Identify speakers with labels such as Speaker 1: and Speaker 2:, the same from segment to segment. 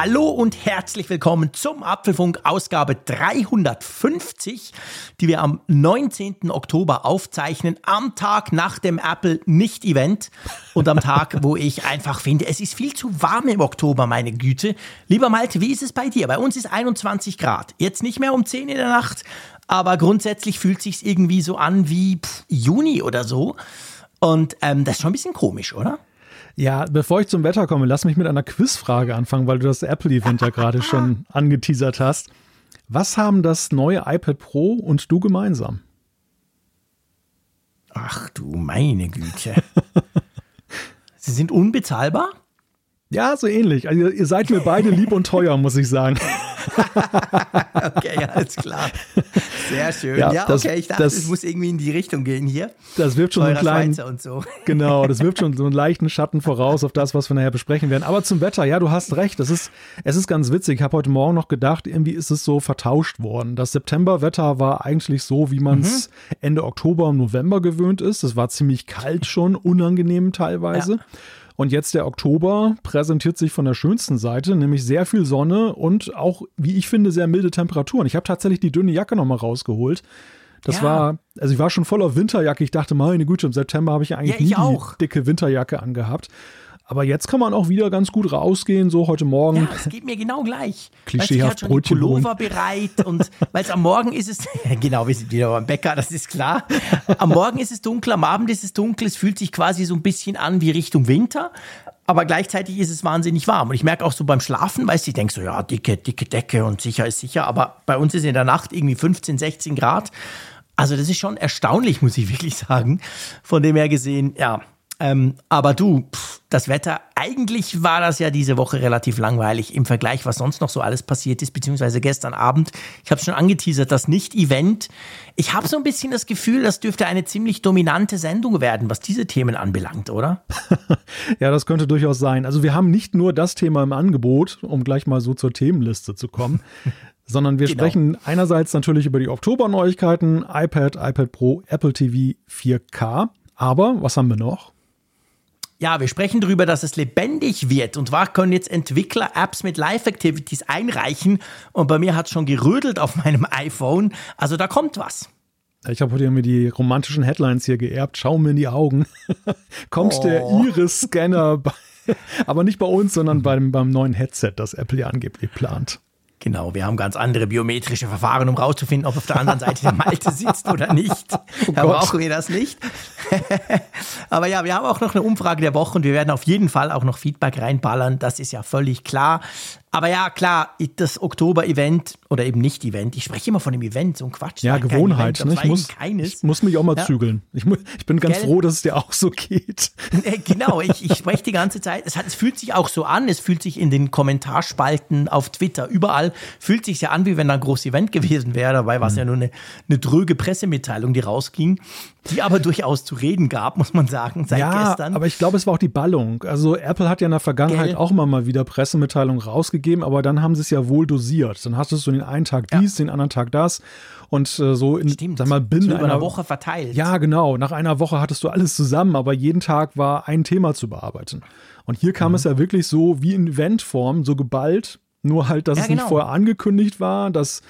Speaker 1: Hallo und herzlich willkommen zum Apfelfunk Ausgabe 350, die wir am 19. Oktober aufzeichnen, am Tag nach dem Apple Nicht-Event und am Tag, wo ich einfach finde, es ist viel zu warm im Oktober, meine Güte. Lieber Malte, wie ist es bei dir? Bei uns ist 21 Grad. Jetzt nicht mehr um 10 in der Nacht, aber grundsätzlich fühlt sich irgendwie so an wie pff, Juni oder so. Und ähm, das ist schon ein bisschen komisch, oder?
Speaker 2: Ja, bevor ich zum Wetter komme, lass mich mit einer Quizfrage anfangen, weil du das Apple-Event ja gerade schon angeteasert hast. Was haben das neue iPad Pro und du gemeinsam?
Speaker 1: Ach du meine Güte. Sie sind unbezahlbar?
Speaker 2: Ja, so ähnlich. Also ihr seid mir beide lieb und teuer, muss ich sagen.
Speaker 1: okay, alles klar. Sehr schön. Ja, ja das, okay, ich dachte, das, es muss irgendwie in die Richtung gehen hier.
Speaker 2: Das wirft schon einen kleinen, so. Genau, das wirft schon so einen leichten Schatten voraus auf das, was wir nachher besprechen werden. Aber zum Wetter, ja, du hast recht. Das ist, es ist ganz witzig. Ich habe heute Morgen noch gedacht, irgendwie ist es so vertauscht worden. Das Septemberwetter war eigentlich so, wie man es mhm. Ende Oktober und November gewöhnt ist. Es war ziemlich kalt schon, unangenehm teilweise. Ja. Und jetzt der Oktober präsentiert sich von der schönsten Seite, nämlich sehr viel Sonne und auch, wie ich finde, sehr milde Temperaturen. Ich habe tatsächlich die dünne Jacke nochmal rausgeholt. Das ja. war, also ich war schon voller Winterjacke. Ich dachte, meine Güte, im September habe ich eigentlich ja, ich nie auch. die dicke Winterjacke angehabt. Aber jetzt kann man auch wieder ganz gut rausgehen, so heute Morgen. Ja,
Speaker 1: es geht mir genau gleich.
Speaker 2: Klischeehaft
Speaker 1: weißt, Brötchen Pullover bereit und weil es am Morgen ist es, genau, wir sind wieder beim Bäcker, das ist klar. Am Morgen ist es dunkel, am Abend ist es dunkel, es fühlt sich quasi so ein bisschen an wie Richtung Winter. Aber gleichzeitig ist es wahnsinnig warm. Und ich merke auch so beim Schlafen, weißt du, ich denke so, ja, dicke, dicke Decke und sicher ist sicher. Aber bei uns ist in der Nacht irgendwie 15, 16 Grad. Also das ist schon erstaunlich, muss ich wirklich sagen. Von dem her gesehen, ja, ähm, aber du, pff, das Wetter, eigentlich war das ja diese Woche relativ langweilig im Vergleich, was sonst noch so alles passiert ist, beziehungsweise gestern Abend. Ich habe schon angeteasert, das Nicht-Event. Ich habe so ein bisschen das Gefühl, das dürfte eine ziemlich dominante Sendung werden, was diese Themen anbelangt, oder?
Speaker 2: ja, das könnte durchaus sein. Also wir haben nicht nur das Thema im Angebot, um gleich mal so zur Themenliste zu kommen. sondern wir genau. sprechen einerseits natürlich über die Oktober-Neuigkeiten, iPad, iPad Pro, Apple TV 4K. Aber was haben wir noch?
Speaker 1: Ja, wir sprechen darüber, dass es lebendig wird. Und zwar können jetzt Entwickler Apps mit Live-Activities einreichen. Und bei mir hat es schon gerödelt auf meinem iPhone. Also da kommt was.
Speaker 2: Ich habe heute irgendwie die romantischen Headlines hier geerbt. Schau mir in die Augen. kommt oh. der Iris-Scanner, aber nicht bei uns, sondern beim, beim neuen Headset, das Apple ja angeblich plant.
Speaker 1: Genau, wir haben ganz andere biometrische Verfahren, um rauszufinden, ob auf der anderen Seite der Malte sitzt oder nicht. Oh da brauchen wir das nicht. Aber ja, wir haben auch noch eine Umfrage der Woche und wir werden auf jeden Fall auch noch Feedback reinballern. Das ist ja völlig klar. Aber ja, klar, das Oktober-Event oder eben nicht Event, ich spreche immer von dem Event, so ein Quatsch.
Speaker 2: Ja, Gewohnheit. Event, ne? ich, muss, ich muss mich auch mal ja. zügeln. Ich, ich bin ganz Gell? froh, dass es dir auch so geht.
Speaker 1: Genau, ich, ich spreche die ganze Zeit. Es, hat, es fühlt sich auch so an, es fühlt sich in den Kommentarspalten auf Twitter, überall, fühlt sich ja an, wie wenn da ein großes Event gewesen wäre. Dabei war es mhm. ja nur eine, eine dröge Pressemitteilung, die rausging, die aber durchaus zu reden gab, muss man sagen, seit ja, gestern.
Speaker 2: aber ich glaube, es war auch die Ballung. Also Apple hat ja in der Vergangenheit Gell? auch mal, mal wieder Pressemitteilungen rausgegeben gegeben, aber dann haben sie es ja wohl dosiert. Dann hast du so den einen Tag dies, ja. den anderen Tag das und äh, so in
Speaker 1: Stimmt. sag mal binnen so einer, einer Woche verteilt.
Speaker 2: Ja, genau. Nach einer Woche hattest du alles zusammen, aber jeden Tag war ein Thema zu bearbeiten. Und hier kam mhm. es ja wirklich so wie in Eventform, so geballt, nur halt, dass ja, es genau. nicht vorher angekündigt war, dass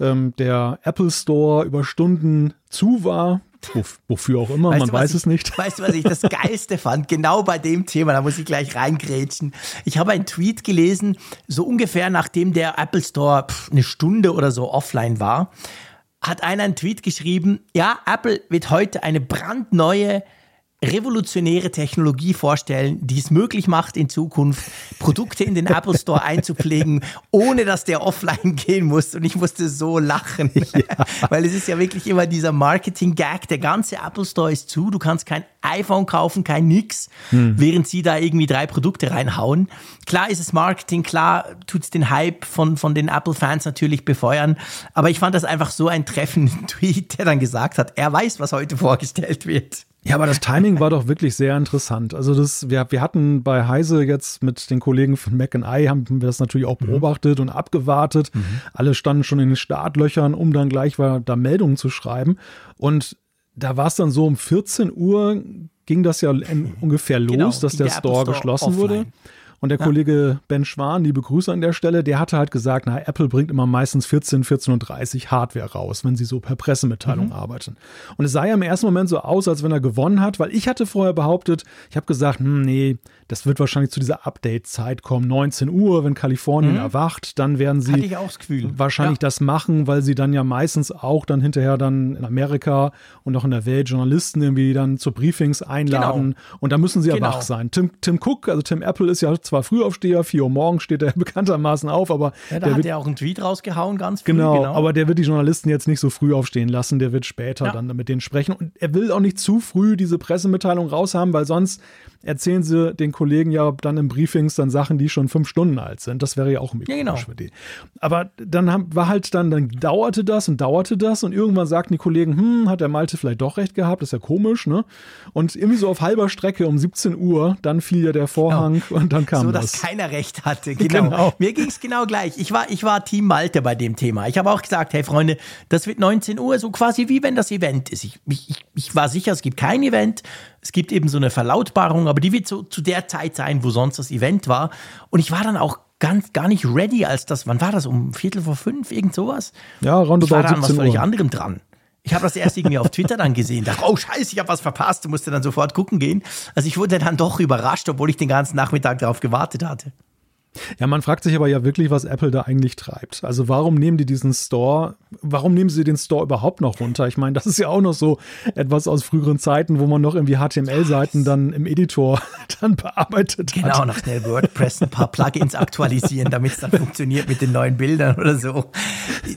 Speaker 2: ähm, der Apple Store über Stunden zu war. Wofür auch immer, weißt man du, weiß
Speaker 1: ich,
Speaker 2: es nicht.
Speaker 1: Weißt du, was ich das Geilste fand? Genau bei dem Thema, da muss ich gleich reingrätschen. Ich habe einen Tweet gelesen, so ungefähr nachdem der Apple Store pff, eine Stunde oder so offline war, hat einer einen Tweet geschrieben, ja, Apple wird heute eine brandneue revolutionäre Technologie vorstellen, die es möglich macht, in Zukunft Produkte in den Apple Store einzupflegen, ohne dass der offline gehen muss. Und ich musste so lachen, ja. weil es ist ja wirklich immer dieser Marketing-Gag. Der ganze Apple Store ist zu, du kannst kein iPhone kaufen, kein nix, hm. während sie da irgendwie drei Produkte reinhauen. Klar ist es Marketing, klar tut es den Hype von, von den Apple-Fans natürlich befeuern, aber ich fand das einfach so ein treffenden Tweet, der dann gesagt hat, er weiß, was heute vorgestellt wird.
Speaker 2: Ja, aber das Timing war doch wirklich sehr interessant. Also das, wir, wir hatten bei Heise jetzt mit den Kollegen von Mac and I, haben wir das natürlich auch mhm. beobachtet mhm. und abgewartet. Mhm. Alle standen schon in den Startlöchern, um dann gleich mal da Meldungen zu schreiben. Und da war es dann so um 14 Uhr ging das ja ungefähr los, genau, dass der, der Store, Store, geschlossen offline. wurde. Und der ja. Kollege Ben Schwan, liebe Grüße an der Stelle, der hatte halt gesagt, na, Apple bringt immer meistens 14, 14.30 Hardware raus, wenn sie so per Pressemitteilung mhm. arbeiten. Und es sah ja im ersten Moment so aus, als wenn er gewonnen hat, weil ich hatte vorher behauptet, ich habe gesagt, hm, nee, das wird wahrscheinlich zu dieser Update-Zeit kommen, 19 Uhr, wenn Kalifornien mhm. erwacht, dann werden sie wahrscheinlich ja. das machen, weil sie dann ja meistens auch dann hinterher dann in Amerika und auch in der Welt Journalisten irgendwie dann zu Briefings einladen genau. und da müssen sie ja genau. wach sein. Tim, Tim Cook, also Tim Apple ist ja zwar Frühaufsteher, 4 Uhr morgens steht er bekanntermaßen auf, aber
Speaker 1: ja, da hat er auch einen Tweet rausgehauen, ganz
Speaker 2: früh. Genau, genau, aber der wird die Journalisten jetzt nicht so früh aufstehen lassen, der wird später ja. dann mit denen sprechen und er will auch nicht zu früh diese Pressemitteilung raushaben, weil sonst erzählen sie den Kollegen ja dann im Briefings dann Sachen, die schon fünf Stunden alt sind. Das wäre ja auch ein ja, genau. für die. Aber dann haben, war halt dann, dann dauerte das und dauerte das und irgendwann sagten die Kollegen, hm, hat der Malte vielleicht doch recht gehabt, das ist ja komisch, ne? Und irgendwie so auf halber Strecke um 17 Uhr, dann fiel ja der Vorhang genau. und dann kam so.
Speaker 1: So, dass keiner recht hatte. Genau. genau. Mir ging es genau gleich. Ich war, ich war Team Malte bei dem Thema. Ich habe auch gesagt, hey Freunde, das wird 19 Uhr, so quasi wie wenn das Event ist. Ich, ich, ich war sicher, es gibt kein Event. Es gibt eben so eine Verlautbarung, aber die wird so zu der Zeit sein, wo sonst das Event war. Und ich war dann auch ganz gar nicht ready, als das, wann war das? Um Viertel vor fünf, irgend sowas?
Speaker 2: Ja, roundabout
Speaker 1: Ich war da an was völlig anderem dran. Ich habe das erst irgendwie auf Twitter dann gesehen, dachte, oh scheiße, ich habe was verpasst, musste dann sofort gucken gehen. Also ich wurde dann doch überrascht, obwohl ich den ganzen Nachmittag darauf gewartet hatte.
Speaker 2: Ja, man fragt sich aber ja wirklich, was Apple da eigentlich treibt. Also warum nehmen die diesen Store, warum nehmen sie den Store überhaupt noch runter? Ich meine, das ist ja auch noch so etwas aus früheren Zeiten, wo man noch irgendwie HTML-Seiten dann im Editor dann bearbeitet
Speaker 1: genau,
Speaker 2: hat.
Speaker 1: Genau, noch schnell WordPress ein paar Plugins aktualisieren, damit es dann funktioniert mit den neuen Bildern oder so.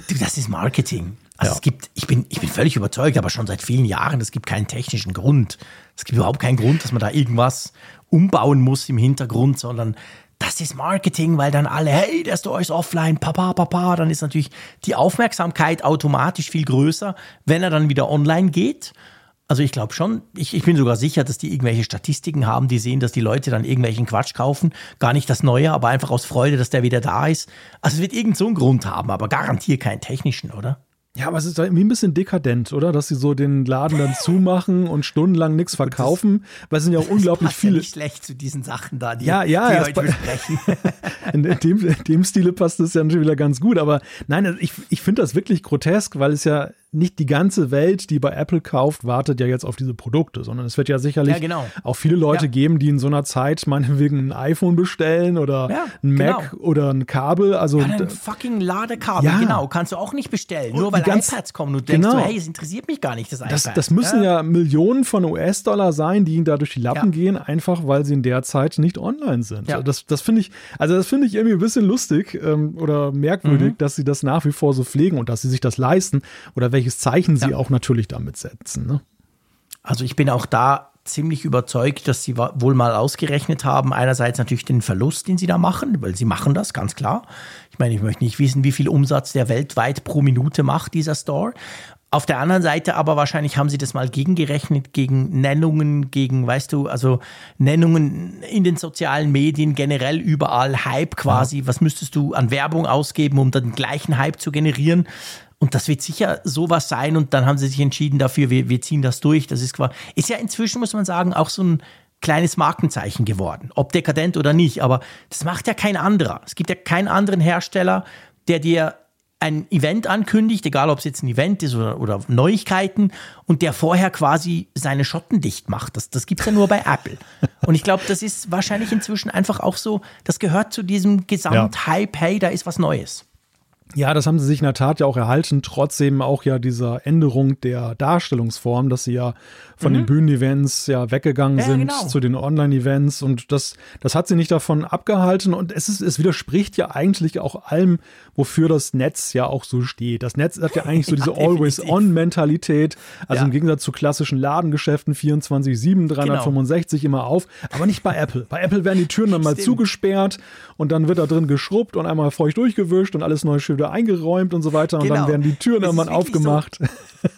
Speaker 1: Du, das ist Marketing. Also ja. es gibt, ich bin, ich bin völlig überzeugt, aber schon seit vielen Jahren, es gibt keinen technischen Grund. Es gibt überhaupt keinen Grund, dass man da irgendwas umbauen muss im Hintergrund, sondern das ist Marketing, weil dann alle, hey, der Store ist offline, papa, papa, dann ist natürlich die Aufmerksamkeit automatisch viel größer, wenn er dann wieder online geht. Also ich glaube schon, ich, ich bin sogar sicher, dass die irgendwelche Statistiken haben, die sehen, dass die Leute dann irgendwelchen Quatsch kaufen. Gar nicht das Neue, aber einfach aus Freude, dass der wieder da ist. Also es wird irgend so einen Grund haben, aber garantiert keinen technischen, oder?
Speaker 2: Ja, aber es ist irgendwie ein bisschen dekadent, oder? Dass sie so den Laden dann zumachen und stundenlang nichts verkaufen, weil es sind ja auch unglaublich
Speaker 1: passt
Speaker 2: viele.
Speaker 1: Ja nicht schlecht zu diesen Sachen da, die,
Speaker 2: ja, ja,
Speaker 1: die heute besprechen.
Speaker 2: in, dem, in dem Stile passt es ja natürlich wieder ganz gut, aber nein, ich, ich finde das wirklich grotesk, weil es ja nicht die ganze Welt, die bei Apple kauft, wartet ja jetzt auf diese Produkte, sondern es wird ja sicherlich ja, genau. auch viele Leute ja. geben, die in so einer Zeit meinetwegen ein iPhone bestellen oder ja, ein Mac genau. oder ein Kabel. Also
Speaker 1: ja, ein fucking Ladekabel, genau, kannst du auch nicht bestellen, nur weil ganz, iPads kommen und denkst genau. so, hey, es interessiert mich gar nicht, das
Speaker 2: iPad. Das, das müssen ja. Millionen von US-Dollar sein, die ihnen da durch die Lappen gehen, einfach weil sie in der Zeit nicht online sind. Das, das finde ich, also das finde ich irgendwie ein bisschen lustig ähm, oder merkwürdig, mhm. dass sie das nach wie vor so pflegen und dass sie sich das leisten oder welche welches Zeichen sie ja. auch natürlich damit setzen. Ne?
Speaker 1: Also ich bin auch da ziemlich überzeugt, dass sie wohl mal ausgerechnet haben, einerseits natürlich den Verlust, den sie da machen, weil sie machen das, ganz klar. Ich meine, ich möchte nicht wissen, wie viel Umsatz der weltweit pro Minute macht, dieser Store. Auf der anderen Seite aber wahrscheinlich haben sie das mal gegengerechnet gegen Nennungen, gegen, weißt du, also Nennungen in den sozialen Medien, generell überall, Hype quasi. Ja. Was müsstest du an Werbung ausgeben, um dann den gleichen Hype zu generieren? Und das wird sicher sowas sein. Und dann haben sie sich entschieden dafür, wir, wir ziehen das durch. Das ist quasi, ist ja inzwischen, muss man sagen, auch so ein kleines Markenzeichen geworden. Ob dekadent oder nicht. Aber das macht ja kein anderer. Es gibt ja keinen anderen Hersteller, der dir ein Event ankündigt, egal ob es jetzt ein Event ist oder, oder Neuigkeiten, und der vorher quasi seine Schotten dicht macht. Das, das gibt es ja nur bei Apple. Und ich glaube, das ist wahrscheinlich inzwischen einfach auch so, das gehört zu diesem Gesamthype, hey, da ist was Neues.
Speaker 2: Ja, das haben sie sich in der Tat ja auch erhalten, trotzdem auch ja dieser Änderung der Darstellungsform, dass sie ja von mhm. den Bühnenevents ja weggegangen ja, sind genau. zu den Online-Events und das, das hat sie nicht davon abgehalten und es ist, es widerspricht ja eigentlich auch allem, wofür das Netz ja auch so steht. Das Netz hat ja eigentlich so diese Always-On-Mentalität, also ja. im Gegensatz zu klassischen Ladengeschäften 24-7, 365 genau. immer auf, aber nicht bei Apple. Bei Apple werden die Türen dann mal Stimmt. zugesperrt und dann wird da drin geschrubbt und einmal feucht durchgewischt und alles neu schön wieder eingeräumt und so weiter und dann genau. werden die Türen dann mal aufgemacht.
Speaker 1: So,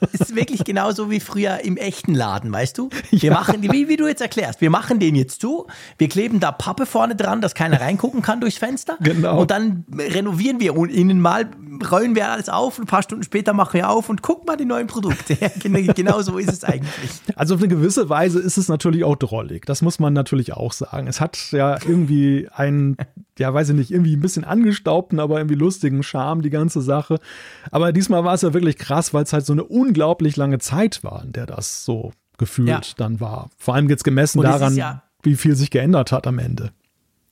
Speaker 1: ist wirklich genauso wie früher im echten Laden, weißt du? Wir ja. machen, wie, wie du jetzt erklärst, wir machen den jetzt zu, wir kleben da Pappe vorne dran, dass keiner reingucken kann durchs Fenster. Genau. Und dann renovieren wir innen mal, räumen wir alles auf, ein paar Stunden später machen wir auf und gucken mal die neuen Produkte. genau so ist es eigentlich.
Speaker 2: Also auf eine gewisse Weise ist es natürlich auch drollig. Das muss man natürlich auch sagen. Es hat ja irgendwie einen, ja, weiß ich nicht, irgendwie ein bisschen angestaubten, aber irgendwie lustigen Charme, die ganze Sache. Aber diesmal war es ja wirklich krass, weil es halt so eine unglaublich lange Zeit war, in der das so gefühlt ja. dann war. Vor allem jetzt gemessen daran, ja wie viel sich geändert hat am Ende.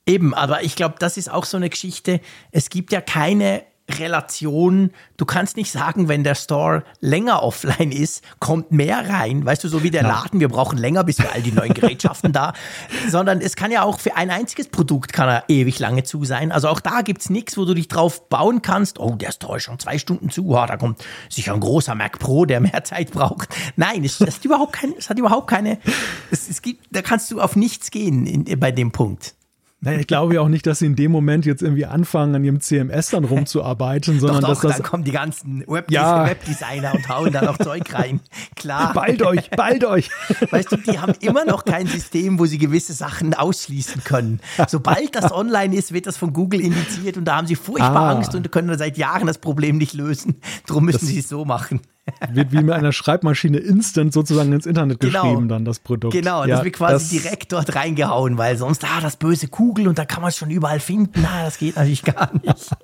Speaker 1: Eben, aber ich glaube, das ist auch so eine Geschichte. Es gibt ja keine Relation. Du kannst nicht sagen, wenn der Store länger offline ist, kommt mehr rein. Weißt du, so wie der Laden, wir brauchen länger, bis wir all die neuen Gerätschaften da. Sondern es kann ja auch für ein einziges Produkt kann er ewig lange zu sein. Also auch da gibt es nichts, wo du dich drauf bauen kannst. Oh, der Store ist schon zwei Stunden zu. Oh, da kommt sicher ein großer Mac Pro, der mehr Zeit braucht. Nein, es, hat überhaupt keine, es hat überhaupt keine, es, es gibt, da kannst du auf nichts gehen in, bei dem Punkt.
Speaker 2: Nein, ich glaube ja auch nicht, dass sie in dem Moment jetzt irgendwie anfangen, an ihrem CMS dann rumzuarbeiten, sondern doch, doch, dass das.
Speaker 1: Dann kommen die ganzen Web ja. Webdesigner und hauen da noch Zeug rein. Klar.
Speaker 2: Bald euch, bald euch.
Speaker 1: Weißt du, die haben immer noch kein System, wo sie gewisse Sachen ausschließen können. Sobald das online ist, wird das von Google indiziert und da haben sie furchtbar ah. Angst und können seit Jahren das Problem nicht lösen. Darum müssen das, sie es so machen.
Speaker 2: Wird wie mit einer Schreibmaschine instant sozusagen ins Internet genau. geschrieben, dann das Produkt.
Speaker 1: Genau, ja, das wird quasi das direkt dort reingehauen, weil sonst, ah, das böse Kugel und da kann man es schon überall finden. Ah, das geht natürlich gar nicht.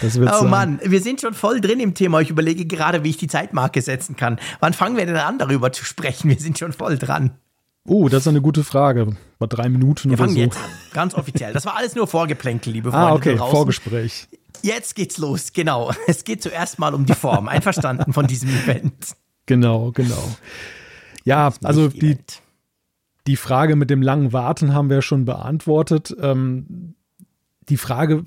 Speaker 1: Das oh sein. Mann, wir sind schon voll drin im Thema. Ich überlege gerade, wie ich die Zeitmarke setzen kann. Wann fangen wir denn an, darüber zu sprechen? Wir sind schon voll dran.
Speaker 2: Oh, das ist eine gute Frage. Bei drei Minuten
Speaker 1: wir
Speaker 2: oder so.
Speaker 1: Fangen jetzt an, ganz offiziell. Das war alles nur Vorgeplänkel, liebe
Speaker 2: ah, Freunde. Ah, okay, Vorgespräch.
Speaker 1: Jetzt geht's los, genau. Es geht zuerst mal um die Form. Einverstanden von diesem Event.
Speaker 2: Genau, genau. Ja, also die, die Frage mit dem langen Warten haben wir schon beantwortet. Ähm, die Frage,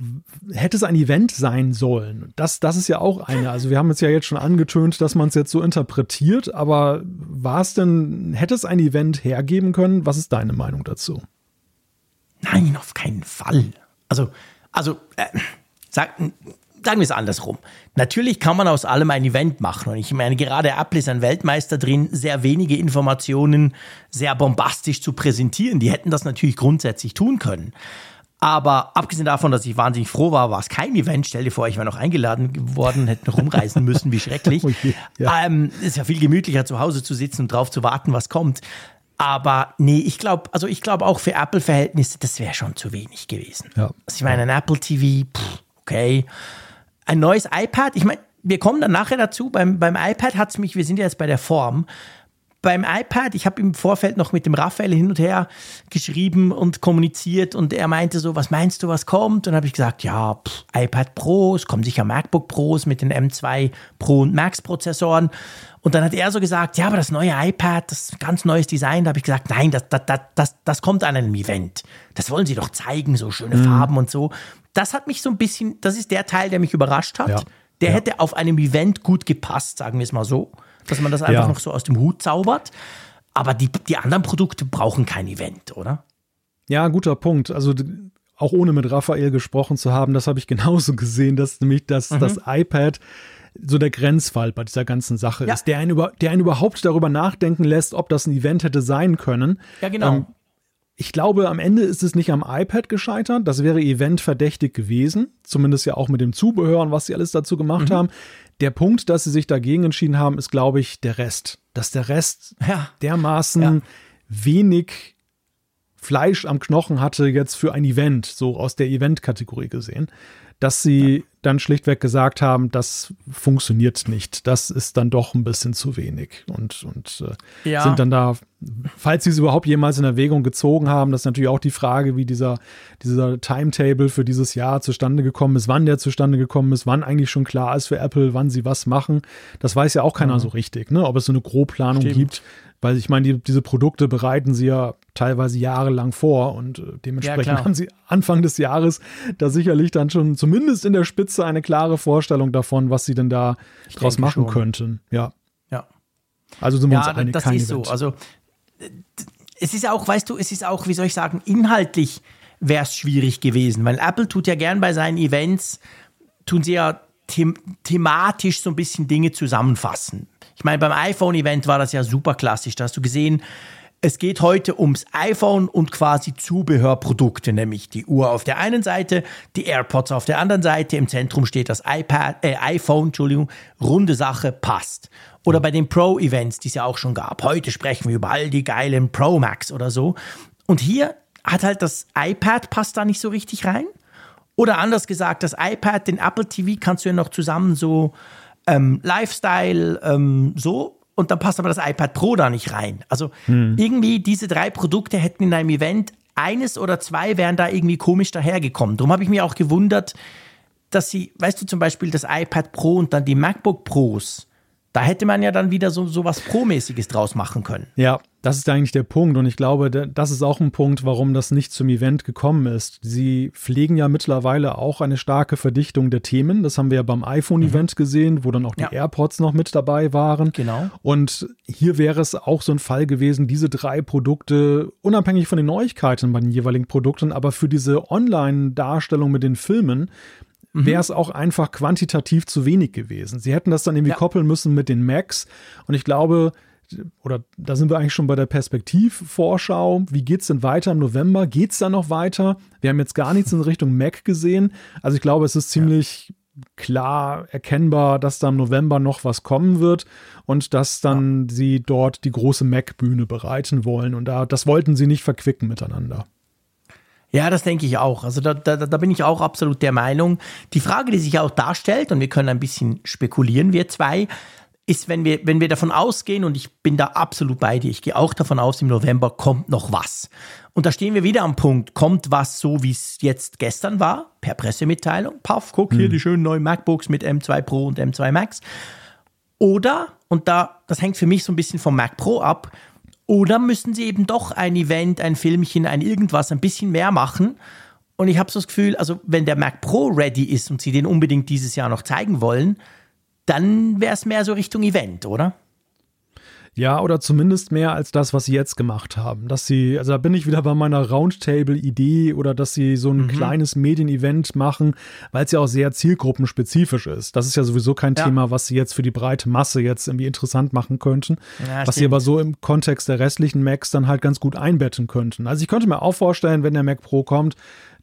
Speaker 2: hätte es ein Event sein sollen? Das, das ist ja auch eine. Also wir haben es ja jetzt schon angetönt, dass man es jetzt so interpretiert, aber war es denn, hätte es ein Event hergeben können? Was ist deine Meinung dazu?
Speaker 1: Nein, auf keinen Fall. Also, also, äh, Sag, sagen wir es andersrum. Natürlich kann man aus allem ein Event machen. Und ich meine, gerade Apple ist ein Weltmeister drin, sehr wenige Informationen sehr bombastisch zu präsentieren. Die hätten das natürlich grundsätzlich tun können. Aber abgesehen davon, dass ich wahnsinnig froh war, war es kein Event. Stell dir vor, ich wäre noch eingeladen worden, hätte noch rumreisen müssen, wie schrecklich. Okay, ja. Ähm, ist ja viel gemütlicher, zu Hause zu sitzen und drauf zu warten, was kommt. Aber nee, ich glaube, also ich glaube auch für Apple-Verhältnisse, das wäre schon zu wenig gewesen. Ja. Also ich meine, ein Apple TV, pff, okay. Ein neues iPad, ich meine, wir kommen dann nachher dazu. Beim, beim iPad hat es mich, wir sind jetzt bei der Form. Beim iPad, ich habe im Vorfeld noch mit dem Raphael hin und her geschrieben und kommuniziert und er meinte so, was meinst du, was kommt? Und habe ich gesagt, ja, pff, iPad Pro, es kommen sicher MacBook Pros mit den M2 Pro und Max Prozessoren. Und dann hat er so gesagt, ja, aber das neue iPad, das ganz neues Design, da habe ich gesagt, nein, das, das, das, das kommt an einem Event. Das wollen sie doch zeigen, so schöne mhm. Farben und so das hat mich so ein bisschen, das ist der Teil, der mich überrascht hat. Ja. Der ja. hätte auf einem Event gut gepasst, sagen wir es mal so, dass man das einfach ja. noch so aus dem Hut zaubert. Aber die, die anderen Produkte brauchen kein Event, oder?
Speaker 2: Ja, guter Punkt. Also auch ohne mit Raphael gesprochen zu haben, das habe ich genauso gesehen, dass nämlich das, mhm. das iPad so der Grenzfall bei dieser ganzen Sache ja. ist, der einen, über, der einen überhaupt darüber nachdenken lässt, ob das ein Event hätte sein können.
Speaker 1: Ja, genau. Ähm,
Speaker 2: ich glaube, am Ende ist es nicht am iPad gescheitert. Das wäre eventverdächtig gewesen. Zumindest ja auch mit dem Zubehör und was sie alles dazu gemacht mhm. haben. Der Punkt, dass sie sich dagegen entschieden haben, ist, glaube ich, der Rest. Dass der Rest ja. dermaßen ja. wenig Fleisch am Knochen hatte jetzt für ein Event, so aus der Event-Kategorie gesehen, dass sie ja. Dann schlichtweg gesagt haben, das funktioniert nicht. Das ist dann doch ein bisschen zu wenig und, und äh, sind dann da falls sie es überhaupt jemals in Erwägung gezogen haben, das ist natürlich auch die Frage, wie dieser, dieser Timetable für dieses Jahr zustande gekommen ist, wann der zustande gekommen ist, wann eigentlich schon klar ist für Apple, wann sie was machen. Das weiß ja auch keiner mhm. so richtig, ne? ob es so eine Grobplanung Stimmt. gibt. Weil ich meine, die, diese Produkte bereiten sie ja teilweise jahrelang vor und äh, dementsprechend ja, haben sie Anfang des Jahres da sicherlich dann schon zumindest in der Spitze eine klare Vorstellung davon, was sie denn da ich draus machen schon. könnten. Ja.
Speaker 1: Ja.
Speaker 2: Also sind wir
Speaker 1: ja, uns einig, das ist Event. so. Also es ist auch, weißt du, es ist auch, wie soll ich sagen, inhaltlich wäre es schwierig gewesen, weil Apple tut ja gern bei seinen Events, tun sie ja them thematisch so ein bisschen Dinge zusammenfassen. Ich meine, beim iPhone-Event war das ja super klassisch. Da hast du gesehen, es geht heute ums iPhone und quasi Zubehörprodukte, nämlich die Uhr auf der einen Seite, die AirPods auf der anderen Seite. Im Zentrum steht das iPad, äh, iPhone, Entschuldigung, runde Sache, passt. Oder bei den Pro-Events, die es ja auch schon gab. Heute sprechen wir über all die geilen Pro Max oder so. Und hier hat halt das iPad passt da nicht so richtig rein. Oder anders gesagt, das iPad, den Apple TV kannst du ja noch zusammen so ähm, Lifestyle, ähm, so und dann passt aber das iPad Pro da nicht rein. Also hm. irgendwie diese drei Produkte hätten in einem Event eines oder zwei wären da irgendwie komisch dahergekommen. Darum habe ich mich auch gewundert, dass sie, weißt du, zum Beispiel das iPad Pro und dann die MacBook Pros da hätte man ja dann wieder so, so was Pro-mäßiges draus machen können.
Speaker 2: Ja, das ist eigentlich der Punkt. Und ich glaube, das ist auch ein Punkt, warum das nicht zum Event gekommen ist. Sie pflegen ja mittlerweile auch eine starke Verdichtung der Themen. Das haben wir ja beim iPhone-Event mhm. gesehen, wo dann auch die ja. AirPods noch mit dabei waren.
Speaker 1: Genau.
Speaker 2: Und hier wäre es auch so ein Fall gewesen, diese drei Produkte, unabhängig von den Neuigkeiten bei den jeweiligen Produkten, aber für diese Online-Darstellung mit den Filmen. Wäre es auch einfach quantitativ zu wenig gewesen. Sie hätten das dann irgendwie ja. koppeln müssen mit den Macs. Und ich glaube, oder da sind wir eigentlich schon bei der Perspektivvorschau. Wie geht es denn weiter im November? Geht es da noch weiter? Wir haben jetzt gar nichts in Richtung Mac gesehen. Also ich glaube, es ist ziemlich ja. klar erkennbar, dass da im November noch was kommen wird und dass dann ja. sie dort die große Mac-Bühne bereiten wollen. Und da, das wollten sie nicht verquicken miteinander.
Speaker 1: Ja, das denke ich auch. Also da, da, da bin ich auch absolut der Meinung. Die Frage, die sich auch darstellt, und wir können ein bisschen spekulieren, wir zwei, ist, wenn wir, wenn wir davon ausgehen, und ich bin da absolut bei dir, ich gehe auch davon aus, im November kommt noch was. Und da stehen wir wieder am Punkt, kommt was so, wie es jetzt gestern war, per Pressemitteilung, paff, guck hier hm. die schönen neuen MacBooks mit M2 Pro und M2 Max. Oder, und da, das hängt für mich so ein bisschen vom Mac Pro ab, oder müssen sie eben doch ein Event, ein Filmchen, ein irgendwas ein bisschen mehr machen? Und ich habe so das Gefühl, also wenn der Mac Pro ready ist und sie den unbedingt dieses Jahr noch zeigen wollen, dann wäre es mehr so Richtung Event, oder?
Speaker 2: Ja, oder zumindest mehr als das, was sie jetzt gemacht haben. Dass sie, also da bin ich wieder bei meiner Roundtable-Idee oder dass sie so ein mhm. kleines Medienevent machen, weil es ja auch sehr zielgruppenspezifisch ist. Das ist ja sowieso kein ja. Thema, was sie jetzt für die breite Masse jetzt irgendwie interessant machen könnten. Ja, was stimmt. sie aber so im Kontext der restlichen Macs dann halt ganz gut einbetten könnten. Also ich könnte mir auch vorstellen, wenn der Mac Pro kommt,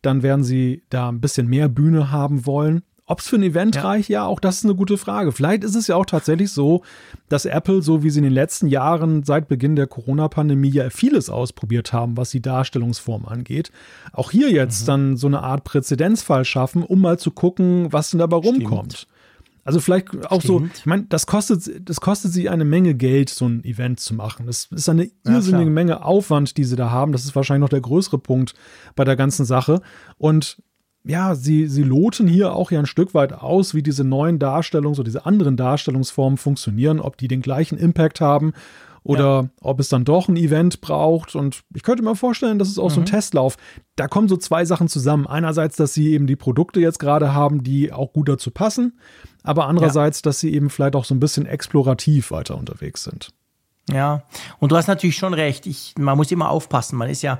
Speaker 2: dann werden sie da ein bisschen mehr Bühne haben wollen. Ob es für ein Event ja. reicht, ja, auch das ist eine gute Frage. Vielleicht ist es ja auch tatsächlich so, dass Apple, so wie sie in den letzten Jahren seit Beginn der Corona-Pandemie ja vieles ausprobiert haben, was die Darstellungsform angeht, auch hier jetzt mhm. dann so eine Art Präzedenzfall schaffen, um mal zu gucken, was denn dabei rumkommt. Stimmt. Also vielleicht auch Stimmt. so, ich meine, das kostet, das kostet sie eine Menge Geld, so ein Event zu machen. Das ist eine irrsinnige ja, Menge Aufwand, die sie da haben. Das ist wahrscheinlich noch der größere Punkt bei der ganzen Sache. Und ja, sie, sie loten hier auch ja ein Stück weit aus, wie diese neuen Darstellungs- oder diese anderen Darstellungsformen funktionieren, ob die den gleichen Impact haben oder ja. ob es dann doch ein Event braucht. Und ich könnte mir vorstellen, das ist auch mhm. so ein mhm. Testlauf. Da kommen so zwei Sachen zusammen. Einerseits, dass sie eben die Produkte jetzt gerade haben, die auch gut dazu passen, aber andererseits, ja. dass sie eben vielleicht auch so ein bisschen explorativ weiter unterwegs sind.
Speaker 1: Ja, und du hast natürlich schon recht. Ich, man muss immer aufpassen. Man ist ja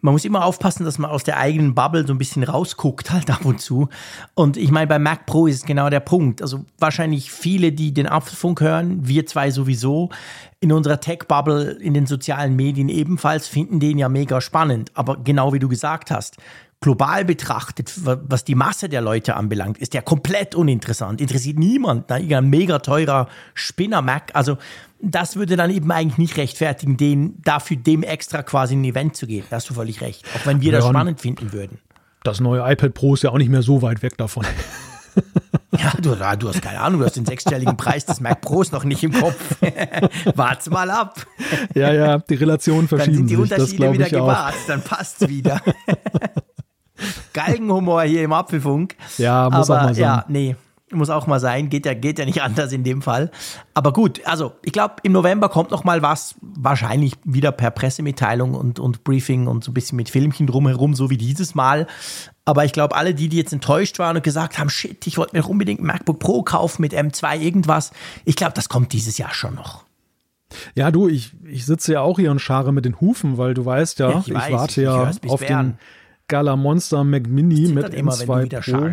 Speaker 1: man muss immer aufpassen, dass man aus der eigenen Bubble so ein bisschen rausguckt, halt ab und zu. Und ich meine, bei Mac Pro ist es genau der Punkt. Also wahrscheinlich viele, die den Apfelfunk hören, wir zwei sowieso, in unserer Tech-Bubble, in den sozialen Medien ebenfalls, finden den ja mega spannend. Aber genau wie du gesagt hast, global betrachtet, was die Masse der Leute anbelangt, ist der komplett uninteressant. Interessiert niemand. Ne? Ein mega teurer Spinner-Mac. Also das würde dann eben eigentlich nicht rechtfertigen, den, dafür dem extra quasi ein Event zu geben. Da hast du völlig recht. Auch wenn wir ja, das spannend finden würden.
Speaker 2: Das neue iPad Pro ist ja auch nicht mehr so weit weg davon.
Speaker 1: Ja, du, du hast keine Ahnung, du hast den sechsstelligen Preis des Mac Pros noch nicht im Kopf. Wart's mal ab.
Speaker 2: Ja, ja, die Relationen verschieben
Speaker 1: Dann sind die
Speaker 2: sich,
Speaker 1: Unterschiede wieder gewahrt, dann passt's wieder. Galgenhumor hier im Apfelfunk.
Speaker 2: Ja, muss
Speaker 1: Aber,
Speaker 2: auch mal sein.
Speaker 1: Ja, nee, muss auch mal sein. Geht ja, geht ja nicht anders in dem Fall. Aber gut, also ich glaube, im November kommt noch mal was, wahrscheinlich wieder per Pressemitteilung und, und Briefing und so ein bisschen mit Filmchen drumherum, so wie dieses Mal. Aber ich glaube, alle die, die jetzt enttäuscht waren und gesagt haben, shit, ich wollte mir doch unbedingt ein MacBook Pro kaufen mit M2 irgendwas, ich glaube, das kommt dieses Jahr schon noch.
Speaker 2: Ja, du, ich, ich sitze ja auch hier und schare mit den Hufen, weil du weißt ja,
Speaker 1: Ja,
Speaker 2: ich,
Speaker 1: ich weiß,
Speaker 2: warte
Speaker 1: ich
Speaker 2: ja auf
Speaker 1: Bern.
Speaker 2: den Gala Monster Mac Mini mit
Speaker 1: immer, wenn du
Speaker 2: M2
Speaker 1: wieder
Speaker 2: Pro.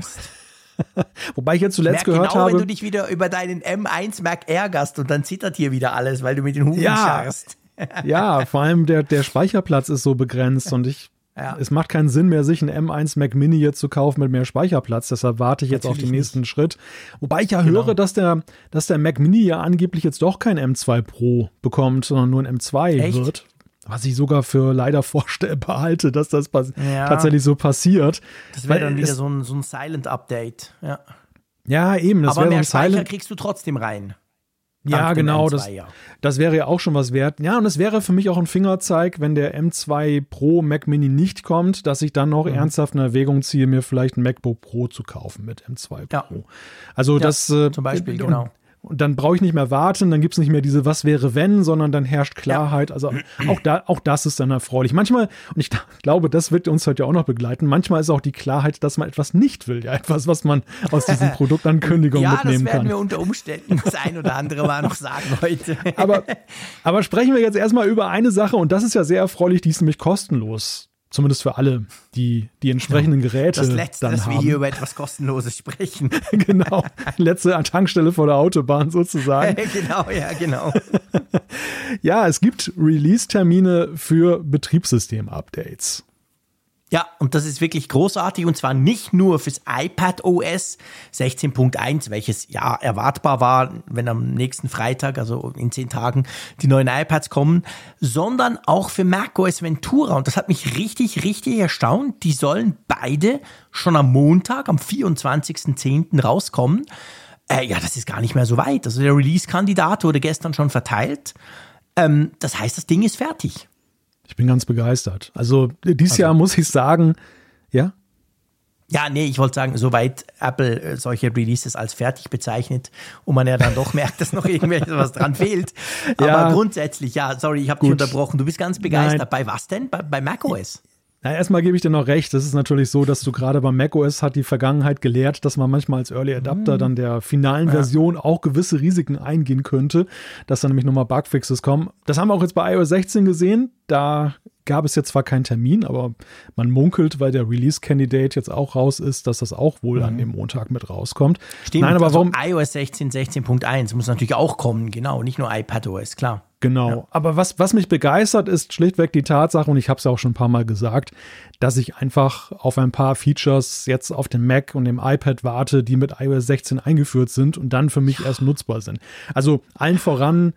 Speaker 2: Wobei ich jetzt zuletzt
Speaker 1: Merk
Speaker 2: gehört
Speaker 1: genau, wenn du
Speaker 2: habe,
Speaker 1: dich wieder über deinen M1 Mac ärgerst und dann zittert hier wieder alles, weil du mit den Hufen
Speaker 2: Ja.
Speaker 1: scharst.
Speaker 2: ja, vor allem der, der Speicherplatz ist so begrenzt und ich,
Speaker 1: Ja.
Speaker 2: es macht keinen Sinn mehr, sich einen M1 Mac Mini jetzt zu kaufen mit mehr Speicherplatz. Deshalb warte ich jetzt auf den
Speaker 1: Natürlich
Speaker 2: nächsten Schritt. Wobei ich ja
Speaker 1: Genau.
Speaker 2: höre, dass der, dass der Mac Mini ja angeblich jetzt doch kein M2 Pro bekommt, sondern nur ein M2
Speaker 1: Echt?
Speaker 2: wird. Was ich sogar für leider vorstellbar halte, dass das
Speaker 1: Ja.
Speaker 2: tatsächlich so passiert.
Speaker 1: Das wäre dann wieder so ein, so ein Silent-Update. Ja.
Speaker 2: Ja, eben, das
Speaker 1: Aber
Speaker 2: wäre so
Speaker 1: mehr
Speaker 2: ein
Speaker 1: Speicher
Speaker 2: Silent.
Speaker 1: kriegst du trotzdem rein.
Speaker 2: Ja, genau,
Speaker 1: M2,
Speaker 2: das,
Speaker 1: ja.
Speaker 2: das wäre ja auch schon was wert. Ja, und es wäre für mich auch ein Fingerzeig, wenn der M2 Pro Mac Mini nicht kommt, dass ich dann noch
Speaker 1: Mhm.
Speaker 2: ernsthaft in Erwägung ziehe, mir vielleicht ein MacBook Pro zu kaufen mit M2
Speaker 1: Ja.
Speaker 2: Pro. Also das äh,
Speaker 1: zum Beispiel,
Speaker 2: und,
Speaker 1: genau.
Speaker 2: Und dann brauche ich nicht mehr warten, dann gibt es nicht mehr diese Was wäre wenn, sondern dann herrscht Klarheit. Also auch, da, auch das ist dann erfreulich. Manchmal, und ich glaube, das wird uns heute auch noch begleiten, manchmal ist auch die Klarheit, dass man etwas nicht will. Ja, etwas, was man aus diesen Produktankündigungen
Speaker 1: Ja, das
Speaker 2: mitnehmen
Speaker 1: werden
Speaker 2: kann.
Speaker 1: wir unter Umständen das ein oder andere mal noch sagen heute.
Speaker 2: aber, aber sprechen wir jetzt erstmal über eine Sache und das ist ja sehr erfreulich, die ist nämlich kostenlos. Zumindest für alle, die die entsprechenden Geräte
Speaker 1: Das letzte,
Speaker 2: dann
Speaker 1: dass
Speaker 2: haben.
Speaker 1: wir hier über etwas Kostenloses sprechen.
Speaker 2: genau. Letzte Tankstelle vor der Autobahn sozusagen.
Speaker 1: genau, ja, genau.
Speaker 2: Ja, es gibt Release-Termine für Betriebssystem-Updates.
Speaker 1: Ja, und das ist wirklich großartig und zwar nicht nur fürs iPad OS 16.1, welches ja erwartbar war, wenn am nächsten Freitag, also in zehn Tagen, die neuen iPads kommen, sondern auch für macOS Ventura. Und das hat mich richtig, richtig erstaunt. Die sollen beide schon am Montag, am 24.10. rauskommen. Äh, ja, das ist gar nicht mehr so weit. Also der Release-Kandidat wurde gestern schon verteilt. Ähm, das heißt, das Ding ist fertig.
Speaker 2: Ich bin ganz begeistert. Also dieses Jahr muss ich sagen, ja,
Speaker 1: Ja, nee, ich wollte sagen, soweit Apple äh, solche Releases als fertig bezeichnet und man ja dann doch merkt, dass noch irgendwelches was dran fehlt. Aber
Speaker 2: Ja.
Speaker 1: grundsätzlich, ja, sorry, ich habe dich unterbrochen. Du bist ganz begeistert.
Speaker 2: Nein.
Speaker 1: Bei was denn? Bei, bei macOS?
Speaker 2: Na, erstmal gebe ich dir noch recht. Es ist natürlich so, dass du gerade bei macOS hat die Vergangenheit gelehrt, dass man manchmal als Early Adapter dann der finalen Version auch gewisse Risiken eingehen könnte, dass da nämlich nochmal Bugfixes kommen. Das haben wir auch jetzt bei iOS 16 gesehen. Da gab es jetzt zwar keinen Termin, aber man munkelt, weil der Release-Candidate jetzt auch raus ist, dass das auch wohl an dem Montag mit rauskommt.
Speaker 1: Stimmt,
Speaker 2: Nein, aber
Speaker 1: also
Speaker 2: warum?
Speaker 1: iOS 16, 16.1 muss natürlich auch kommen, genau, nicht nur iPadOS, klar.
Speaker 2: Genau. Aber was, was mich begeistert, ist schlichtweg die Tatsache, und ich habe es ja auch schon ein paar Mal gesagt, dass ich einfach auf ein paar Features jetzt auf dem Mac und dem iPad warte, die mit iOS 16 eingeführt sind und dann für mich erst nutzbar sind. Also allen voran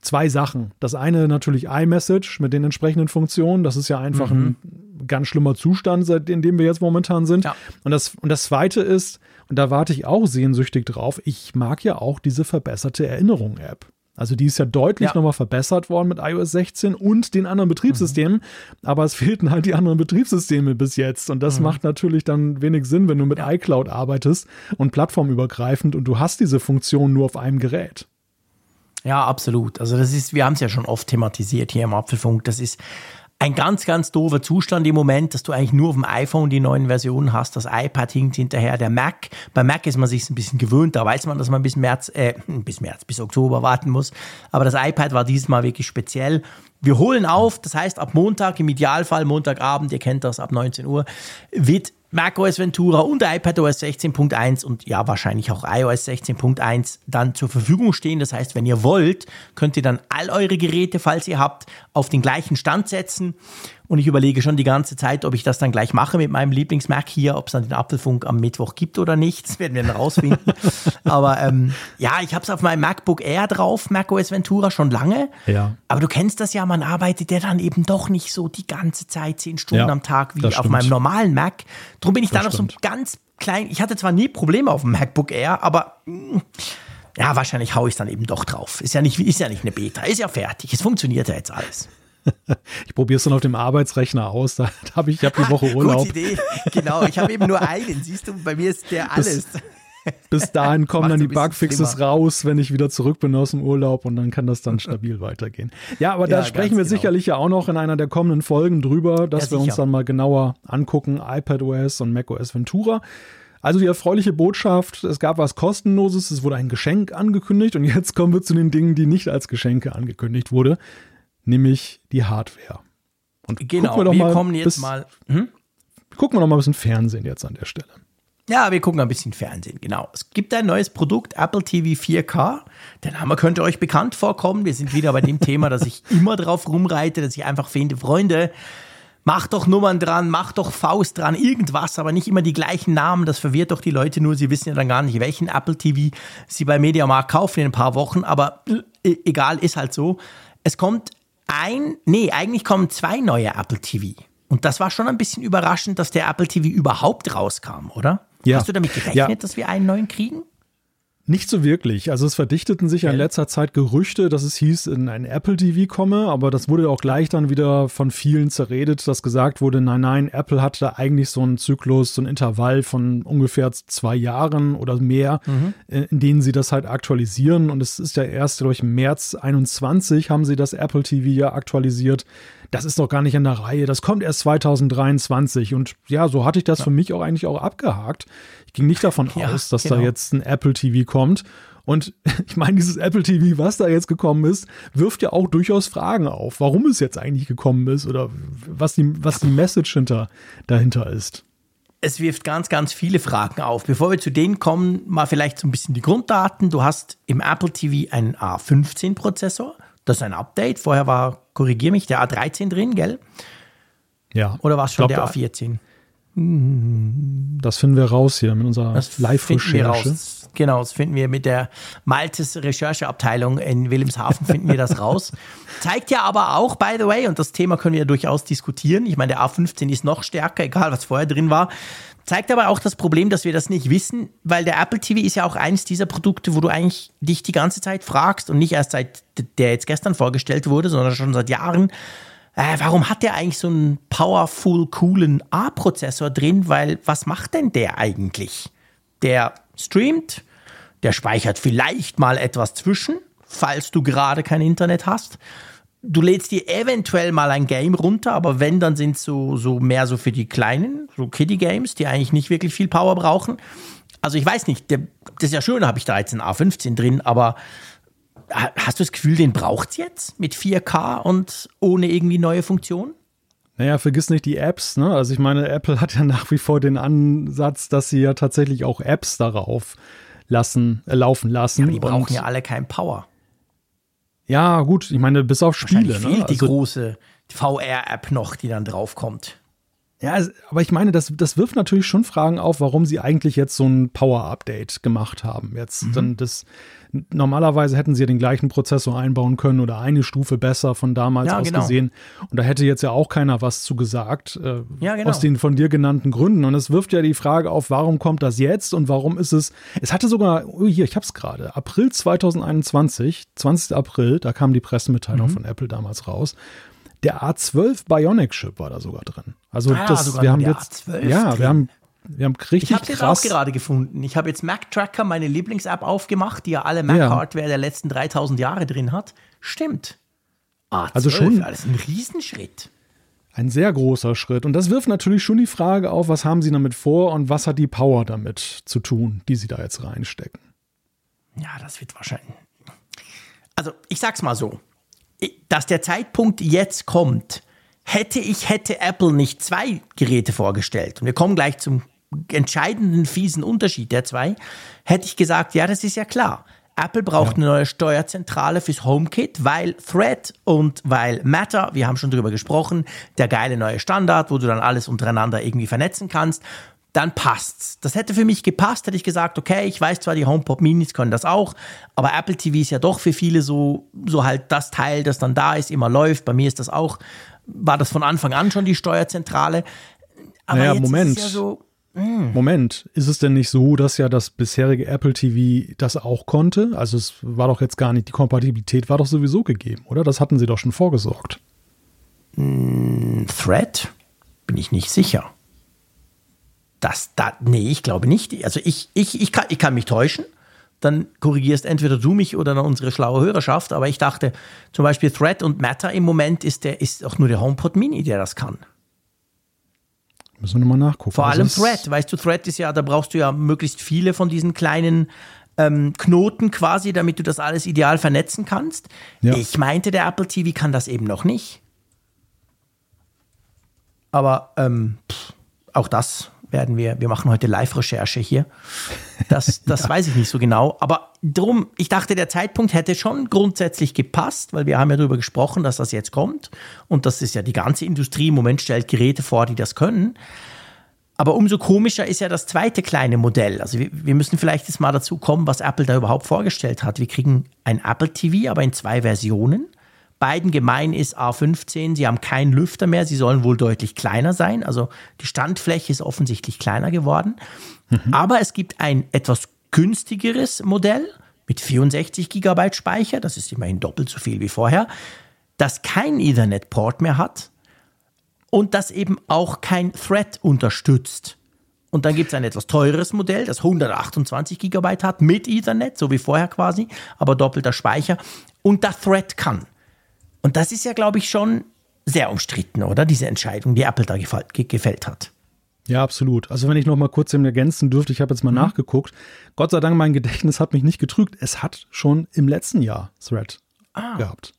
Speaker 2: zwei Sachen. Das eine natürlich iMessage mit den entsprechenden Funktionen. Das ist ja einfach ein ganz schlimmer Zustand, seit- in dem wir jetzt momentan sind.
Speaker 1: Ja.
Speaker 2: Und, das, und das zweite ist, und da warte ich auch sehnsüchtig drauf, ich mag ja auch diese verbesserte Erinnerung-App. Also die ist ja deutlich
Speaker 1: Ja.
Speaker 2: nochmal verbessert worden mit iOS 16 und den anderen Betriebssystemen, aber es fehlten halt die anderen Betriebssysteme bis jetzt und das macht natürlich dann wenig Sinn, wenn du mit iCloud arbeitest und plattformübergreifend und du hast diese Funktion nur auf einem Gerät.
Speaker 1: Ja, absolut. Also das ist, wir haben es ja schon oft thematisiert hier im Apfelfunk. Das ist ein ganz, ganz doofer Zustand im Moment, dass du eigentlich nur auf dem iPhone die neuen Versionen hast. Das iPad hinkt hinterher. Der Mac, bei Mac ist man sich ein bisschen gewöhnt. Da weiß man, dass man bis März, äh, bis März, bis Oktober warten muss. Aber das iPad war dieses Mal wirklich speziell. Wir holen auf, das heißt ab Montag, im Idealfall Montagabend, ihr kennt das, ab 19 Uhr, wird macOS Ventura und iPadOS 16.1 und ja, wahrscheinlich auch iOS 16.1 dann zur Verfügung stehen. Das heißt, wenn ihr wollt, könnt ihr dann all eure Geräte, falls ihr habt, auf den gleichen Stand setzen. Und ich überlege schon die ganze Zeit, ob ich das dann gleich mache mit meinem Lieblings-Mac hier, ob es dann den Apfelfunk am Mittwoch gibt oder nicht. Das werden wir dann rausfinden. Aber ähm, ja, ich habe es auf meinem MacBook Air drauf, macOS Ventura, schon lange.
Speaker 2: Ja.
Speaker 1: Aber du kennst das ja, man arbeitet ja dann eben doch nicht so die ganze Zeit, zehn Stunden
Speaker 2: Ja,
Speaker 1: am Tag wie auf meinem normalen Mac. Drum bin ich dann auf so ganz klein, ich hatte zwar nie Probleme auf dem MacBook Air, aber mh, mm, ja, wahrscheinlich haue ich es dann eben doch drauf. Ist ja, nicht, ist ja nicht eine Beta, ist ja fertig. Es funktioniert ja jetzt alles.
Speaker 2: Ich probiere es dann auf dem Arbeitsrechner aus. Da, da habe ich, ich hab die Woche Urlaub.
Speaker 1: Gute Idee. Genau, ich habe eben nur einen. Siehst du, bei mir ist der alles.
Speaker 2: Bis, bis dahin kommen dann die Bugfixes schlimmer. raus, wenn ich wieder zurück bin aus dem Urlaub und dann kann das dann stabil weitergehen. Ja, aber ja, da sprechen wir genau. sicherlich ja auch noch in einer der kommenden Folgen drüber, dass ja, wir uns dann mal genauer angucken, iPadOS und macOS Ventura. Also die erfreuliche Botschaft, es gab was kostenloses, es wurde ein Geschenk angekündigt und jetzt kommen wir zu den Dingen, die nicht als Geschenke angekündigt wurde, nämlich die Hardware.
Speaker 1: Und genau, wir, doch wir kommen jetzt bis, mal. Hm?
Speaker 2: Gucken wir noch mal ein bisschen Fernsehen jetzt an der Stelle.
Speaker 1: Ja, wir gucken ein bisschen Fernsehen, genau. Es gibt ein neues Produkt, Apple TV 4K. Der Name könnte euch bekannt vorkommen. Wir sind wieder bei dem Thema, dass ich immer drauf rumreite, dass ich einfach finde, Freunde, macht doch Nummern dran, macht doch Faust dran, irgendwas, aber nicht immer die gleichen Namen. Das verwirrt doch die Leute nur. Sie wissen ja dann gar nicht, welchen Apple TV sie bei Mediamarkt kaufen in ein paar Wochen. Aber äh, egal, ist halt so. Es kommt ein, nee, eigentlich kommen zwei neue Apple TV. Und das war schon ein bisschen überraschend, dass der Apple TV überhaupt rauskam, oder? Ja. Hast du damit gerechnet, ja. dass wir einen neuen kriegen?
Speaker 2: Nicht so wirklich. Also es verdichteten sich ja in letzter Zeit Gerüchte, dass es hieß, in ein Apple TV komme, aber das wurde auch gleich dann wieder von vielen zerredet, dass gesagt wurde, nein, nein, Apple hat da eigentlich so einen Zyklus, so ein Intervall von ungefähr zwei Jahren oder mehr, mhm. Äh, in denen sie das halt aktualisieren. Und es ist ja erst durch März 21 haben sie das Apple TV ja aktualisiert das ist doch gar nicht in der Reihe, das kommt erst 2023. Und ja, so hatte ich das ja. für mich auch eigentlich auch abgehakt. Ich ging nicht davon ja, aus, dass genau. da jetzt ein Apple TV kommt. Und ich meine, dieses Apple TV, was da jetzt gekommen ist, wirft ja auch durchaus Fragen auf, warum es jetzt eigentlich gekommen ist oder was die, was die Message hinter, dahinter ist.
Speaker 1: Es wirft ganz, ganz viele Fragen auf. Bevor wir zu denen kommen, mal vielleicht so ein bisschen die Grunddaten. Du hast im Apple TV einen A15-Prozessor. Das ist ein Update. Vorher war, korrigier mich, der A13 drin, gell?
Speaker 2: Ja.
Speaker 1: Oder war es schon glaub, der A14?
Speaker 2: Das finden wir raus hier mit unserer Live-Recherche.
Speaker 1: Genau, das finden wir mit der Maltes Rechercheabteilung in Wilhelmshaven finden wir das raus. Zeigt ja aber auch, by the way, und das Thema können wir ja durchaus diskutieren. Ich meine, der A15 ist noch stärker, egal was vorher drin war. Zeigt aber auch das Problem, dass wir das nicht wissen, weil der Apple TV ist ja auch eines dieser Produkte, wo du eigentlich dich die ganze Zeit fragst und nicht erst seit der jetzt gestern vorgestellt wurde, sondern schon seit Jahren, äh, warum hat der eigentlich so einen powerful, coolen A-Prozessor drin? Weil was macht denn der eigentlich? Der streamt, der speichert vielleicht mal etwas zwischen, falls du gerade kein Internet hast du lädst dir eventuell mal ein Game runter, aber wenn, dann sind so, so mehr so für die kleinen, so Kiddie-Games, die eigentlich nicht wirklich viel Power brauchen. Also ich weiß nicht, der, das ist ja schön, habe ich da jetzt einen A15 drin, aber hast du das Gefühl, den braucht es jetzt mit 4K und ohne irgendwie neue Funktionen?
Speaker 2: Naja, vergiss nicht die Apps, ne? Also ich meine, Apple hat ja nach wie vor den Ansatz, dass sie ja tatsächlich auch Apps darauf lassen, äh, laufen lassen. Ja,
Speaker 1: die brauchen ja alle keinen Power.
Speaker 2: Ja, gut, ich meine, bis auf Spiele.
Speaker 1: Ne? fehlt ne? die also, große VR-App noch, die dann draufkommt.
Speaker 2: Ja, aber ich meine, das, das wirft natürlich schon Fragen auf, warum sie eigentlich jetzt so ein Power-Update gemacht haben. Jetzt mhm. dann das, normalerweise hätten sie ja den gleichen Prozessor einbauen können oder eine Stufe besser von damals ja, aus genau. gesehen. Und da hätte jetzt ja auch keiner was zu gesagt, äh, ja, genau. aus den von dir genannten Gründen. Und es wirft ja die Frage auf, warum kommt das jetzt und warum ist es, es hatte sogar, oh hier, ich hab's gerade, April 2021, 20. April, da kam die Pressemitteilung mhm. von Apple damals raus. Der A12 Bionic Chip war da sogar drin. Also ah, das, wir haben jetzt, A12 ja, drin. wir haben wir haben richtig
Speaker 1: Ich habe jetzt auch gerade gefunden. Ich habe jetzt Mac Tracker, meine Lieblings-App, aufgemacht, die ja alle Mac-Hardware ja. der letzten 3000 Jahre drin hat. Stimmt.
Speaker 2: A12, also schon.
Speaker 1: Das ist ein Riesenschritt.
Speaker 2: Ein sehr großer Schritt. Und das wirft natürlich schon die Frage auf, was haben sie damit vor und was hat die Power damit zu tun, die sie da jetzt reinstecken.
Speaker 1: Ja, das wird wahrscheinlich. Also, ich sag's mal so dass der Zeitpunkt jetzt kommt, hätte ich, hätte Apple nicht zwei Geräte vorgestellt, und wir kommen gleich zum entscheidenden fiesen Unterschied der zwei, hätte ich gesagt, ja, das ist ja klar. Apple braucht ja. eine neue Steuerzentrale fürs HomeKit, weil Thread und weil Matter, wir haben schon drüber gesprochen, der geile neue Standard, wo du dann alles untereinander irgendwie vernetzen kannst dann passt's. Das hätte für mich gepasst, hätte ich gesagt, okay, ich weiß zwar, die HomePod Minis können das auch, aber Apple TV ist ja doch für viele so, so halt das Teil, das dann da ist, immer läuft. Bei mir ist das auch, war das von Anfang an schon die Steuerzentrale.
Speaker 2: Aber naja, Moment. Ja so, mm. Moment, ist es denn nicht so, dass ja das bisherige Apple TV das auch konnte? Also es war doch jetzt gar nicht, die Kompatibilität war doch sowieso gegeben, oder? Das hatten sie doch schon vorgesorgt.
Speaker 1: Mm, Thread? Bin ich nicht sicher. Das, da, nee, ich glaube nicht. Also ich, ich, ich, kann, ich kann mich täuschen. Dann korrigierst entweder du mich oder unsere schlaue Hörerschaft. Aber ich dachte, zum Beispiel Thread und Matter im Moment ist, der, ist auch nur der HomePod Mini, der das kann.
Speaker 2: Müssen wir nochmal nachgucken.
Speaker 1: Vor allem Thread. Weißt du, Thread ist ja, da brauchst du ja möglichst viele von diesen kleinen ähm, Knoten quasi, damit du das alles ideal vernetzen kannst. Ja. Ich meinte, der Apple TV kann das eben noch nicht. Aber ähm, pff, auch das werden wir, wir machen heute Live-Recherche hier. Das, das ja. weiß ich nicht so genau. Aber drum, ich dachte, der Zeitpunkt hätte schon grundsätzlich gepasst, weil wir haben ja darüber gesprochen, dass das jetzt kommt. Und das ist ja die ganze Industrie im Moment stellt Geräte vor, die das können. Aber umso komischer ist ja das zweite kleine Modell. Also wir, wir müssen vielleicht jetzt mal dazu kommen, was Apple da überhaupt vorgestellt hat. Wir kriegen ein Apple TV, aber in zwei Versionen beiden gemein ist A15, sie haben keinen Lüfter mehr, sie sollen wohl deutlich kleiner sein. Also die Standfläche ist offensichtlich kleiner geworden. Mhm. Aber es gibt ein etwas günstigeres Modell mit 64 GB Speicher, das ist immerhin doppelt so viel wie vorher, das kein Ethernet-Port mehr hat und das eben auch kein Thread unterstützt. Und dann gibt es ein etwas teureres Modell, das 128 GB hat mit Ethernet, so wie vorher quasi, aber doppelter Speicher und das Thread kann. Und das ist ja, glaube ich, schon sehr umstritten, oder? Diese Entscheidung, die Apple da gefällt hat.
Speaker 2: Ja, absolut. Also wenn ich noch mal kurz eben ergänzen dürfte, ich habe jetzt mal mhm. nachgeguckt. Gott sei Dank, mein Gedächtnis hat mich nicht getrügt. Es hat schon im letzten Jahr Thread ah. gehabt.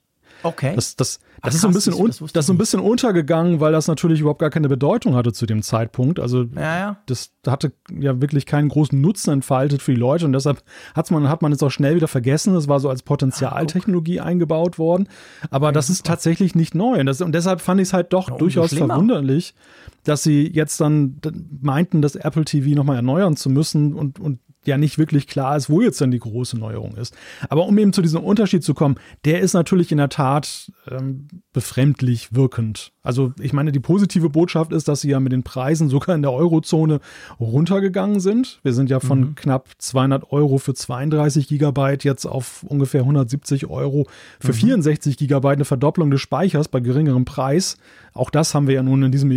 Speaker 1: Okay.
Speaker 2: Das, das, das, Ach, ist so ein bisschen, das, das ist so ein bisschen untergegangen, weil das natürlich überhaupt gar keine Bedeutung hatte zu dem Zeitpunkt. Also
Speaker 1: ja, ja.
Speaker 2: das hatte ja wirklich keinen großen Nutzen entfaltet für die Leute und deshalb hat's man, hat man es auch schnell wieder vergessen. Das war so als Potenzialtechnologie ah, eingebaut worden. Aber ja, das ist tatsächlich nicht neu. Und, das, und deshalb fand ich es halt doch durchaus verwunderlich, dass sie jetzt dann meinten, das Apple TV nochmal erneuern zu müssen und, und ja nicht wirklich klar ist, wo jetzt dann die große Neuerung ist. Aber um eben zu diesem Unterschied zu kommen, der ist natürlich in der Tat ähm, befremdlich wirkend. Also ich meine, die positive Botschaft ist, dass sie ja mit den Preisen sogar in der Eurozone runtergegangen sind. Wir sind ja von mhm. knapp 200 Euro für 32 Gigabyte jetzt auf ungefähr 170 Euro für mhm. 64 Gigabyte, eine Verdopplung des Speichers bei geringerem Preis. Auch das haben wir ja nun in diesem,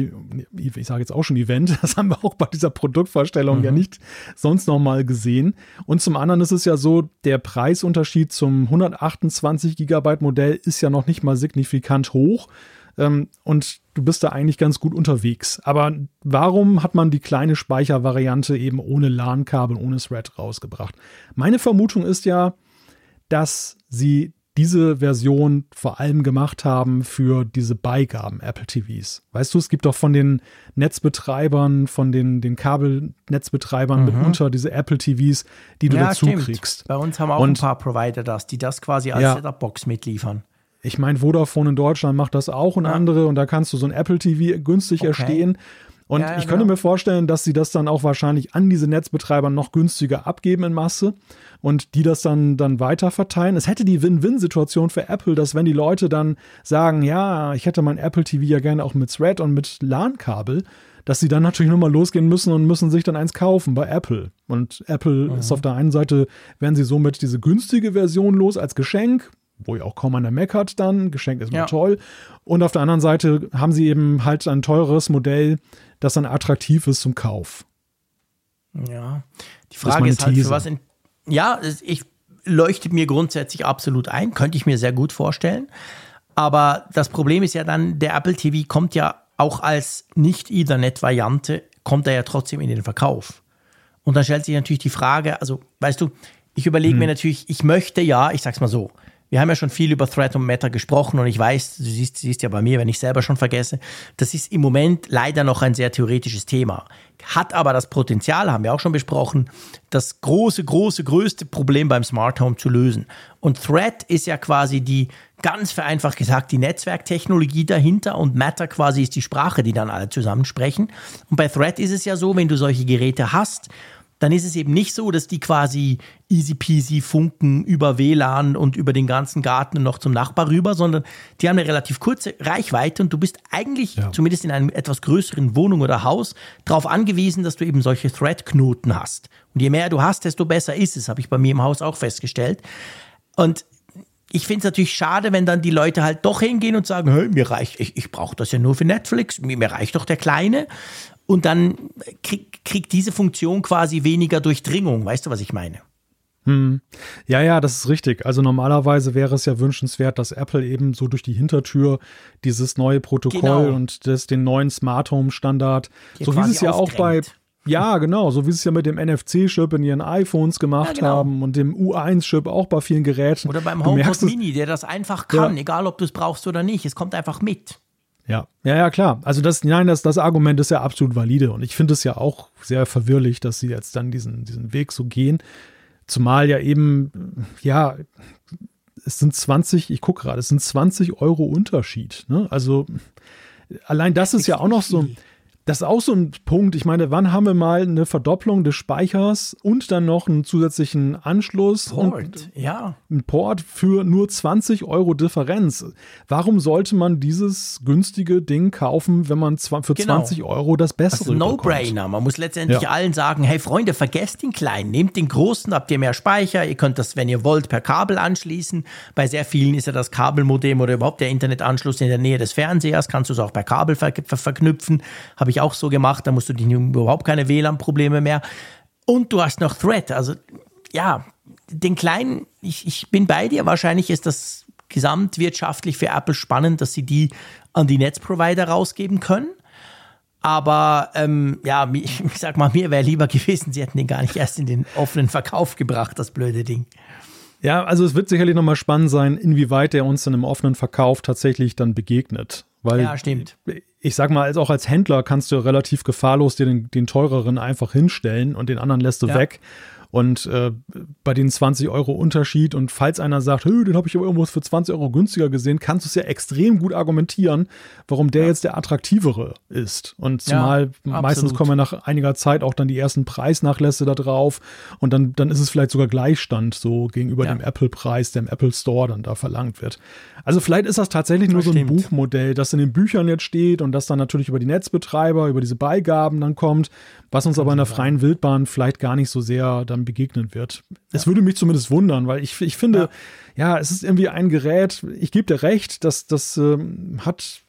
Speaker 2: ich sage jetzt auch schon Event, das haben wir auch bei dieser Produktvorstellung mhm. ja nicht sonst noch mal gesehen. Und zum anderen ist es ja so, der Preisunterschied zum 128 Gigabyte Modell ist ja noch nicht mal signifikant hoch. Ähm, und du bist da eigentlich ganz gut unterwegs. Aber warum hat man die kleine Speichervariante eben ohne LAN-Kabel, ohne Thread rausgebracht? Meine Vermutung ist ja, dass sie diese Version vor allem gemacht haben für diese Beigaben Apple TVs. Weißt du, es gibt doch von den Netzbetreibern, von den, den Kabelnetzbetreibern mhm. mitunter diese Apple TVs, die du ja, dazu stimmt. kriegst.
Speaker 1: Bei uns haben auch Und, ein paar Provider das, die das quasi als ja, Setup-Box mitliefern.
Speaker 2: Ich meine, Vodafone in Deutschland macht das auch und ja. andere und da kannst du so ein Apple TV günstig okay. erstehen. Und ja, ja, ich könnte genau. mir vorstellen, dass sie das dann auch wahrscheinlich an diese Netzbetreiber noch günstiger abgeben in Masse und die das dann, dann weiter verteilen. Es hätte die Win-Win-Situation für Apple, dass wenn die Leute dann sagen, ja, ich hätte mein Apple TV ja gerne auch mit Thread und mit LAN-Kabel, dass sie dann natürlich nochmal losgehen müssen und müssen sich dann eins kaufen bei Apple. Und Apple mhm. ist auf der einen Seite, werden sie somit diese günstige Version los als Geschenk, wo ja auch kaum einer meckert dann, Geschenk ist mal ja. toll. Und auf der anderen Seite haben sie eben halt ein teures Modell, das dann attraktiv ist zum Kauf.
Speaker 1: Ja, die Frage ist, ist halt, für was in, ja, ich leuchtet mir grundsätzlich absolut ein, könnte ich mir sehr gut vorstellen. Aber das Problem ist ja dann, der Apple TV kommt ja auch als Nicht-Ethernet-Variante, kommt er ja trotzdem in den Verkauf. Und dann stellt sich natürlich die Frage, also weißt du, ich überlege hm. mir natürlich, ich möchte ja, ich sag's mal so, wir haben ja schon viel über Thread und Meta gesprochen und ich weiß, du siehst, siehst ja bei mir, wenn ich selber schon vergesse, das ist im Moment leider noch ein sehr theoretisches Thema. Hat aber das Potenzial, haben wir auch schon besprochen, das große, große, größte Problem beim Smart Home zu lösen. Und Thread ist ja quasi die, ganz vereinfacht gesagt, die Netzwerktechnologie dahinter und Matter quasi ist die Sprache, die dann alle zusammen sprechen. Und bei Thread ist es ja so, wenn du solche Geräte hast, dann ist es eben nicht so, dass die quasi easy peasy funken über WLAN und über den ganzen Garten noch zum Nachbar rüber, sondern die haben eine relativ kurze Reichweite und du bist eigentlich, ja. zumindest in einem etwas größeren Wohnung oder Haus, darauf angewiesen, dass du eben solche Thread-Knoten hast. Und je mehr du hast, desto besser ist es, habe ich bei mir im Haus auch festgestellt. Und ich finde es natürlich schade, wenn dann die Leute halt doch hingehen und sagen, hey, mir reicht, ich, ich brauche das ja nur für Netflix, mir, mir reicht doch der Kleine. Und dann krieg, kriegt diese Funktion quasi weniger Durchdringung. Weißt du, was ich meine?
Speaker 2: Hm. Ja, ja, das ist richtig. Also normalerweise wäre es ja wünschenswert, dass Apple eben so durch die Hintertür dieses neue Protokoll genau. und das, den neuen Smart Home Standard, Hier so wie es ja auch bei ja, genau, so wie sie es ja mit dem NFC-Chip in ihren iPhones gemacht ja, genau. haben und dem U1-Chip auch bei vielen Geräten.
Speaker 1: Oder beim HomePod Mini, der das einfach kann, ja. egal ob du es brauchst oder nicht. Es kommt einfach mit.
Speaker 2: Ja, ja, ja, klar. Also das, nein, das, das Argument ist ja absolut valide und ich finde es ja auch sehr verwirrlich, dass sie jetzt dann diesen, diesen Weg so gehen. Zumal ja eben, ja, es sind 20, ich gucke gerade, es sind 20 Euro Unterschied. Ne? Also allein das ist ja auch noch so, das ist auch so ein Punkt. Ich meine, wann haben wir mal eine Verdopplung des Speichers und dann noch einen zusätzlichen Anschluss
Speaker 1: Port, und ja.
Speaker 2: ein Port für nur 20 Euro Differenz? Warum sollte man dieses günstige Ding kaufen, wenn man für genau. 20 Euro das bessere das ist ein
Speaker 1: No-Brainer. Man muss letztendlich ja. allen sagen, hey Freunde, vergesst den kleinen, nehmt den großen, habt ihr mehr Speicher, ihr könnt das, wenn ihr wollt, per Kabel anschließen. Bei sehr vielen ist ja das Kabelmodem oder überhaupt der Internetanschluss in der Nähe des Fernsehers, kannst du es auch per Kabel ver ver verknüpfen. Habe ich auch so gemacht, da musst du dich überhaupt keine WLAN-Probleme mehr. Und du hast noch Thread. Also ja, den kleinen, ich, ich bin bei dir, wahrscheinlich ist das gesamtwirtschaftlich für Apple spannend, dass sie die an die Netzprovider rausgeben können. Aber ähm, ja, ich, ich sag mal, mir wäre lieber gewesen, sie hätten den gar nicht erst in den offenen Verkauf gebracht, das blöde Ding.
Speaker 2: Ja, also es wird sicherlich nochmal spannend sein, inwieweit er uns dann im offenen Verkauf tatsächlich dann begegnet. Weil
Speaker 1: ja, stimmt.
Speaker 2: Ich sag mal, als auch als Händler kannst du relativ gefahrlos dir den, den teureren einfach hinstellen und den anderen lässt du ja. weg. Und äh, bei den 20 Euro Unterschied und falls einer sagt, den habe ich aber irgendwo für 20 Euro günstiger gesehen, kannst du es ja extrem gut argumentieren, warum der ja. jetzt der attraktivere ist. Und zumal ja, meistens kommen ja nach einiger Zeit auch dann die ersten Preisnachlässe da drauf und dann, dann ist es vielleicht sogar Gleichstand so gegenüber ja. dem Apple-Preis, der im Apple Store dann da verlangt wird. Also vielleicht ist das tatsächlich das nur so ein. Buchmodell, das in den Büchern jetzt steht und das dann natürlich über die Netzbetreiber, über diese Beigaben dann kommt, was uns aber in der freien Wildbahn vielleicht gar nicht so sehr dann begegnen wird. Es würde mich zumindest wundern, weil ich, ich finde, ja. ja es ist irgendwie ein Gerät, ich gebe dir recht, das, das ähm, hat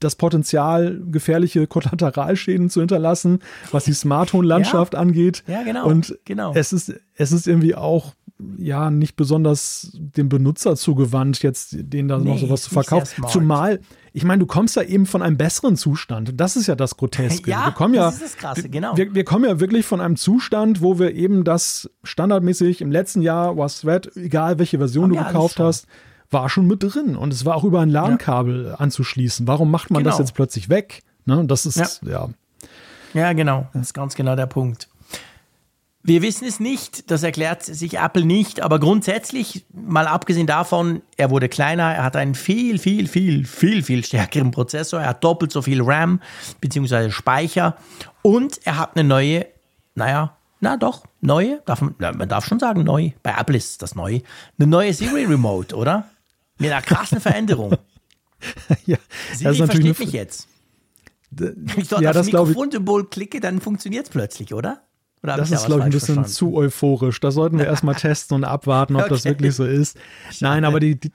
Speaker 2: das Potenzial, gefährliche Kollateralschäden zu hinterlassen, was die Smart Home Landschaft
Speaker 1: ja.
Speaker 2: angeht.
Speaker 1: Ja, genau.
Speaker 2: Und
Speaker 1: genau.
Speaker 2: es ist, es ist irgendwie auch ja nicht besonders dem Benutzer zugewandt, jetzt denen da nee, noch sowas zu verkaufen. Zumal, ich meine, du kommst ja eben von einem besseren Zustand. Das ist ja das Groteske.
Speaker 1: Ja,
Speaker 2: wir kommen ja,
Speaker 1: das ist das Krasse, genau.
Speaker 2: Wir, wir, kommen ja wirklich von einem Zustand, wo wir eben das standardmäßig im letzten Jahr was Thread, egal welche Version Haben du gekauft hast, war schon mit drin. Und es war auch über ein LAN-Kabel ja. anzuschließen. Warum macht man genau. das jetzt plötzlich weg? Ne? Das ist, ja. ja.
Speaker 1: Ja, genau. Das ist ganz genau der Punkt. Wir wissen es nicht, das erklärt sich Apple nicht, aber grundsätzlich, mal abgesehen davon, er wurde kleiner, er hat einen viel, viel, viel, viel, viel stärkeren Prozessor, er hat doppelt so viel RAM bzw. Speicher und er hat eine neue, naja, na doch, neue, darf man, darf schon sagen neu, bei Apple ist das neu, eine neue Siri Remote, oder? Mit einer krassen Veränderung.
Speaker 2: ja,
Speaker 1: Siri versteht mich jetzt. Wenn ich dort ja, auf das Mikrofonsymbol klicke, dann funktioniert es plötzlich, oder?
Speaker 2: Das ist, glaube ich, ein bisschen verstanden? zu euphorisch. Da sollten wir erstmal testen und abwarten, ob okay. das wirklich so ist. Nein, aber die, die,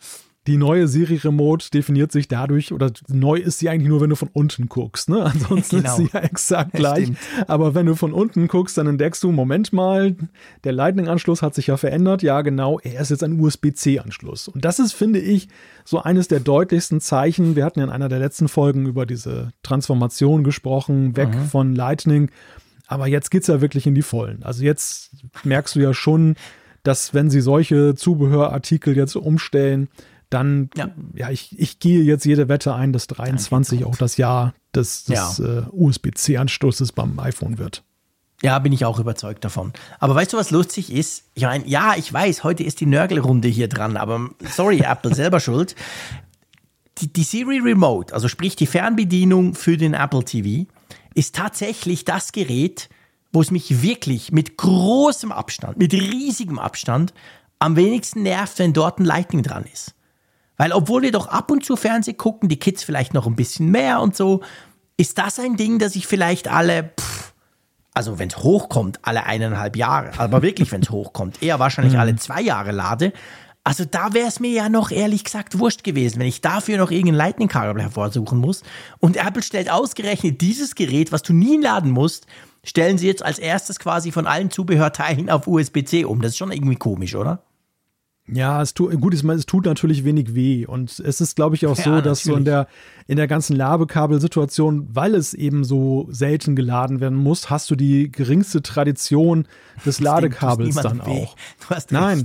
Speaker 2: die neue Siri Remote definiert sich dadurch, oder neu ist sie eigentlich nur, wenn du von unten guckst. Ne? Ansonsten genau. ist sie ja exakt gleich. Aber wenn du von unten guckst, dann entdeckst du, Moment mal, der Lightning-Anschluss hat sich ja verändert. Ja, genau, er ist jetzt ein USB-C-Anschluss. Und das ist, finde ich, so eines der deutlichsten Zeichen. Wir hatten ja in einer der letzten Folgen über diese Transformation gesprochen, weg mhm. von Lightning aber jetzt geht es ja wirklich in die Vollen. Also jetzt merkst du ja schon, dass wenn sie solche Zubehörartikel jetzt umstellen, dann, ja, ja ich, ich gehe jetzt jede Wette ein, dass 23 auch das Jahr des, des ja. äh, USB-C-Anstoßes beim iPhone wird.
Speaker 1: Ja, bin ich auch überzeugt davon. Aber weißt du, was lustig ist? Ich meine, ja, ich weiß, heute ist die Nörgelrunde hier dran, aber sorry, Apple selber schuld. Die, die Siri Remote, also sprich die Fernbedienung für den Apple TV, ist tatsächlich das Gerät, wo es mich wirklich mit großem Abstand, mit riesigem Abstand am wenigsten nervt, wenn dort ein Lightning dran ist. Weil obwohl wir doch ab und zu Fernsehen gucken, die Kids vielleicht noch ein bisschen mehr und so, ist das ein Ding, das ich vielleicht alle, pff, also wenn es hochkommt, alle eineinhalb Jahre, aber wirklich, wenn es hochkommt, eher wahrscheinlich alle zwei Jahre lade. Also da wäre es mir ja noch ehrlich gesagt wurscht gewesen, wenn ich dafür noch irgendein Lightning-Kabel hervorsuchen muss. Und Apple stellt ausgerechnet dieses Gerät, was du nie laden musst, stellen sie jetzt als erstes quasi von allen Zubehörteilen auf USB-C um. Das ist schon irgendwie komisch, oder?
Speaker 2: Ja, es tut, gut, es tut natürlich wenig weh. Und es ist, glaube ich, auch so, ja, dass so in der, in der ganzen Labekabelsituation, weil es eben so selten geladen werden muss, hast du die geringste Tradition des Ladekabels dann auch. Nein,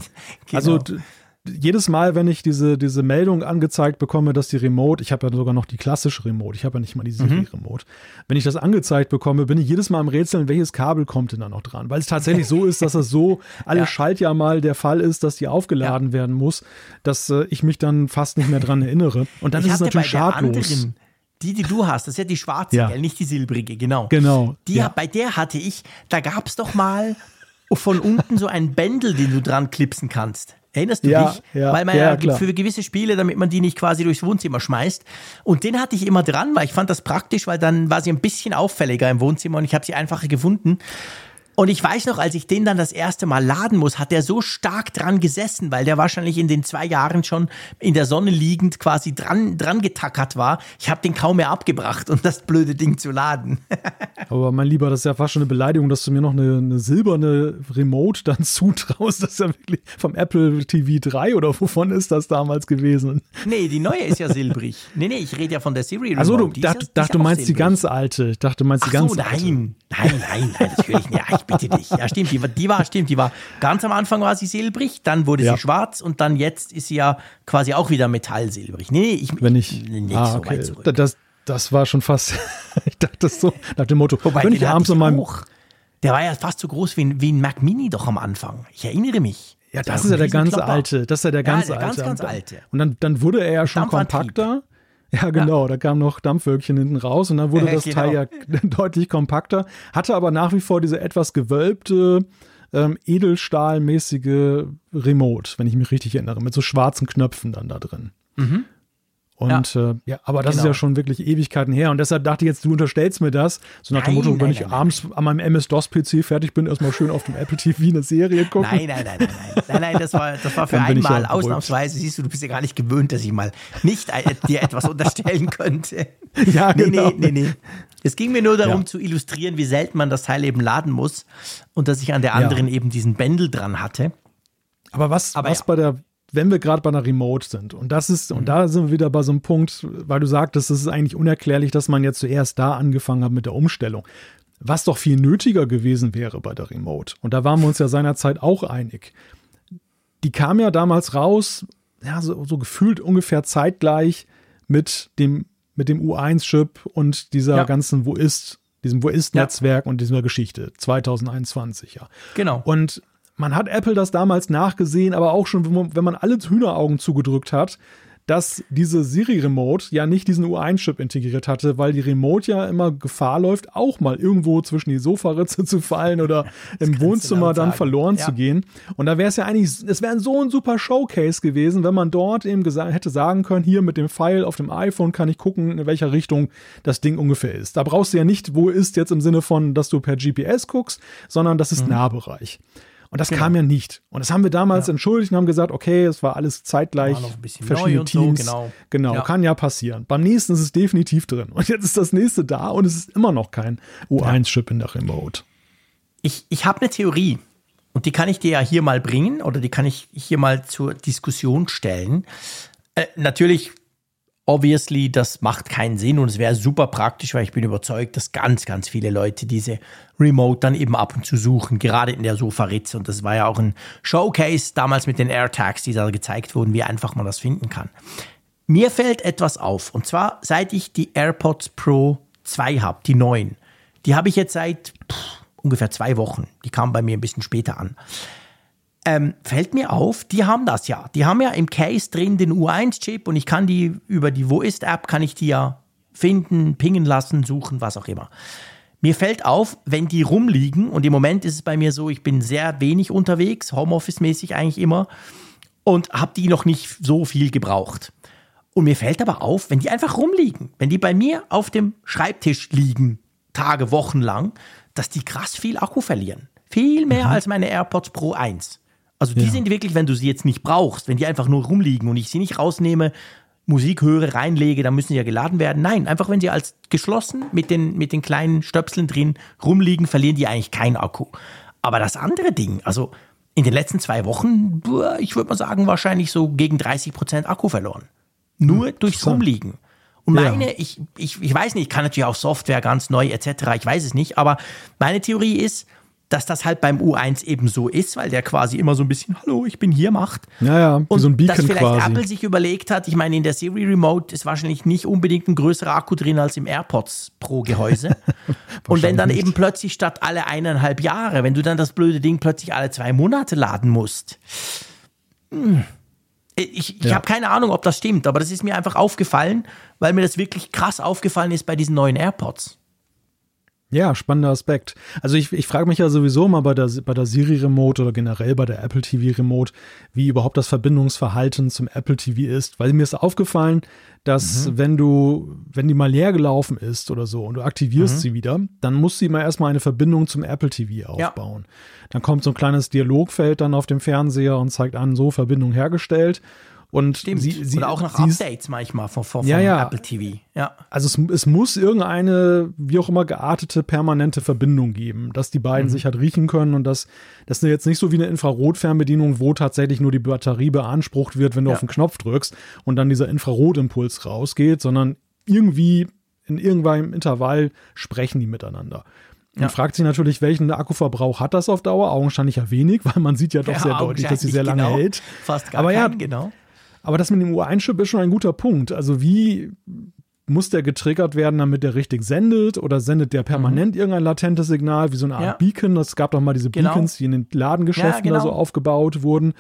Speaker 2: also genau. also jedes Mal, wenn ich diese, diese Meldung angezeigt bekomme, dass die Remote, ich habe ja sogar noch die klassische Remote, ich habe ja nicht mal die Siri-Remote, mhm. wenn ich das angezeigt bekomme, bin ich jedes Mal am Rätseln, welches Kabel kommt denn da noch dran? Weil es tatsächlich so ist, dass das so alle ja. Schaltjahr mal der Fall ist, dass die aufgeladen ja. werden muss, dass äh, ich mich dann fast nicht mehr dran erinnere. Und dann ich ist es natürlich schadlos.
Speaker 1: Die, die du hast, das ist ja die schwarze, ja. nicht die silbrige, genau.
Speaker 2: Genau.
Speaker 1: Die, ja. Bei der hatte ich, da gab es doch mal von unten so ein Bändel, den du dran klipsen kannst. Erinnerst du ja, dich? Ja, Weil man ja, ja für gewisse Spiele, damit man die nicht quasi durchs Wohnzimmer schmeißt. Und den hatte ich immer dran, weil ich fand das praktisch, weil dann war sie ein bisschen auffälliger im Wohnzimmer und ich habe sie einfacher gefunden. Und ich weiß noch, als ich den dann das erste Mal laden muss, hat der so stark dran gesessen, weil der wahrscheinlich in den zwei Jahren schon in der Sonne liegend quasi dran, dran getackert war. Ich habe den kaum mehr abgebracht, um das blöde Ding zu laden.
Speaker 2: Aber mein Lieber, das ist ja fast schon eine Beleidigung, dass du mir noch eine, eine silberne Remote dann zutraust. Das ist ja wirklich vom Apple TV 3 oder wovon ist das damals gewesen?
Speaker 1: Nee, die neue ist ja silbrig. Nee, nee, ich rede ja von der Siri Remote.
Speaker 2: Also du dacht, ja, dachte, du meinst silbrig. die ganz alte. Ich dachte, meinst die Ach ganz so,
Speaker 1: nein. alte. Nein, nein, nein, nein, natürlich nicht. Ja, bitte dich. Ja, stimmt, die, die, war, stimmt, die war ganz am Anfang war sie silbrig, dann wurde ja. sie schwarz und dann jetzt ist sie ja quasi auch wieder metallsilbrig. Nee, ich,
Speaker 2: Wenn ich,
Speaker 1: nicht
Speaker 2: ah, so okay. weit zurück. Das, das war schon fast, ich dachte das so, nach dem Motto,
Speaker 1: Wobei, wenn ich abends in meinem... Der war ja fast so groß wie ein, wie ein Mac Mini doch am Anfang. Ich erinnere mich.
Speaker 2: Ja, das, das ist ja der ganz alte. Das ist ja der ganz ja, der
Speaker 1: alte. Ganz, ganz alte.
Speaker 2: Und dann, dann wurde er ja schon kompakter. Ja, genau, ja. da kam noch Dampfwölkchen hinten raus und dann wurde das genau. Teil ja deutlich kompakter, hatte aber nach wie vor diese etwas gewölbte, ähm, edelstahlmäßige Remote, wenn ich mich richtig erinnere, mit so schwarzen Knöpfen dann da drin. Mhm. Und ja, äh, ja aber das genau. ist ja schon wirklich Ewigkeiten her. Und deshalb dachte ich jetzt, du unterstellst mir das. So nach nein, dem Motto, wenn ich nein, abends an meinem MS-DOS-PC fertig bin, erstmal schön auf dem Apple TV eine Serie gucken.
Speaker 1: Nein, nein, nein, nein, nein. Nein, nein, das war, das war für einmal ja ausnahmsweise. Siehst du, du bist ja gar nicht gewöhnt, dass ich mal nicht äh, dir etwas unterstellen könnte.
Speaker 2: Ja, genau.
Speaker 1: Nee, nee, nee, nee. Es ging mir nur darum ja. zu illustrieren, wie selten man das Teil eben laden muss und dass ich an der anderen ja. eben diesen Bändel dran hatte.
Speaker 2: Aber was, Aber was ja. bei der wenn wir gerade bei einer Remote sind, und das ist, mhm. und da sind wir wieder bei so einem Punkt, weil du sagtest, es ist eigentlich unerklärlich, dass man jetzt zuerst da angefangen hat mit der Umstellung. Was doch viel nötiger gewesen wäre bei der Remote. Und da waren wir uns ja seinerzeit auch einig. Die kam ja damals raus, ja, so, so gefühlt ungefähr zeitgleich mit dem, mit dem U1-Chip und dieser ja. ganzen Wo ist, diesem Wo ist-Netzwerk ja. und dieser Geschichte 2021, ja.
Speaker 1: Genau.
Speaker 2: Und man hat Apple das damals nachgesehen, aber auch schon, wenn man alle Hühneraugen zugedrückt hat, dass diese Siri Remote ja nicht diesen U1-Chip integriert hatte, weil die Remote ja immer Gefahr läuft, auch mal irgendwo zwischen die Sofaritze zu fallen oder im Wohnzimmer dann verloren ja. zu gehen. Und da wäre es ja eigentlich, es wäre so ein super Showcase gewesen, wenn man dort eben hätte sagen können, hier mit dem Pfeil auf dem iPhone kann ich gucken, in welcher Richtung das Ding ungefähr ist. Da brauchst du ja nicht, wo ist jetzt im Sinne von, dass du per GPS guckst, sondern das ist mhm. Nahbereich. Und das genau. kam ja nicht. Und das haben wir damals ja. entschuldigt und haben gesagt, okay, es war alles zeitgleich, war verschiedene Teams. So, genau, genau ja. kann ja passieren. Beim nächsten ist es definitiv drin. Und jetzt ist das nächste da und es ist immer noch kein U1-Chip in der Remote.
Speaker 1: Ich, ich habe eine Theorie. Und die kann ich dir ja hier mal bringen oder die kann ich hier mal zur Diskussion stellen. Äh, natürlich obviously, das macht keinen Sinn und es wäre super praktisch, weil ich bin überzeugt, dass ganz, ganz viele Leute diese Remote dann eben ab und zu suchen, gerade in der Sofa-Ritze. Und das war ja auch ein Showcase damals mit den AirTags, die da gezeigt wurden, wie einfach man das finden kann. Mir fällt etwas auf und zwar seit ich die AirPods Pro 2 habe, die neuen. Die habe ich jetzt seit pff, ungefähr zwei Wochen. Die kamen bei mir ein bisschen später an ähm, fällt mir auf, die haben das ja. Die haben ja im Case drin den U1-Chip und ich kann die über die Wo ist-App, kann ich die ja finden, pingen lassen, suchen, was auch immer. Mir fällt auf, wenn die rumliegen, und im Moment ist es bei mir so, ich bin sehr wenig unterwegs, Homeoffice-mäßig eigentlich immer, und habe die noch nicht so viel gebraucht. Und mir fällt aber auf, wenn die einfach rumliegen, wenn die bei mir auf dem Schreibtisch liegen, Tage, Wochen lang, dass die krass viel Akku verlieren. Viel mehr mhm. als meine AirPods Pro 1. Also die ja. sind wirklich, wenn du sie jetzt nicht brauchst, wenn die einfach nur rumliegen und ich sie nicht rausnehme, Musik höre, reinlege, dann müssen sie ja geladen werden. Nein, einfach wenn sie als geschlossen mit den, mit den kleinen Stöpseln drin rumliegen, verlieren die eigentlich keinen Akku. Aber das andere Ding, also in den letzten zwei Wochen, ich würde mal sagen, wahrscheinlich so gegen 30 Prozent Akku verloren. Nur hm, durchs Rumliegen. Und meine, ja. ich, ich, ich weiß nicht, ich kann natürlich auch Software ganz neu etc., ich weiß es nicht, aber meine Theorie ist, dass das halt beim U1 eben so ist, weil der quasi immer so ein bisschen Hallo, ich bin hier macht.
Speaker 2: Ja, ja,
Speaker 1: und
Speaker 2: so ein Beacon
Speaker 1: dass vielleicht
Speaker 2: quasi.
Speaker 1: Apple sich überlegt hat, ich meine, in der Siri Remote ist wahrscheinlich nicht unbedingt ein größerer Akku drin als im AirPods Pro Gehäuse. und wenn dann eben plötzlich statt alle eineinhalb Jahre, wenn du dann das blöde Ding plötzlich alle zwei Monate laden musst. Hm. Ich, ich ja. habe keine Ahnung, ob das stimmt, aber das ist mir einfach aufgefallen, weil mir das wirklich krass aufgefallen ist bei diesen neuen AirPods.
Speaker 2: Ja, spannender Aspekt. Also ich, ich frage mich ja sowieso mal bei der, bei der Siri Remote oder generell bei der Apple TV Remote, wie überhaupt das Verbindungsverhalten zum Apple TV ist, weil mir ist aufgefallen, dass mhm. wenn du, wenn die mal leer gelaufen ist oder so und du aktivierst mhm. sie wieder, dann muss sie mal erstmal eine Verbindung zum Apple TV aufbauen. Ja. Dann kommt so ein kleines Dialogfeld dann auf dem Fernseher und zeigt an, so Verbindung hergestellt. Und
Speaker 1: Stimmt.
Speaker 2: Sie, sie,
Speaker 1: Oder auch noch Updates manchmal von, von,
Speaker 2: ja, ja.
Speaker 1: Apple TV. Ja.
Speaker 2: Also es, es, muss irgendeine, wie auch immer, geartete, permanente Verbindung geben, dass die beiden mhm. sich halt riechen können und dass das jetzt nicht so wie eine Infrarotfernbedienung, wo tatsächlich nur die Batterie beansprucht wird, wenn du ja. auf den Knopf drückst und dann dieser Infrarotimpuls rausgeht, sondern irgendwie in irgendeinem Intervall sprechen die miteinander. Man ja. fragt sich natürlich, welchen Akkuverbrauch hat das auf Dauer? Augenscheinlich ja wenig, weil man sieht ja doch ja, sehr deutlich, dass sie sehr lange
Speaker 1: genau.
Speaker 2: hält.
Speaker 1: Fast gar
Speaker 2: Aber
Speaker 1: keinen,
Speaker 2: ja,
Speaker 1: genau.
Speaker 2: Aber das mit dem U1-Chip ist schon ein guter Punkt. Also wie muss der getriggert werden, damit der richtig sendet? Oder sendet der permanent mhm. irgendein latentes Signal, wie so eine Art ja. Beacon? Es gab doch mal diese genau. Beacons, die in den Ladengeschäften ja, genau. da so aufgebaut wurden.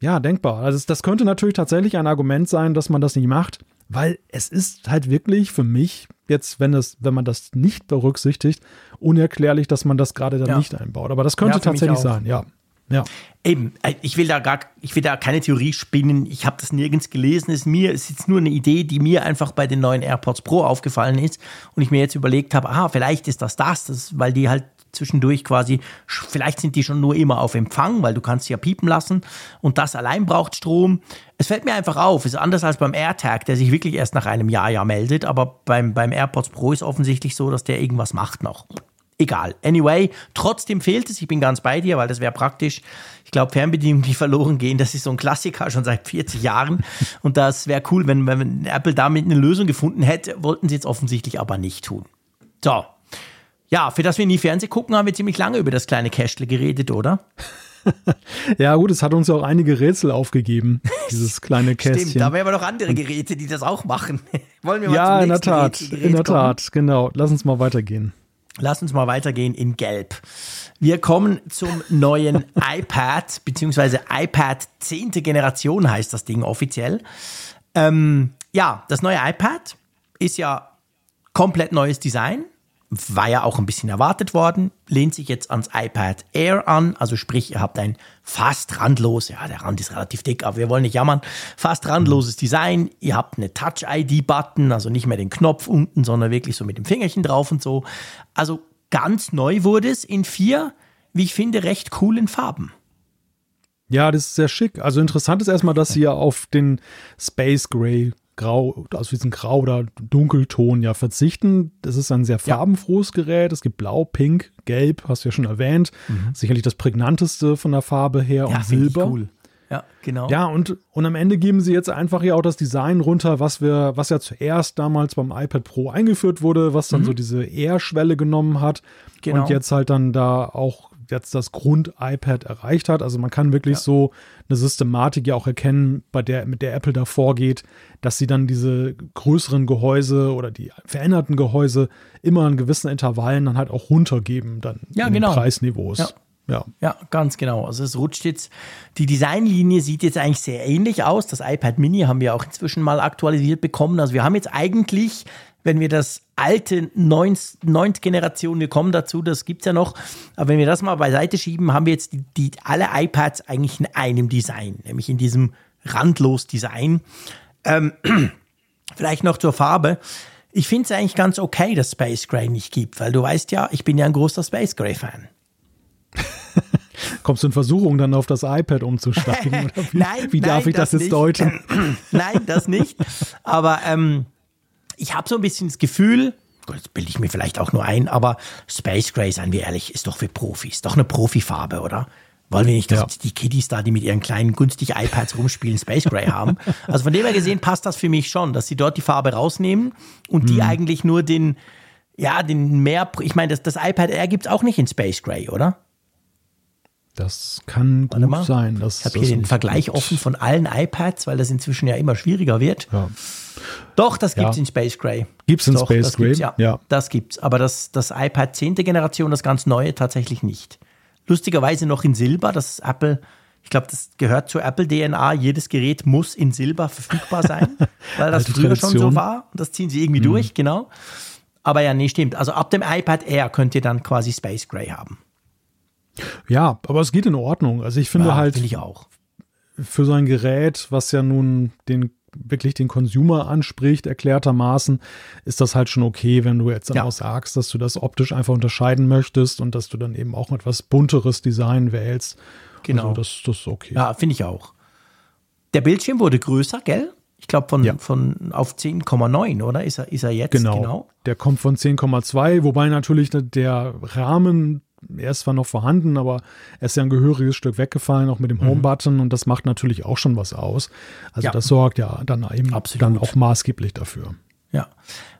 Speaker 2: Ja, denkbar. Also das könnte natürlich tatsächlich ein Argument sein, dass man das nicht macht, weil es ist halt wirklich für mich jetzt, wenn das, wenn man das nicht berücksichtigt, unerklärlich, dass man das gerade dann ja. nicht einbaut. Aber das könnte tatsächlich sein, ja. Ja.
Speaker 1: Eben, äh, ich will da gar, ich will da keine Theorie spinnen. Ich habe das nirgends gelesen. Es ist mir ist jetzt nur eine Idee, die mir einfach bei den neuen AirPods Pro aufgefallen ist und ich mir jetzt überlegt habe, ah, vielleicht ist das das, das weil die halt zwischendurch quasi, vielleicht sind die schon nur immer auf Empfang, weil du kannst sie ja piepen lassen und das allein braucht Strom. Es fällt mir einfach auf, ist anders als beim AirTag, der sich wirklich erst nach einem Jahr ja meldet, aber beim, beim AirPods Pro ist offensichtlich so, dass der irgendwas macht noch. Egal. Anyway, trotzdem fehlt es. Ich bin ganz bei dir, weil das wäre praktisch. Ich glaube, Fernbedienungen, die verloren gehen, das ist so ein Klassiker schon seit 40 Jahren. Und das wäre cool, wenn, wenn Apple damit eine Lösung gefunden hätte. Wollten sie jetzt offensichtlich aber nicht tun. So. Ja, für das wir nie Fernsehen gucken, haben wir ziemlich lange über das kleine Cashle geredet, oder?
Speaker 2: ja, gut, es hat uns ja auch einige Rätsel aufgegeben, dieses kleine Kästchen.
Speaker 1: Stimmt, da haben wir aber noch andere Geräte, die das auch machen.
Speaker 2: Wollen wir mal Ja, in der Tat, in der Tat, genau. Lass uns mal weitergehen.
Speaker 1: Lass uns mal weitergehen in Gelb. Wir kommen zum neuen iPad, beziehungsweise iPad 10. Generation heißt das Ding offiziell. Ähm, ja, das neue iPad ist ja komplett neues Design war ja auch ein bisschen erwartet worden, lehnt sich jetzt ans iPad Air an, also sprich, ihr habt ein fast randlos, ja, der Rand ist relativ dick, aber wir wollen nicht jammern, fast randloses Design, ihr habt eine Touch-ID-Button, also nicht mehr den Knopf unten, sondern wirklich so mit dem Fingerchen drauf und so. Also ganz neu wurde es in vier, wie ich finde, recht coolen Farben.
Speaker 2: Ja, das ist sehr schick. Also interessant ist erstmal, dass sie ja auf den Space Gray Grau, also diesen Grau oder Dunkelton ja verzichten. Das ist ein sehr farbenfrohes Gerät. Es gibt Blau, Pink, Gelb, hast du ja schon erwähnt. Mhm. Sicherlich das prägnanteste von der Farbe her ja, und Silber. Cool.
Speaker 1: Ja, genau.
Speaker 2: Ja, und, und am Ende geben sie jetzt einfach ja auch das Design runter, was wir, was ja zuerst damals beim iPad Pro eingeführt wurde, was dann mhm. so diese Air-Schwelle genommen hat. Genau. Und jetzt halt dann da auch jetzt das Grund-iPad erreicht hat. Also man kann wirklich ja. so eine Systematik ja auch erkennen, bei der, mit der Apple da vorgeht, dass sie dann diese größeren Gehäuse oder die veränderten Gehäuse immer in gewissen Intervallen dann halt auch runtergeben, dann
Speaker 1: ja,
Speaker 2: in
Speaker 1: genau.
Speaker 2: Preisniveaus.
Speaker 1: Ja. Ja. ja, ganz genau. Also es rutscht jetzt, die Designlinie sieht jetzt eigentlich sehr ähnlich aus. Das iPad Mini haben wir auch inzwischen mal aktualisiert bekommen. Also wir haben jetzt eigentlich wenn wir das alte neunte Generation, wir kommen dazu, das gibt es ja noch, aber wenn wir das mal beiseite schieben, haben wir jetzt die, die, alle iPads eigentlich in einem Design, nämlich in diesem randlos Design. Ähm, vielleicht noch zur Farbe. Ich finde es eigentlich ganz okay, dass Space Gray nicht gibt, weil du weißt ja, ich bin ja ein großer Space Gray Fan.
Speaker 2: Kommst du in Versuchung, dann auf das iPad umzusteigen?
Speaker 1: wie, nein,
Speaker 2: wie darf
Speaker 1: nein,
Speaker 2: ich das, das jetzt deuten?
Speaker 1: nein, das nicht. Aber ähm, ich habe so ein bisschen das Gefühl, Gut, das bilde ich mir vielleicht auch nur ein, aber Space Gray, seien wir ehrlich, ist doch für Profis. Doch eine Profifarbe, oder? Wollen wir nicht, dass ja. die Kiddies da, die mit ihren kleinen günstigen iPads rumspielen, Space Gray haben? Also von dem her gesehen passt das für mich schon, dass sie dort die Farbe rausnehmen und die mhm. eigentlich nur den, ja, den mehr, ich meine, das, das iPad Air gibt es auch nicht in Space Gray, oder?
Speaker 2: Das kann Warte gut mal. sein.
Speaker 1: ich habe hier den Vergleich gut. offen von allen iPads, weil das inzwischen ja immer schwieriger wird. Ja. Doch, das gibt es ja. in Space Gray.
Speaker 2: Gibt es in Doch, Space Gray?
Speaker 1: Ja, ja, das gibt's. Aber das, das iPad 10. Generation, das ganz neue, tatsächlich nicht. Lustigerweise noch in Silber. Das ist Apple, ich glaube, das gehört zur Apple DNA. Jedes Gerät muss in Silber verfügbar sein, weil das früher Tradition. schon so war. Das ziehen sie irgendwie mhm. durch, genau. Aber ja, nee, stimmt. Also ab dem iPad Air könnt ihr dann quasi Space Gray haben.
Speaker 2: Ja, aber es geht in Ordnung. Also ich finde ja, halt.
Speaker 1: Finde ich auch.
Speaker 2: Für so ein Gerät, was ja nun den wirklich den Consumer anspricht, erklärtermaßen, ist das halt schon okay, wenn du jetzt dann ja. auch sagst, dass du das optisch einfach unterscheiden möchtest und dass du dann eben auch etwas bunteres Design wählst.
Speaker 1: Genau.
Speaker 2: Also das, das ist okay.
Speaker 1: Ja, finde ich auch. Der Bildschirm wurde größer, gell? Ich glaube von, ja. von auf 10,9, oder? Ist er, ist er jetzt?
Speaker 2: Genau. genau. Der kommt von 10,2, wobei natürlich der Rahmen er ist zwar noch vorhanden, aber er ist ja ein gehöriges Stück weggefallen, auch mit dem mhm. Home-Button und das macht natürlich auch schon was aus. Also ja. das sorgt ja dann eben Absolut. dann auch maßgeblich dafür.
Speaker 1: Ja.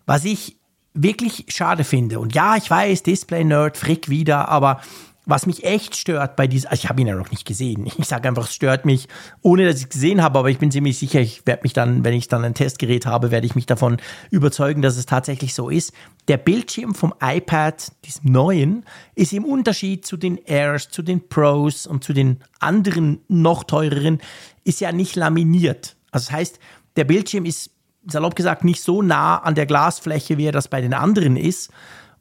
Speaker 1: Was ich wirklich schade finde, und ja, ich weiß, Display-Nerd, Frick wieder, aber was mich echt stört bei diesem, also ich habe ihn ja noch nicht gesehen. Ich sage einfach, es stört mich, ohne dass ich es gesehen habe, aber ich bin ziemlich sicher, ich werde mich dann, wenn ich dann ein Testgerät habe, werde ich mich davon überzeugen, dass es tatsächlich so ist. Der Bildschirm vom iPad, diesem neuen, ist im Unterschied zu den Airs, zu den Pros und zu den anderen noch teureren, ist ja nicht laminiert. Also das heißt, der Bildschirm ist salopp gesagt nicht so nah an der Glasfläche, wie er das bei den anderen ist.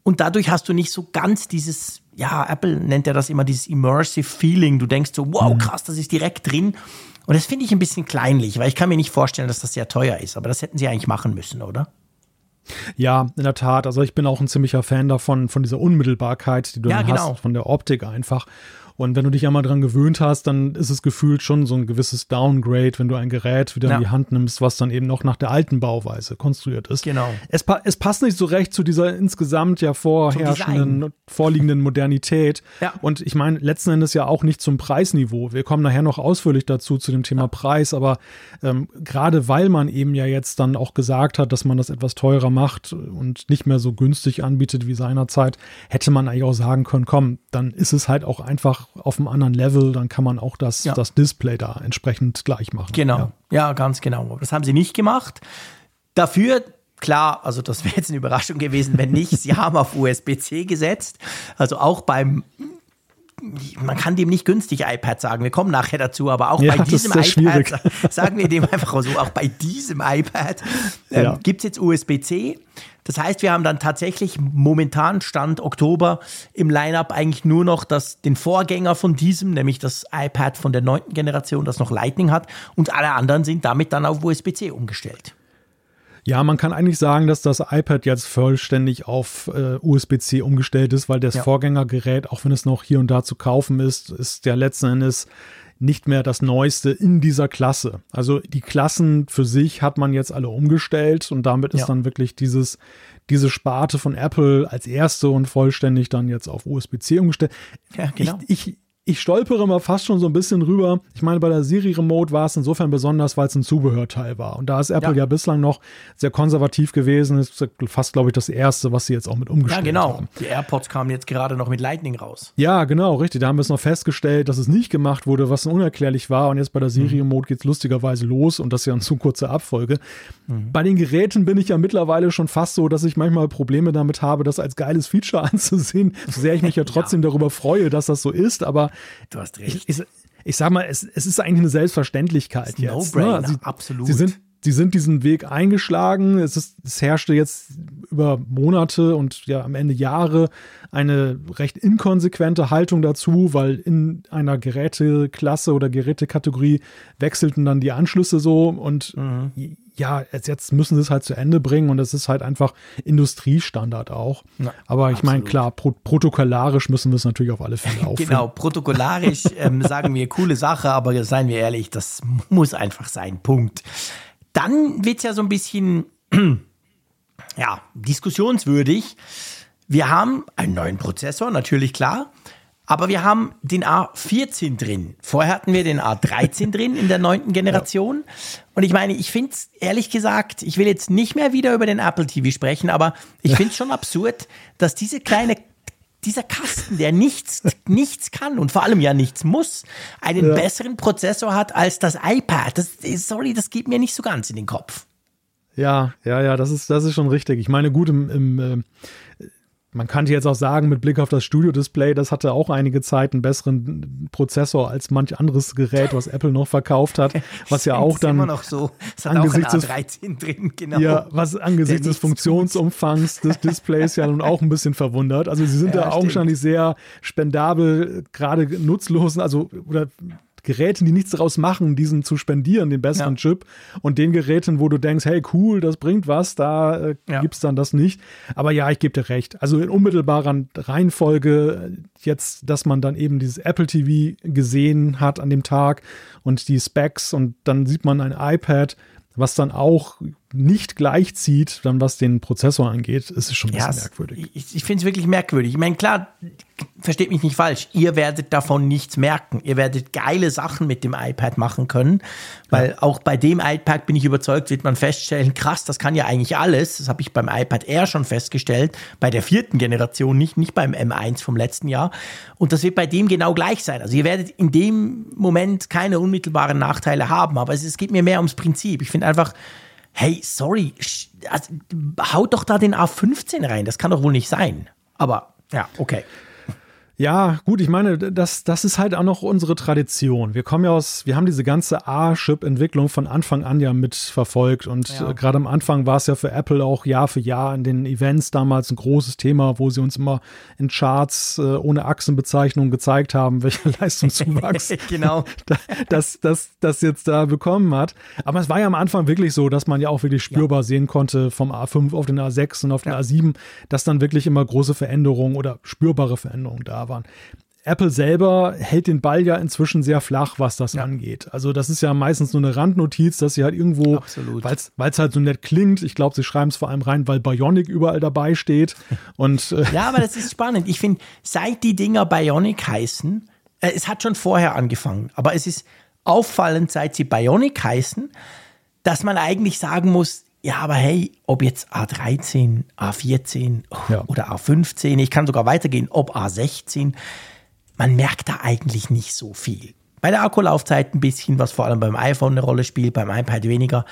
Speaker 1: Und dadurch hast du nicht so ganz dieses ja, Apple nennt ja das immer dieses Immersive Feeling. Du denkst so, wow, mhm. krass, das ist direkt drin. Und das finde ich ein bisschen kleinlich, weil ich kann mir nicht vorstellen, dass das sehr teuer ist. Aber das hätten sie eigentlich machen müssen, oder?
Speaker 2: Ja, in der Tat. Also ich bin auch ein ziemlicher Fan davon, von dieser Unmittelbarkeit, die du ja, genau. hast, von der Optik einfach. Und wenn du dich einmal dran gewöhnt hast, dann ist es gefühlt schon so ein gewisses Downgrade, wenn du ein Gerät wieder ja. in die Hand nimmst, was dann eben noch nach der alten Bauweise konstruiert ist.
Speaker 1: Genau.
Speaker 2: Es, pa es passt nicht so recht zu dieser insgesamt ja vorherrschenden, vorliegenden Modernität. Ja. Und ich meine, letzten Endes ja auch nicht zum Preisniveau. Wir kommen nachher noch ausführlich dazu, zu dem Thema ja. Preis, aber ähm, gerade weil man eben ja jetzt dann auch gesagt hat, dass man das etwas teurer macht und nicht mehr so günstig anbietet wie seinerzeit, hätte man eigentlich auch sagen können, komm, dann ist es halt auch einfach auf einem anderen Level, dann kann man auch das, ja. das Display da entsprechend gleich machen.
Speaker 1: Genau, ja. ja, ganz genau. Das haben sie nicht gemacht. Dafür Klar, also das wäre jetzt eine Überraschung gewesen, wenn nicht. Sie haben auf USB-C gesetzt. Also auch beim man kann dem nicht günstig iPad sagen. Wir kommen nachher dazu, aber auch ja, bei diesem iPad, schwierig. sagen wir dem einfach so, auch bei diesem iPad ähm, ja. gibt es jetzt USB-C. Das heißt, wir haben dann tatsächlich momentan Stand Oktober im Lineup eigentlich nur noch das, den Vorgänger von diesem, nämlich das iPad von der neunten Generation, das noch Lightning hat. Und alle anderen sind damit dann auf USB-C umgestellt.
Speaker 2: Ja, man kann eigentlich sagen, dass das iPad jetzt vollständig auf äh, USB-C umgestellt ist, weil das ja. Vorgängergerät, auch wenn es noch hier und da zu kaufen ist, ist ja letzten Endes nicht mehr das Neueste in dieser Klasse. Also die Klassen für sich hat man jetzt alle umgestellt und damit ist ja. dann wirklich dieses, diese Sparte von Apple als erste und vollständig dann jetzt auf USB-C umgestellt. Ja, genau. Ich, ich, ich stolpere mal fast schon so ein bisschen rüber. Ich meine, bei der Siri Remote war es insofern besonders, weil es ein Zubehörteil war. Und da ist Apple ja, ja bislang noch sehr konservativ gewesen. Das ist fast, glaube ich, das erste, was sie jetzt auch mit umgestellt haben. Ja, genau. Haben.
Speaker 1: Die AirPods kamen jetzt gerade noch mit Lightning raus.
Speaker 2: Ja, genau, richtig. Da haben wir es noch festgestellt, dass es nicht gemacht wurde, was unerklärlich war. Und jetzt bei der Siri mhm. Remote geht es lustigerweise los und das ist ja eine zu kurze Abfolge. Mhm. Bei den Geräten bin ich ja mittlerweile schon fast so, dass ich manchmal Probleme damit habe, das als geiles Feature anzusehen. So sehr ich mich ja trotzdem ja. darüber freue, dass das so ist. Aber
Speaker 1: Du hast recht.
Speaker 2: Ich, ich, ich sag mal, es, es ist eigentlich eine Selbstverständlichkeit jetzt.
Speaker 1: No-brainer, ne? absolut.
Speaker 2: Sie sind, die sind diesen Weg eingeschlagen. Es, ist, es herrschte jetzt über Monate und ja am Ende Jahre eine recht inkonsequente Haltung dazu, weil in einer Geräteklasse oder Gerätekategorie wechselten dann die Anschlüsse so und mhm. Ja, jetzt müssen sie es halt zu Ende bringen und es ist halt einfach Industriestandard auch. Ja, Aber ich meine, klar, pro protokollarisch müssen wir es natürlich auf alle Fälle aufnehmen.
Speaker 1: Genau, protokollarisch ähm, sagen wir coole Sache, aber seien wir ehrlich, das muss einfach sein. Punkt. Dann wird es ja so ein bisschen ja, diskussionswürdig wir haben einen neuen Prozessor, natürlich klar. Aber wir haben den A14 drin. Vorher hatten wir den A13 drin in der neunten Generation. Ja. Und ich meine, ich finde es ehrlich gesagt, ich will jetzt nicht mehr wieder über den Apple TV sprechen, aber ich finde es schon absurd, dass diese kleine dieser Kasten, der nichts, nichts kann und vor allem ja nichts muss, einen ja. besseren Prozessor hat als das iPad. Das, sorry, das geht mir nicht so ganz in den Kopf.
Speaker 2: Ja, ja, ja, das ist, das ist schon richtig. Ich meine, gut, im, im äh, man könnte jetzt auch sagen, mit Blick auf das Studio-Display, das hatte auch einige Zeit einen besseren Prozessor als manch anderes Gerät, was Apple noch verkauft hat. Was ja auch dann.
Speaker 1: immer noch so. Es hat angesichts auch ein A13 drin, genau.
Speaker 2: Ja, was angesichts des Funktionsumfangs des Displays ja nun auch ein bisschen verwundert. Also sie sind ja, da augenscheinlich sehr spendabel, gerade nutzlosen, also oder Geräten, die nichts daraus machen, diesen zu spendieren, den besseren ja. Chip. Und den Geräten, wo du denkst, hey, cool, das bringt was, da äh, ja. gibt es dann das nicht. Aber ja, ich gebe dir recht. Also in unmittelbarer Reihenfolge jetzt, dass man dann eben dieses Apple TV gesehen hat an dem Tag und die Specs und dann sieht man ein iPad, was dann auch nicht gleichzieht, dann was den Prozessor angeht, ist es schon ein ja, bisschen merkwürdig.
Speaker 1: Ich, ich finde es wirklich merkwürdig. Ich meine, klar, versteht mich nicht falsch, ihr werdet davon nichts merken. Ihr werdet geile Sachen mit dem iPad machen können, weil ja. auch bei dem iPad bin ich überzeugt, wird man feststellen, krass, das kann ja eigentlich alles. Das habe ich beim iPad Air schon festgestellt, bei der vierten Generation, nicht, nicht beim M1 vom letzten Jahr. Und das wird bei dem genau gleich sein. Also ihr werdet in dem Moment keine unmittelbaren Nachteile haben, aber es, es geht mir mehr ums Prinzip. Ich finde einfach, hey, sorry, also, haut doch da den A15 rein, das kann doch wohl nicht sein. Aber ja, okay.
Speaker 2: Ja, gut, ich meine, das, das ist halt auch noch unsere Tradition. Wir kommen ja aus, wir haben diese ganze A-Chip-Entwicklung von Anfang an ja mitverfolgt und ja. äh, gerade am Anfang war es ja für Apple auch Jahr für Jahr in den Events damals ein großes Thema, wo sie uns immer in Charts äh, ohne Achsenbezeichnung gezeigt haben, welcher Leistungszuwachs
Speaker 1: genau.
Speaker 2: das, das, das jetzt da bekommen hat. Aber es war ja am Anfang wirklich so, dass man ja auch wirklich spürbar ja. sehen konnte vom A5 auf den A6 und auf den ja. A7, dass dann wirklich immer große Veränderungen oder spürbare Veränderungen da waren. Apple selber hält den Ball ja inzwischen sehr flach, was das ja. angeht. Also das ist ja meistens nur eine Randnotiz, dass sie halt irgendwo, weil es halt so nett klingt, ich glaube, sie schreiben es vor allem rein, weil Bionic überall dabei steht. Und,
Speaker 1: äh ja, aber das ist spannend. Ich finde, seit die Dinger Bionic heißen, äh, es hat schon vorher angefangen, aber es ist auffallend, seit sie Bionic heißen, dass man eigentlich sagen muss, ja, aber hey, ob jetzt A13, A14 ja. oder A15, ich kann sogar weitergehen, ob A16, man merkt da eigentlich nicht so viel. Bei der Akkulaufzeit ein bisschen, was vor allem beim iPhone eine Rolle spielt, beim iPad weniger.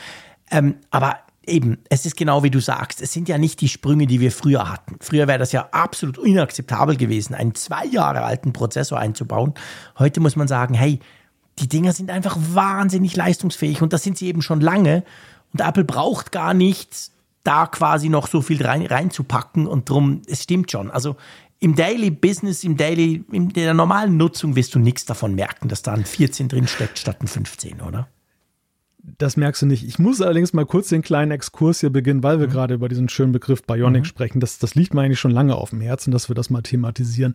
Speaker 1: Ähm, aber eben, es ist genau wie du sagst, es sind ja nicht die Sprünge, die wir früher hatten. Früher wäre das ja absolut inakzeptabel gewesen, einen zwei Jahre alten Prozessor einzubauen. Heute muss man sagen, hey, die Dinger sind einfach wahnsinnig leistungsfähig und das sind sie eben schon lange. Und Apple braucht gar nicht da quasi noch so viel rein, reinzupacken und drum, es stimmt schon. Also im Daily Business, im Daily, in der normalen Nutzung wirst du nichts davon merken, dass da ein 14 drin steckt statt ein 15, oder?
Speaker 2: Das merkst du nicht. Ich muss allerdings mal kurz den kleinen Exkurs hier beginnen, weil wir mhm. gerade über diesen schönen Begriff Bionic mhm. sprechen. Das, das liegt mir eigentlich schon lange auf dem Herzen, dass wir das mal thematisieren.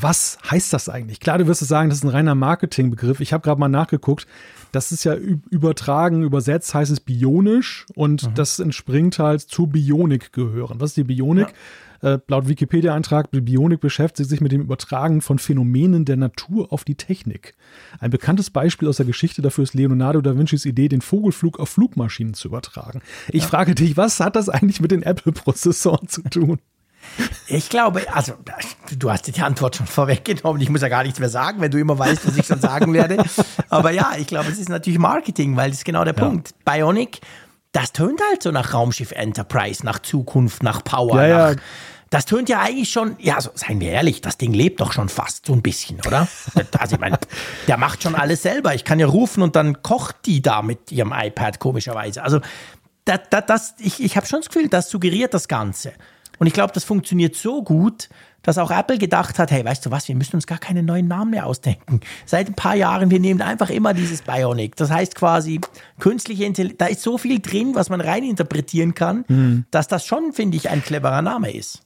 Speaker 2: Was heißt das eigentlich? Klar, du wirst es sagen, das ist ein reiner Marketingbegriff. Ich habe gerade mal nachgeguckt. Das ist ja übertragen, übersetzt heißt es bionisch und mhm. das entspringt halt zu Bionik gehören. Was ist die Bionik? Ja. Äh, laut Wikipedia-Eintrag, Bionik beschäftigt sich mit dem Übertragen von Phänomenen der Natur auf die Technik. Ein bekanntes Beispiel aus der Geschichte dafür ist Leonardo da Vincis Idee, den Vogelflug auf Flugmaschinen zu übertragen. Ich ja. frage dich, was hat das eigentlich mit den Apple-Prozessoren zu tun?
Speaker 1: Ich glaube, also du hast die Antwort schon vorweggenommen. Ich muss ja gar nichts mehr sagen, wenn du immer weißt, was ich schon sagen werde. Aber ja, ich glaube, es ist natürlich Marketing, weil das ist genau der ja. Punkt. Bionic, das tönt halt so nach Raumschiff Enterprise, nach Zukunft, nach Power,
Speaker 2: ja,
Speaker 1: nach, Das tönt ja eigentlich schon, ja, also seien wir ehrlich, das Ding lebt doch schon fast so ein bisschen, oder? Also ich meine, der macht schon alles selber. Ich kann ja rufen und dann kocht die da mit ihrem iPad komischerweise. Also das, das, das ich, ich habe schon das Gefühl, das suggeriert das Ganze. Und ich glaube, das funktioniert so gut, dass auch Apple gedacht hat, hey, weißt du was, wir müssen uns gar keine neuen Namen mehr ausdenken. Seit ein paar Jahren, wir nehmen einfach immer dieses Bionic. Das heißt quasi, künstliche Intelligenz, da ist so viel drin, was man reininterpretieren kann, mhm. dass das schon, finde ich, ein cleverer Name ist.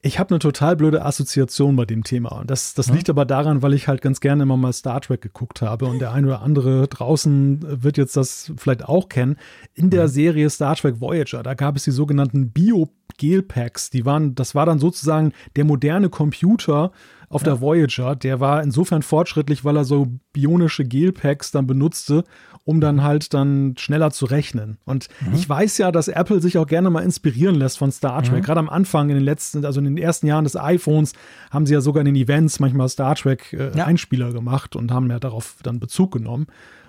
Speaker 2: Ich habe eine total blöde Assoziation bei dem Thema. Und das, das hm? liegt aber daran, weil ich halt ganz gerne immer mal Star Trek geguckt habe. Und der eine oder andere draußen wird jetzt das vielleicht auch kennen. In der hm. Serie Star Trek Voyager, da gab es die sogenannten Bio-Gel-Packs. Die waren, das war dann sozusagen der moderne Computer auf ja. der Voyager. Der war insofern fortschrittlich, weil er so bionische Gel-Packs dann benutzte, um dann halt dann schneller zu rechnen. Und mhm. ich weiß ja, dass Apple sich auch gerne mal inspirieren lässt von Star Trek. Mhm. Gerade am Anfang, in den letzten, also in den ersten Jahren des iPhones, haben sie ja sogar in den Events manchmal Star Trek äh, ja. Einspieler gemacht und haben ja darauf dann Bezug genommen.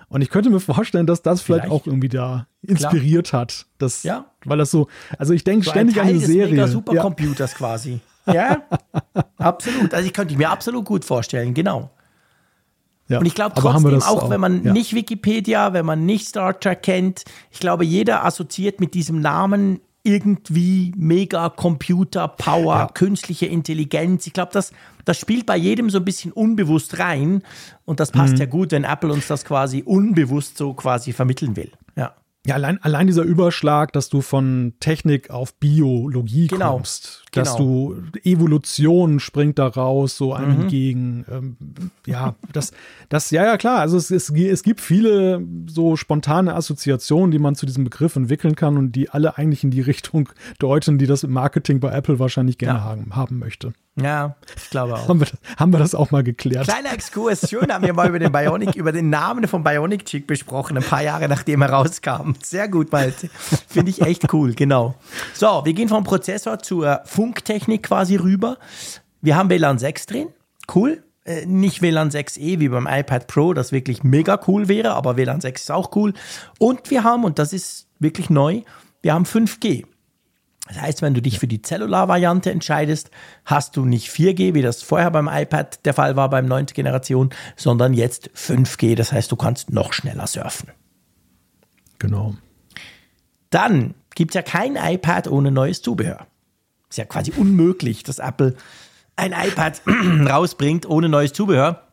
Speaker 2: Und ich könnte mir vorstellen, dass das vielleicht, vielleicht. auch irgendwie da inspiriert Klar. hat. Das, ja. Weil das so, also ich denke so ständig an eine Serie. Mega
Speaker 1: Supercomputers ja. quasi. Ja, absolut. Also ich könnte mir absolut gut vorstellen, genau. Ja, und ich glaube trotzdem, auch, auch, wenn man ja. nicht Wikipedia, wenn man nicht Star Trek kennt, ich glaube, jeder assoziiert mit diesem Namen irgendwie mega Computer, Power, ja. künstliche Intelligenz. Ich glaube, das, das spielt bei jedem so ein bisschen unbewusst rein. Und das passt mhm. ja gut, wenn Apple uns das quasi unbewusst so quasi vermitteln will. Ja.
Speaker 2: Ja, allein, allein dieser Überschlag, dass du von Technik auf Biologie genau, kommst, dass genau. du Evolution springt da raus, so einem mhm. entgegen. Ähm, ja, das, das, ja, ja, klar. Also es, es, es gibt viele so spontane Assoziationen, die man zu diesem Begriff entwickeln kann und die alle eigentlich in die Richtung deuten, die das Marketing bei Apple wahrscheinlich gerne ja. haben, haben möchte.
Speaker 1: Ja, ich glaube auch.
Speaker 2: haben, wir das, haben wir das auch mal geklärt?
Speaker 1: Kleiner Exkurs, schön haben wir mal über den Bionic, über den Namen von Bionic Chick besprochen, ein paar Jahre nachdem er rauskam. Sehr gut, Malte. Finde ich echt cool, genau. So, wir gehen vom Prozessor zur Funktechnik quasi rüber. Wir haben WLAN 6 drin, cool. Äh, nicht WLAN 6E wie beim iPad Pro, das wirklich mega cool wäre, aber WLAN 6 ist auch cool. Und wir haben, und das ist wirklich neu, wir haben 5G. Das heißt, wenn du dich für die Cellular-Variante entscheidest, hast du nicht 4G, wie das vorher beim iPad der Fall war beim 9. Generation, sondern jetzt 5G. Das heißt, du kannst noch schneller surfen.
Speaker 2: Genau.
Speaker 1: Dann gibt es ja kein iPad ohne neues Zubehör. Ist ja quasi unmöglich, dass Apple ein iPad rausbringt ohne neues Zubehör.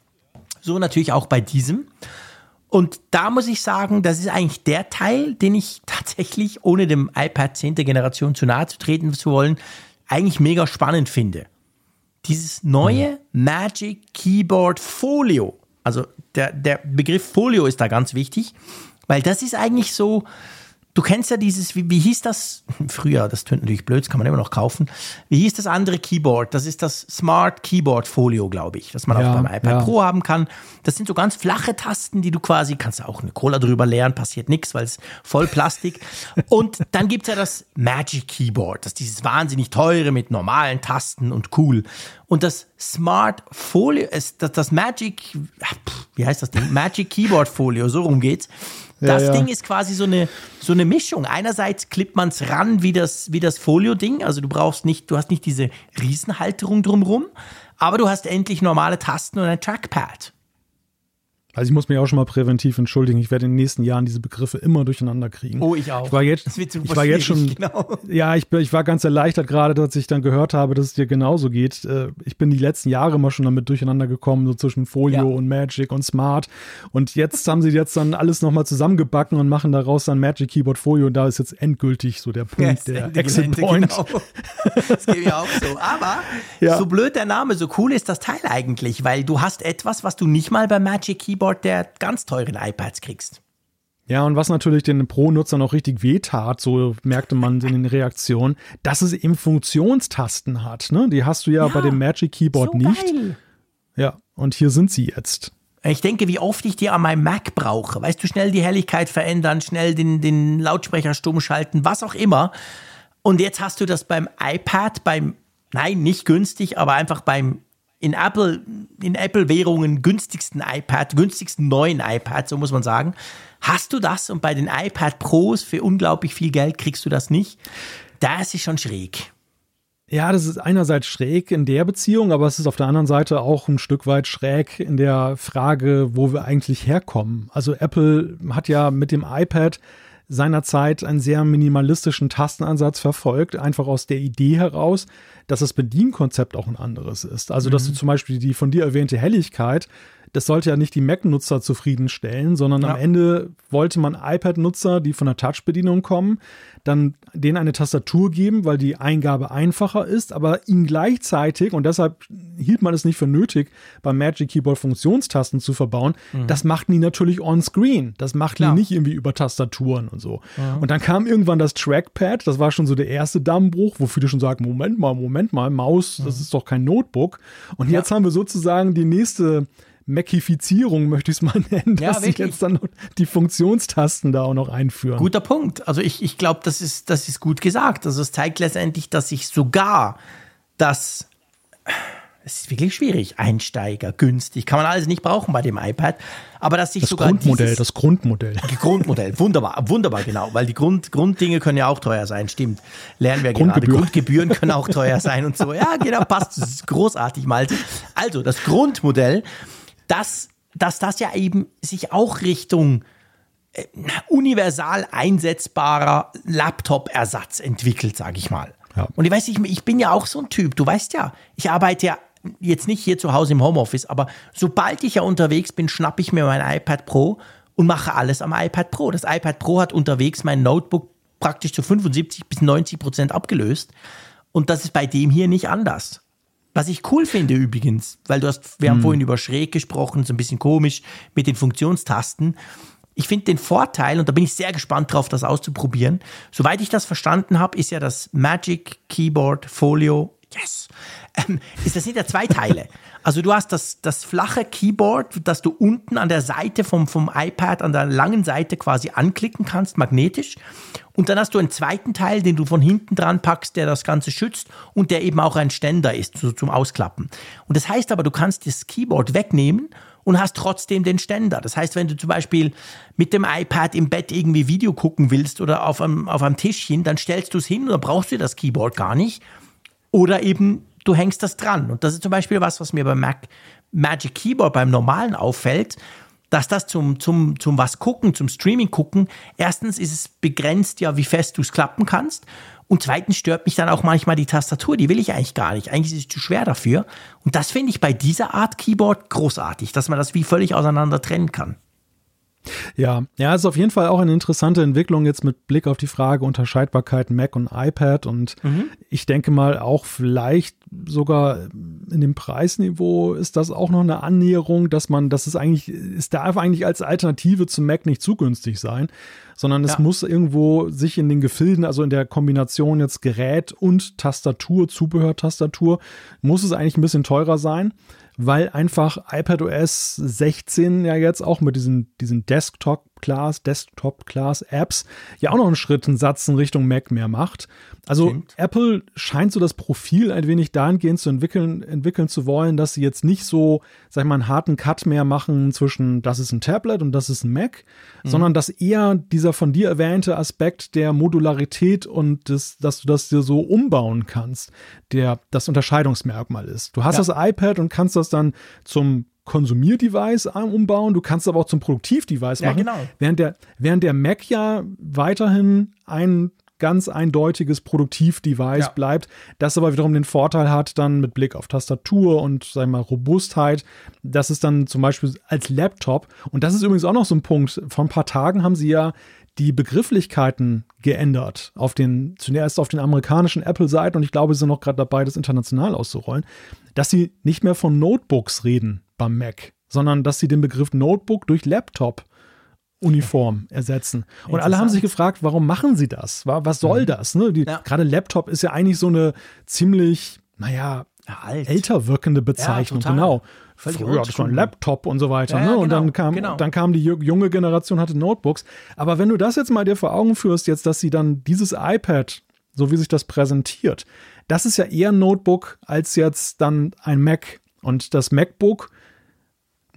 Speaker 1: So natürlich auch bei diesem. Und da muss ich sagen, das ist eigentlich der Teil, den ich tatsächlich, ohne dem iPad 10. Generation zu nahe zu treten zu wollen, eigentlich mega spannend finde. Dieses neue mhm. Magic Keyboard Folio. Also der, der Begriff Folio ist da ganz wichtig, weil das ist eigentlich so, Du kennst ja dieses, wie, wie hieß das früher? Das tönt natürlich blöd, das kann man immer noch kaufen. Wie hieß das andere Keyboard? Das ist das Smart Keyboard Folio, glaube ich, das man ja, auch beim iPad ja. Pro haben kann. Das sind so ganz flache Tasten, die du quasi, kannst auch eine Cola drüber leeren, passiert nichts, weil es voll Plastik. und dann gibt es ja das Magic Keyboard, das ist dieses wahnsinnig teure mit normalen Tasten und cool. Und das Smart Folio, das, das Magic, wie heißt das Ding? Magic Keyboard Folio, so rum geht's das ja, ja. Ding ist quasi so eine, so eine Mischung. Einerseits klippt man es ran wie das, wie das Folio-Ding. Also du brauchst nicht, du hast nicht diese Riesenhalterung drumrum, aber du hast endlich normale Tasten und ein Trackpad.
Speaker 2: Also ich muss mich auch schon mal präventiv entschuldigen. Ich werde in den nächsten Jahren diese Begriffe immer durcheinander kriegen.
Speaker 1: Oh, ich auch.
Speaker 2: Ich war jetzt, das wird ich war jetzt schon, genau. ja, ich, ich war ganz erleichtert gerade, dass ich dann gehört habe, dass es dir genauso geht. Äh, ich bin die letzten Jahre immer schon damit durcheinander gekommen, so zwischen Folio ja. und Magic und Smart. Und jetzt haben sie jetzt dann alles nochmal zusammengebacken und machen daraus dann Magic Keyboard Folio. Und da ist jetzt endgültig so der Punkt, ja, der Exit Point. Genau.
Speaker 1: Das geht mir auch so. Aber ja. so blöd der Name, so cool ist das Teil eigentlich, weil du hast etwas, was du nicht mal bei Magic Keyboard Keyboard der ganz teuren iPads kriegst.
Speaker 2: Ja, und was natürlich den Pro-Nutzern auch richtig wehtat, so merkte man in den Reaktionen, dass es eben Funktionstasten hat. Ne? Die hast du ja, ja bei dem Magic Keyboard so nicht. Geil. Ja, und hier sind sie jetzt.
Speaker 1: Ich denke, wie oft ich die an meinem Mac brauche. Weißt du, schnell die Helligkeit verändern, schnell den, den Lautsprecher stumm schalten, was auch immer. Und jetzt hast du das beim iPad, beim, nein, nicht günstig, aber einfach beim in Apple, in Apple-Währungen günstigsten iPad, günstigsten neuen iPad, so muss man sagen. Hast du das und bei den iPad Pros für unglaublich viel Geld kriegst du das nicht? Da ist schon schräg.
Speaker 2: Ja, das ist einerseits schräg in der Beziehung, aber es ist auf der anderen Seite auch ein Stück weit schräg in der Frage, wo wir eigentlich herkommen. Also Apple hat ja mit dem iPad seinerzeit einen sehr minimalistischen Tastenansatz verfolgt, einfach aus der Idee heraus, dass das Bedienkonzept auch ein anderes ist. Also, dass du mhm. zum Beispiel die von dir erwähnte Helligkeit das sollte ja nicht die Mac-Nutzer zufriedenstellen, sondern ja. am Ende wollte man iPad-Nutzer, die von der Touch-Bedienung kommen, dann denen eine Tastatur geben, weil die Eingabe einfacher ist, aber ihnen gleichzeitig, und deshalb hielt man es nicht für nötig, beim Magic Keyboard Funktionstasten zu verbauen, mhm. das machten die natürlich on-screen. Das machten die nicht irgendwie über Tastaturen und so. Mhm. Und dann kam irgendwann das Trackpad, das war schon so der erste Dammbruch, wo viele schon sagen, Moment mal, Moment mal, Maus, mhm. das ist doch kein Notebook. Und jetzt haben wir sozusagen die nächste Macifizierung, möchte ich es mal nennen, ja, dass wirklich. sie jetzt dann die Funktionstasten da auch noch einführen.
Speaker 1: Guter Punkt. Also ich, ich glaube, das ist, das ist gut gesagt. Also es zeigt letztendlich, dass sich sogar das, es ist wirklich schwierig, Einsteiger, günstig, kann man alles nicht brauchen bei dem iPad, aber dass sich
Speaker 2: das
Speaker 1: sogar
Speaker 2: Grundmodell, das Grundmodell.
Speaker 1: Grundmodell, wunderbar, wunderbar, genau, weil die Grund, Grunddinge können ja auch teuer sein, stimmt. Lernen wir gerade. Grundgebühren können auch teuer sein und so. Ja, genau, passt. Das ist großartig, Malte. Also, das Grundmodell dass, dass das ja eben sich auch Richtung äh, universal einsetzbarer Laptop-Ersatz entwickelt, sage ich mal. Ja. Und ich weiß, ich, ich bin ja auch so ein Typ. Du weißt ja, ich arbeite ja jetzt nicht hier zu Hause im Homeoffice, aber sobald ich ja unterwegs bin, schnappe ich mir mein iPad Pro und mache alles am iPad Pro. Das iPad Pro hat unterwegs mein Notebook praktisch zu 75 bis 90 Prozent abgelöst. Und das ist bei dem hier nicht anders. Was ich cool finde übrigens, weil du hast, wir haben hm. vorhin über schräg gesprochen, so ein bisschen komisch mit den Funktionstasten. Ich finde den Vorteil, und da bin ich sehr gespannt drauf, das auszuprobieren. Soweit ich das verstanden habe, ist ja das Magic Keyboard Folio, yes, ähm, ist das sind ja zwei Teile. Also du hast das, das flache Keyboard, das du unten an der Seite vom, vom iPad, an der langen Seite quasi anklicken kannst, magnetisch. Und dann hast du einen zweiten Teil, den du von hinten dran packst, der das Ganze schützt und der eben auch ein Ständer ist so zum Ausklappen. Und das heißt aber, du kannst das Keyboard wegnehmen und hast trotzdem den Ständer. Das heißt, wenn du zum Beispiel mit dem iPad im Bett irgendwie Video gucken willst oder auf einem, auf einem Tischchen, dann stellst du es hin und dann brauchst du das Keyboard gar nicht. Oder eben du hängst das dran. Und das ist zum Beispiel was, was mir beim Mac Magic Keyboard beim normalen auffällt, dass das zum, zum, zum was gucken, zum Streaming gucken, erstens ist es begrenzt ja, wie fest du es klappen kannst. Und zweitens stört mich dann auch manchmal die Tastatur, die will ich eigentlich gar nicht. Eigentlich ist es zu schwer dafür. Und das finde ich bei dieser Art Keyboard großartig, dass man das wie völlig auseinander trennen kann.
Speaker 2: Ja, ja, es ist auf jeden Fall auch eine interessante Entwicklung jetzt mit Blick auf die Frage Unterscheidbarkeit Mac und iPad und mhm. ich denke mal auch vielleicht sogar in dem Preisniveau ist das auch noch eine Annäherung, dass man, dass es eigentlich, es darf eigentlich als Alternative zum Mac nicht zu günstig sein, sondern es ja. muss irgendwo sich in den Gefilden, also in der Kombination jetzt Gerät und Tastatur, Zubehörtastatur, muss es eigentlich ein bisschen teurer sein weil einfach iPadOS 16 ja jetzt auch mit diesen, diesen Desktop-Class, Desktop-Class-Apps ja auch noch einen Schritt, einen Satz in Richtung Mac mehr macht. Also Stimmt. Apple scheint so das Profil ein wenig dahingehend zu entwickeln, entwickeln zu wollen, dass sie jetzt nicht so, sag ich mal, einen harten Cut mehr machen zwischen das ist ein Tablet und das ist ein Mac, mhm. sondern dass eher dieser von dir erwähnte Aspekt der Modularität und des, dass du das dir so umbauen kannst, der das Unterscheidungsmerkmal ist. Du hast ja. das iPad und kannst das dann zum Konsumierdevice umbauen, du kannst aber auch zum Produktivdevice machen. Ja, genau. Während der, während der Mac ja weiterhin ein ganz eindeutiges Produktivdevice ja. bleibt, das aber wiederum den Vorteil hat, dann mit Blick auf Tastatur und sagen wir mal Robustheit, dass es dann zum Beispiel als Laptop, und das ist übrigens auch noch so ein Punkt, vor ein paar Tagen haben sie ja die Begrifflichkeiten geändert auf den, zunächst auf den amerikanischen Apple-Seiten und ich glaube, sie sind noch gerade dabei, das international auszurollen, dass sie nicht mehr von Notebooks reden beim Mac, sondern dass sie den Begriff Notebook durch Laptop Uniform ersetzen. Und alle haben sich gefragt, warum machen sie das? Was soll mhm. das? Ne? Ja. Gerade Laptop ist ja eigentlich so eine ziemlich, naja, ja, älter wirkende Bezeichnung. Ja, genau. Völlig Früher hatte schon Laptop und so weiter. ne? und genau, dann kam, genau. dann kam die junge Generation, hatte Notebooks. Aber wenn du das jetzt mal dir vor Augen führst, jetzt, dass sie dann dieses iPad, so wie sich das präsentiert, das ist ja eher ein Notebook als jetzt dann ein Mac. Und das MacBook,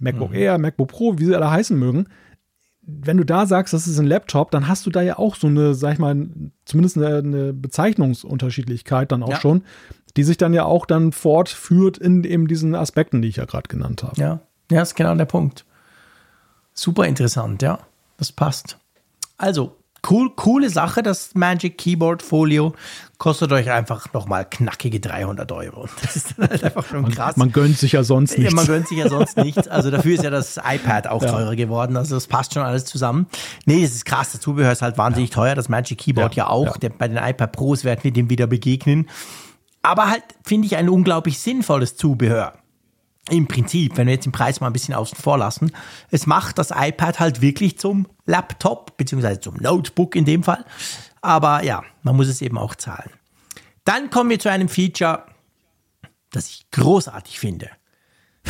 Speaker 2: MacBook mhm. Air, MacBook Pro, wie sie alle heißen mögen, wenn du da sagst, das ist ein Laptop, dann hast du da ja auch so eine, sag ich mal, zumindest eine, eine Bezeichnungsunterschiedlichkeit dann auch ja. schon. die sich dann ja auch dann fortführt in eben diesen Aspekten, die ich ja gerade genannt habe.
Speaker 1: Ja, ja, ist genau der Punkt. Super interessant, ja. Das passt. Also, cool, coole Sache, das Magic Keyboard Folio. Kostet euch einfach nochmal knackige 300 Euro. Das ist dann halt einfach schon krass.
Speaker 2: Man, man gönnt sich ja sonst nichts.
Speaker 1: Ja, man gönnt sich ja sonst nichts. Also dafür ist ja das iPad auch ja. teurer geworden. Also das passt schon alles zusammen. Nee, das ist krass. Das Zubehör ist halt wahnsinnig ja. teuer. Das Magic Keyboard ja, ja auch. Der, bei den iPad Pros werden wir dem wieder begegnen. Aber halt, finde ich, ein unglaublich sinnvolles Zubehör im Prinzip, wenn wir jetzt den Preis mal ein bisschen außen vor lassen, es macht das iPad halt wirklich zum Laptop, beziehungsweise zum Notebook in dem Fall. Aber ja, man muss es eben auch zahlen. Dann kommen wir zu einem Feature, das ich großartig finde.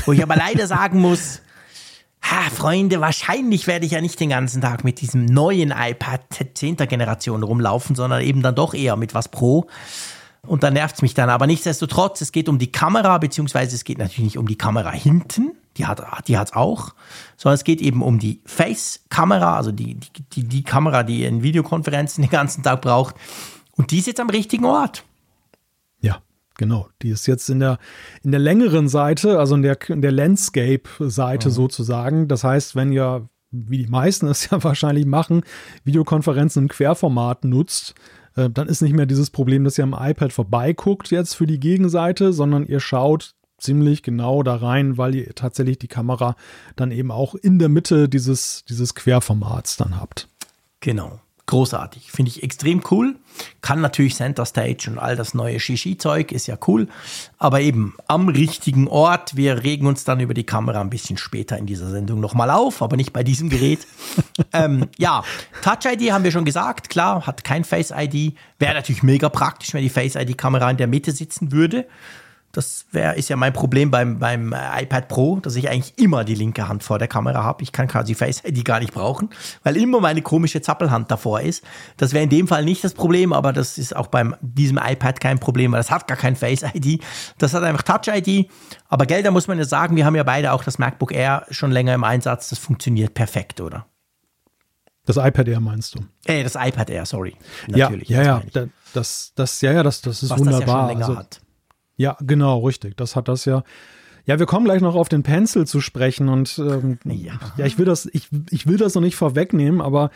Speaker 1: Wo ich aber leider sagen muss, ha, Freunde, wahrscheinlich werde ich ja nicht den ganzen Tag mit diesem neuen iPad 10. Generation rumlaufen, sondern eben dann doch eher mit was Pro. Und da nervt es mich dann. Aber nichtsdestotrotz, es geht um die Kamera, beziehungsweise es geht natürlich nicht um die Kamera hinten, die hat die hat's auch, sondern es geht eben um die Face-Kamera, also die, die, die Kamera, die in Videokonferenzen den ganzen Tag braucht. Und die ist jetzt am richtigen Ort.
Speaker 2: Ja, genau. Die ist jetzt in der, in der längeren Seite, also in der, in der Landscape-Seite mhm. sozusagen. Das heißt, wenn ihr, wie die meisten es ja wahrscheinlich machen, Videokonferenzen im Querformat nutzt, äh, dann ist nicht mehr dieses Problem, dass ihr am iPad vorbeiguckt jetzt für die Gegenseite, sondern ihr schaut ziemlich genau da rein, weil ihr tatsächlich die Kamera dann eben auch in der Mitte dieses, dieses Querformats dann habt.
Speaker 1: Genau großartig. Finde ich extrem cool. Kann natürlich Center Stage und all das neue Shishi-Zeug, ist ja cool. Aber eben am richtigen Ort. Wir regen uns dann über die Kamera ein bisschen später in dieser Sendung nochmal auf, aber nicht bei diesem Gerät. ähm, ja, Touch ID haben wir schon gesagt. Klar, hat kein Face ID. Wäre natürlich mega praktisch, wenn die Face ID-Kamera in der Mitte sitzen würde. Das wär, ist ja mein Problem beim, beim äh, iPad Pro, dass ich eigentlich immer die linke Hand vor der Kamera habe. Ich kann quasi Face ID gar nicht brauchen, weil immer meine komische Zappelhand davor ist. Das wäre in dem Fall nicht das Problem, aber das ist auch beim diesem iPad kein Problem, weil das hat gar kein Face ID. Das hat einfach Touch ID. Aber Geld, da muss man ja sagen, wir haben ja beide auch das MacBook Air schon länger im Einsatz. Das funktioniert perfekt, oder?
Speaker 2: Das iPad Air meinst du?
Speaker 1: Äh, das iPad Air, sorry.
Speaker 2: Natürlich. Ja, ja, ja. Das, das, ja, ja, das, das ist Was wunderbar. Das ja schon länger also, hat. Ja, genau, richtig. Das hat das ja. Ja, wir kommen gleich noch auf den Pencil zu sprechen und ähm, ja. ja, ich will das, ich, ich will das noch nicht vorwegnehmen, aber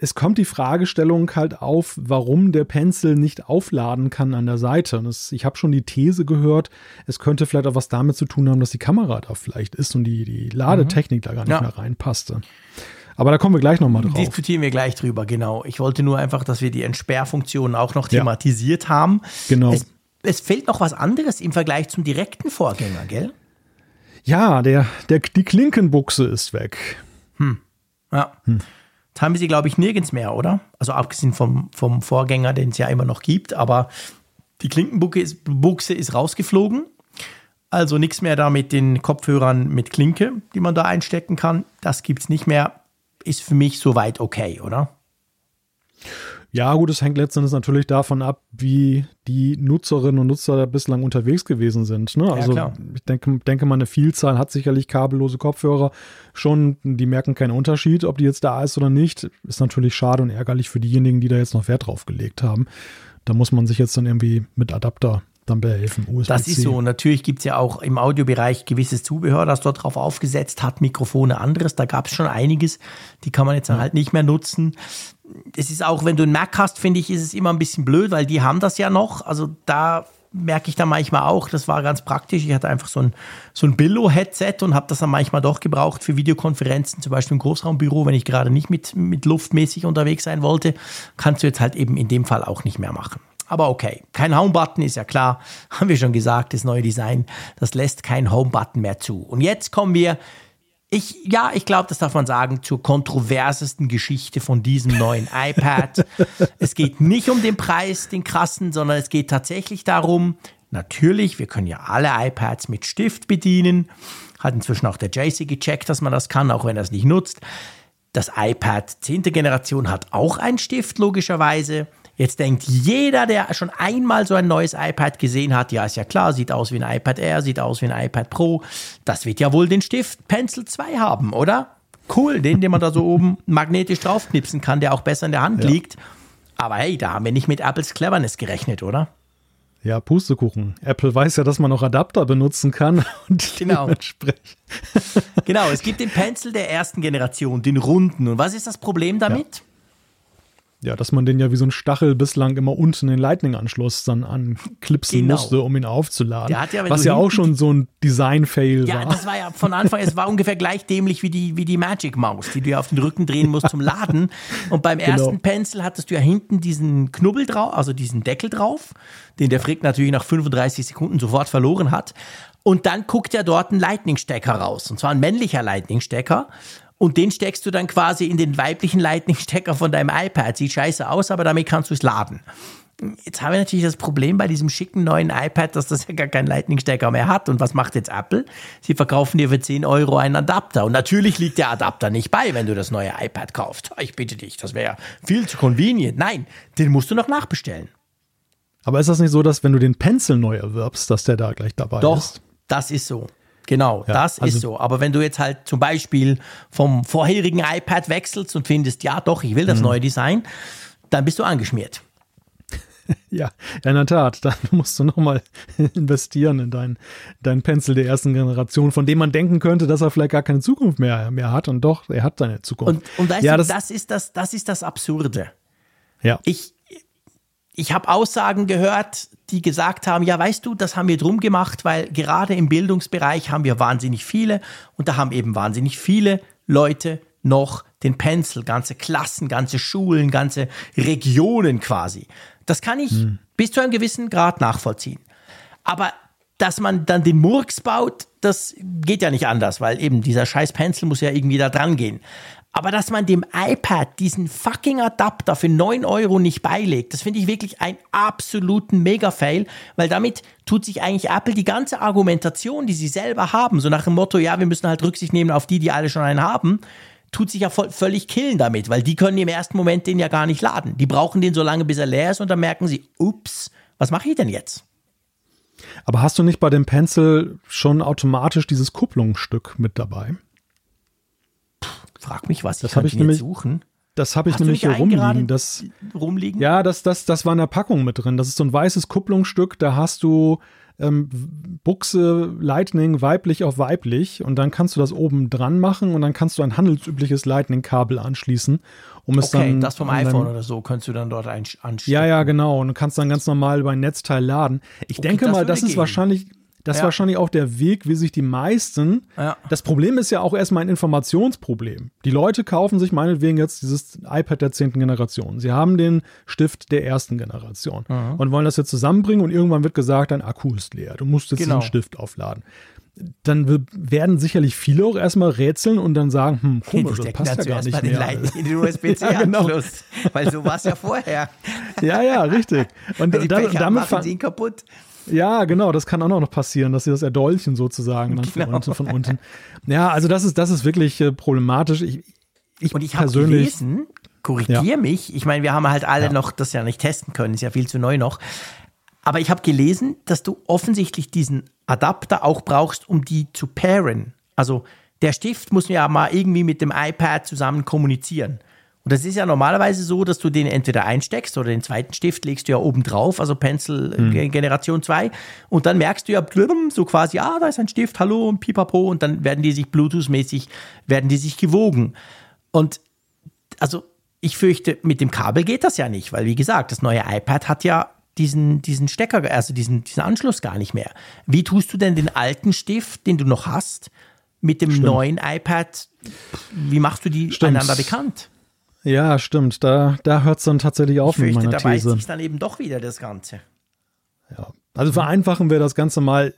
Speaker 2: es kommt die Fragestellung halt auf, warum der Pencil nicht aufladen kann an der Seite. Und es, ich habe schon die These gehört, es könnte vielleicht auch was damit zu tun haben, dass die Kamera da vielleicht ist und die, die Ladetechnik mhm. da gar nicht ja. mehr reinpasste. Aber da kommen wir gleich nochmal drauf.
Speaker 1: Diskutieren wir gleich drüber, genau. Ich wollte nur einfach, dass wir die Entsperrfunktion auch noch thematisiert ja. haben.
Speaker 2: Genau.
Speaker 1: Es es fehlt noch was anderes im Vergleich zum direkten Vorgänger, gell?
Speaker 2: Ja, der, der, die Klinkenbuchse ist weg.
Speaker 1: Hm. Ja. Hm. Das haben wir sie, glaube ich, nirgends mehr, oder? Also abgesehen vom, vom Vorgänger, den es ja immer noch gibt, aber die Klinkenbuchse ist, Buchse ist rausgeflogen. Also nichts mehr da mit den Kopfhörern mit Klinke, die man da einstecken kann. Das gibt es nicht mehr. Ist für mich soweit okay, oder?
Speaker 2: Ja, gut, es hängt letztendlich natürlich davon ab, wie die Nutzerinnen und Nutzer bislang unterwegs gewesen sind. Ne? Also ja, ich denke, denke mal, eine Vielzahl hat sicherlich kabellose Kopfhörer schon, die merken keinen Unterschied, ob die jetzt da ist oder nicht. Ist natürlich schade und ärgerlich für diejenigen, die da jetzt noch Wert drauf gelegt haben. Da muss man sich jetzt dann irgendwie mit Adapter dann behelfen.
Speaker 1: Das ist so. Natürlich gibt es ja auch im Audiobereich gewisses Zubehör, das dort drauf aufgesetzt hat, Mikrofone anderes. Da gab es schon einiges. Die kann man jetzt ja. halt nicht mehr nutzen es ist auch, wenn du einen Mac hast, finde ich, ist es immer ein bisschen blöd, weil die haben das ja noch. Also da merke ich dann manchmal auch, das war ganz praktisch. Ich hatte einfach so ein, so ein Billo-Headset und habe das dann manchmal doch gebraucht für Videokonferenzen, zum Beispiel im Großraumbüro, wenn ich gerade nicht mit, mit luftmäßig unterwegs sein wollte. Kannst du jetzt halt eben in dem Fall auch nicht mehr machen. Aber okay, kein Home-Button ist ja klar, haben wir schon gesagt, das neue Design, das lässt kein Home-Button mehr zu. Und jetzt kommen wir ich, ja, ich glaube, das darf man sagen, zur kontroversesten Geschichte von diesem neuen iPad. es geht nicht um den Preis, den krassen, sondern es geht tatsächlich darum, natürlich, wir können ja alle iPads mit Stift bedienen. Hat inzwischen auch der JC gecheckt, dass man das kann, auch wenn er es nicht nutzt. Das iPad 10. Generation hat auch einen Stift, logischerweise. Jetzt denkt jeder, der schon einmal so ein neues iPad gesehen hat, ja, ist ja klar, sieht aus wie ein iPad Air, sieht aus wie ein iPad Pro. Das wird ja wohl den Stift Pencil 2 haben, oder? Cool, den, den man da so oben magnetisch draufknipsen kann, der auch besser in der Hand ja. liegt. Aber hey, da haben wir nicht mit Apples Cleverness gerechnet, oder?
Speaker 2: Ja, Pustekuchen. Apple weiß ja, dass man auch Adapter benutzen kann. Und
Speaker 1: genau. genau, es gibt den Pencil der ersten Generation, den runden. Und was ist das Problem damit?
Speaker 2: Ja. Ja, dass man den ja wie so ein Stachel bislang immer unten den Lightning-Anschluss dann anklipsen genau. musste, um ihn aufzuladen. Ja, was ja auch schon so ein Design-Fail
Speaker 1: ja,
Speaker 2: war.
Speaker 1: Ja, das war ja von Anfang, es war ungefähr gleich dämlich wie die, wie die Magic-Maus, die du ja auf den Rücken drehen musst zum Laden. Und beim genau. ersten Pencil hattest du ja hinten diesen Knubbel drauf, also diesen Deckel drauf, den der Frick natürlich nach 35 Sekunden sofort verloren hat. Und dann guckt ja dort ein Lightning-Stecker raus. Und zwar ein männlicher Lightning-Stecker. Und den steckst du dann quasi in den weiblichen Lightning-Stecker von deinem iPad. Sieht scheiße aus, aber damit kannst du es laden. Jetzt haben wir natürlich das Problem bei diesem schicken neuen iPad, dass das ja gar keinen Lightning-Stecker mehr hat. Und was macht jetzt Apple? Sie verkaufen dir für 10 Euro einen Adapter. Und natürlich liegt der Adapter nicht bei, wenn du das neue iPad kaufst. Ich bitte dich, das wäre ja viel zu convenient. Nein, den musst du noch nachbestellen.
Speaker 2: Aber ist das nicht so, dass wenn du den Pencil neu erwirbst, dass der da gleich dabei
Speaker 1: Doch,
Speaker 2: ist?
Speaker 1: Doch, das ist so. Genau, ja, das also ist so. Aber wenn du jetzt halt zum Beispiel vom vorherigen iPad wechselst und findest, ja doch, ich will das mhm. neue Design, dann bist du angeschmiert.
Speaker 2: Ja, in der Tat. Dann musst du nochmal investieren in deinen dein Pencil der ersten Generation, von dem man denken könnte, dass er vielleicht gar keine Zukunft mehr, mehr hat. Und doch, er hat seine Zukunft.
Speaker 1: Und, und weißt ja, du, das, das, ist das, das ist das Absurde.
Speaker 2: Ja.
Speaker 1: Ich, ich habe Aussagen gehört, die gesagt haben, ja, weißt du, das haben wir drum gemacht, weil gerade im Bildungsbereich haben wir wahnsinnig viele und da haben eben wahnsinnig viele Leute noch den Pencil, ganze Klassen, ganze Schulen, ganze Regionen quasi. Das kann ich hm. bis zu einem gewissen Grad nachvollziehen. Aber dass man dann den Murks baut, das geht ja nicht anders, weil eben dieser scheiß Pencil muss ja irgendwie da dran gehen. Aber dass man dem iPad diesen fucking Adapter für 9 Euro nicht beilegt, das finde ich wirklich einen absoluten Mega-Fail, weil damit tut sich eigentlich Apple die ganze Argumentation, die sie selber haben, so nach dem Motto, ja, wir müssen halt Rücksicht nehmen auf die, die alle schon einen haben, tut sich ja voll, völlig killen damit, weil die können im ersten Moment den ja gar nicht laden. Die brauchen den so lange, bis er leer ist und dann merken sie, ups, was mache ich denn jetzt?
Speaker 2: Aber hast du nicht bei dem Pencil schon automatisch dieses Kupplungsstück mit dabei?
Speaker 1: Frag mich was,
Speaker 2: das habe ich nämlich suchen. Das habe ich Hast nämlich hier rumliegen. Das,
Speaker 1: rumliegen.
Speaker 2: Ja, das, das, das war in der Packung mit drin. Das ist so ein weißes Kupplungsstück. Da hast du ähm, Buchse Lightning weiblich auf weiblich und dann kannst du das oben dran machen und dann kannst du ein handelsübliches Lightning-Kabel anschließen, um es okay, dann.
Speaker 1: das vom iPhone oder so kannst du dann dort anschließen.
Speaker 2: Ja, ja, genau. Und du kannst dann ganz normal über ein Netzteil laden. Ich okay, denke mal, das ist gehen. wahrscheinlich das ja. ist wahrscheinlich auch der Weg, wie sich die meisten. Ja. Das Problem ist ja auch erstmal ein Informationsproblem. Die Leute kaufen sich meinetwegen jetzt dieses iPad der zehnten Generation. Sie haben den Stift der ersten Generation mhm. und wollen das jetzt zusammenbringen und irgendwann wird gesagt, dein Akku ist leer. Du musst jetzt genau. diesen Stift aufladen dann werden sicherlich viele auch erstmal rätseln und dann sagen, hm, komisch, das passt ja gar nicht mehr.
Speaker 1: In den USB-C-Anschluss, ja, genau. weil so war es ja vorher.
Speaker 2: Ja, ja, richtig.
Speaker 1: Und, und dann, damit kaputt.
Speaker 2: Ja, genau, das kann auch noch passieren, dass sie das erdolchen sozusagen genau. von, unten, von unten. Ja, also das ist, das ist wirklich äh, problematisch. Ich,
Speaker 1: ich Und ich habe gelesen, korrigiere ja. mich, ich meine, wir haben halt alle ja. noch das ja nicht testen können, ist ja viel zu neu noch. Aber ich habe gelesen, dass du offensichtlich diesen Adapter auch brauchst, um die zu pairen. Also der Stift muss ja mal irgendwie mit dem iPad zusammen kommunizieren. Und das ist ja normalerweise so, dass du den entweder einsteckst oder den zweiten Stift legst du ja oben drauf, also Pencil mhm. Generation 2. Und dann merkst du ja so quasi, ah, da ist ein Stift, hallo und pipapo. Und dann werden die sich Bluetooth-mäßig, werden die sich gewogen. Und also ich fürchte, mit dem Kabel geht das ja nicht, weil wie gesagt, das neue iPad hat ja diesen, diesen Stecker, also diesen, diesen Anschluss gar nicht mehr. Wie tust du denn den alten Stift, den du noch hast, mit dem Stimmt. neuen iPad, wie machst du die Stimmt. einander bekannt?
Speaker 2: Ja, stimmt. Da, da hört es dann tatsächlich auf ich fürchte, mit meiner
Speaker 1: da
Speaker 2: These.
Speaker 1: Sich dann eben doch wieder das Ganze.
Speaker 2: Ja. Also vereinfachen wir das Ganze mal.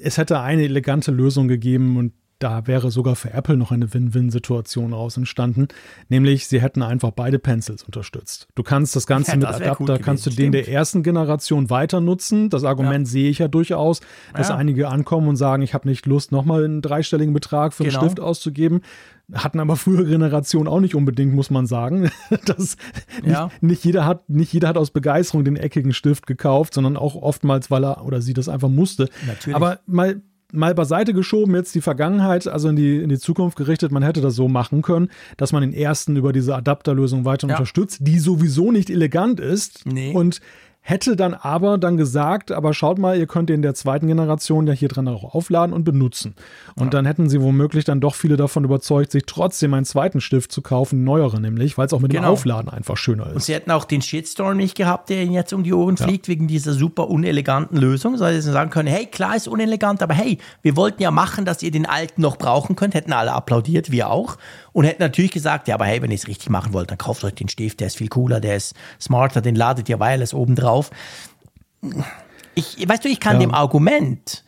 Speaker 2: Es hätte eine elegante Lösung gegeben und da wäre sogar für Apple noch eine Win-Win-Situation raus entstanden. Nämlich, sie hätten einfach beide Pencils unterstützt. Du kannst das Ganze ja, mit Adapter, kannst du den der ersten Generation weiter nutzen. Das Argument ja. sehe ich ja durchaus, dass ja. einige ankommen und sagen, ich habe nicht Lust, nochmal einen dreistelligen Betrag für genau. einen Stift auszugeben. Hatten aber frühere Generationen auch nicht unbedingt, muss man sagen. Das nicht, nicht, jeder hat, nicht jeder hat aus Begeisterung den eckigen Stift gekauft, sondern auch oftmals, weil er oder sie das einfach musste. Natürlich. Aber mal, mal beiseite geschoben, jetzt die Vergangenheit, also in die, in die Zukunft gerichtet, man hätte das so machen können, dass man den ersten über diese Adapterlösung weiter ja. unterstützt, die sowieso nicht elegant ist. Nee. Und hätte dann aber dann gesagt, aber schaut mal, ihr könnt in der zweiten Generation ja hier dran auch aufladen und benutzen. Und ja. dann hätten sie womöglich dann doch viele davon überzeugt, sich trotzdem einen zweiten Stift zu kaufen, neuere nämlich, weil es auch mit genau. dem Aufladen einfach schöner ist.
Speaker 1: Und sie hätten auch den Shitstorm nicht gehabt, der ihnen jetzt um die Ohren fliegt, ja. wegen dieser super uneleganten Lösung, sondern sie sagen können, hey, klar ist unelegant, aber hey, wir wollten ja machen, dass ihr den alten noch brauchen könnt, hätten alle applaudiert, wir auch. Und hätten natürlich gesagt, ja, aber hey, wenn ihr es richtig machen wollt, dann kauft euch den Stift, der ist viel cooler, der ist smarter, den ladet ihr wireless oben drauf drauf. Ich, weißt du, ich kann ja. dem Argument,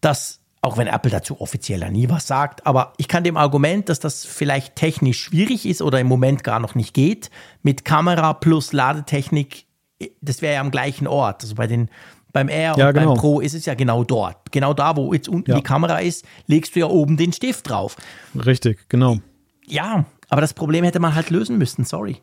Speaker 1: dass, auch wenn Apple dazu offiziell ja nie was sagt, aber ich kann dem Argument, dass das vielleicht technisch schwierig ist oder im Moment gar noch nicht geht, mit Kamera plus Ladetechnik, das wäre ja am gleichen Ort. Also bei den, beim Air ja, und genau. beim Pro ist es ja genau dort. Genau da, wo jetzt unten ja. die Kamera ist, legst du ja oben den Stift drauf.
Speaker 2: Richtig, genau.
Speaker 1: Ja, aber das Problem hätte man halt lösen müssen, sorry.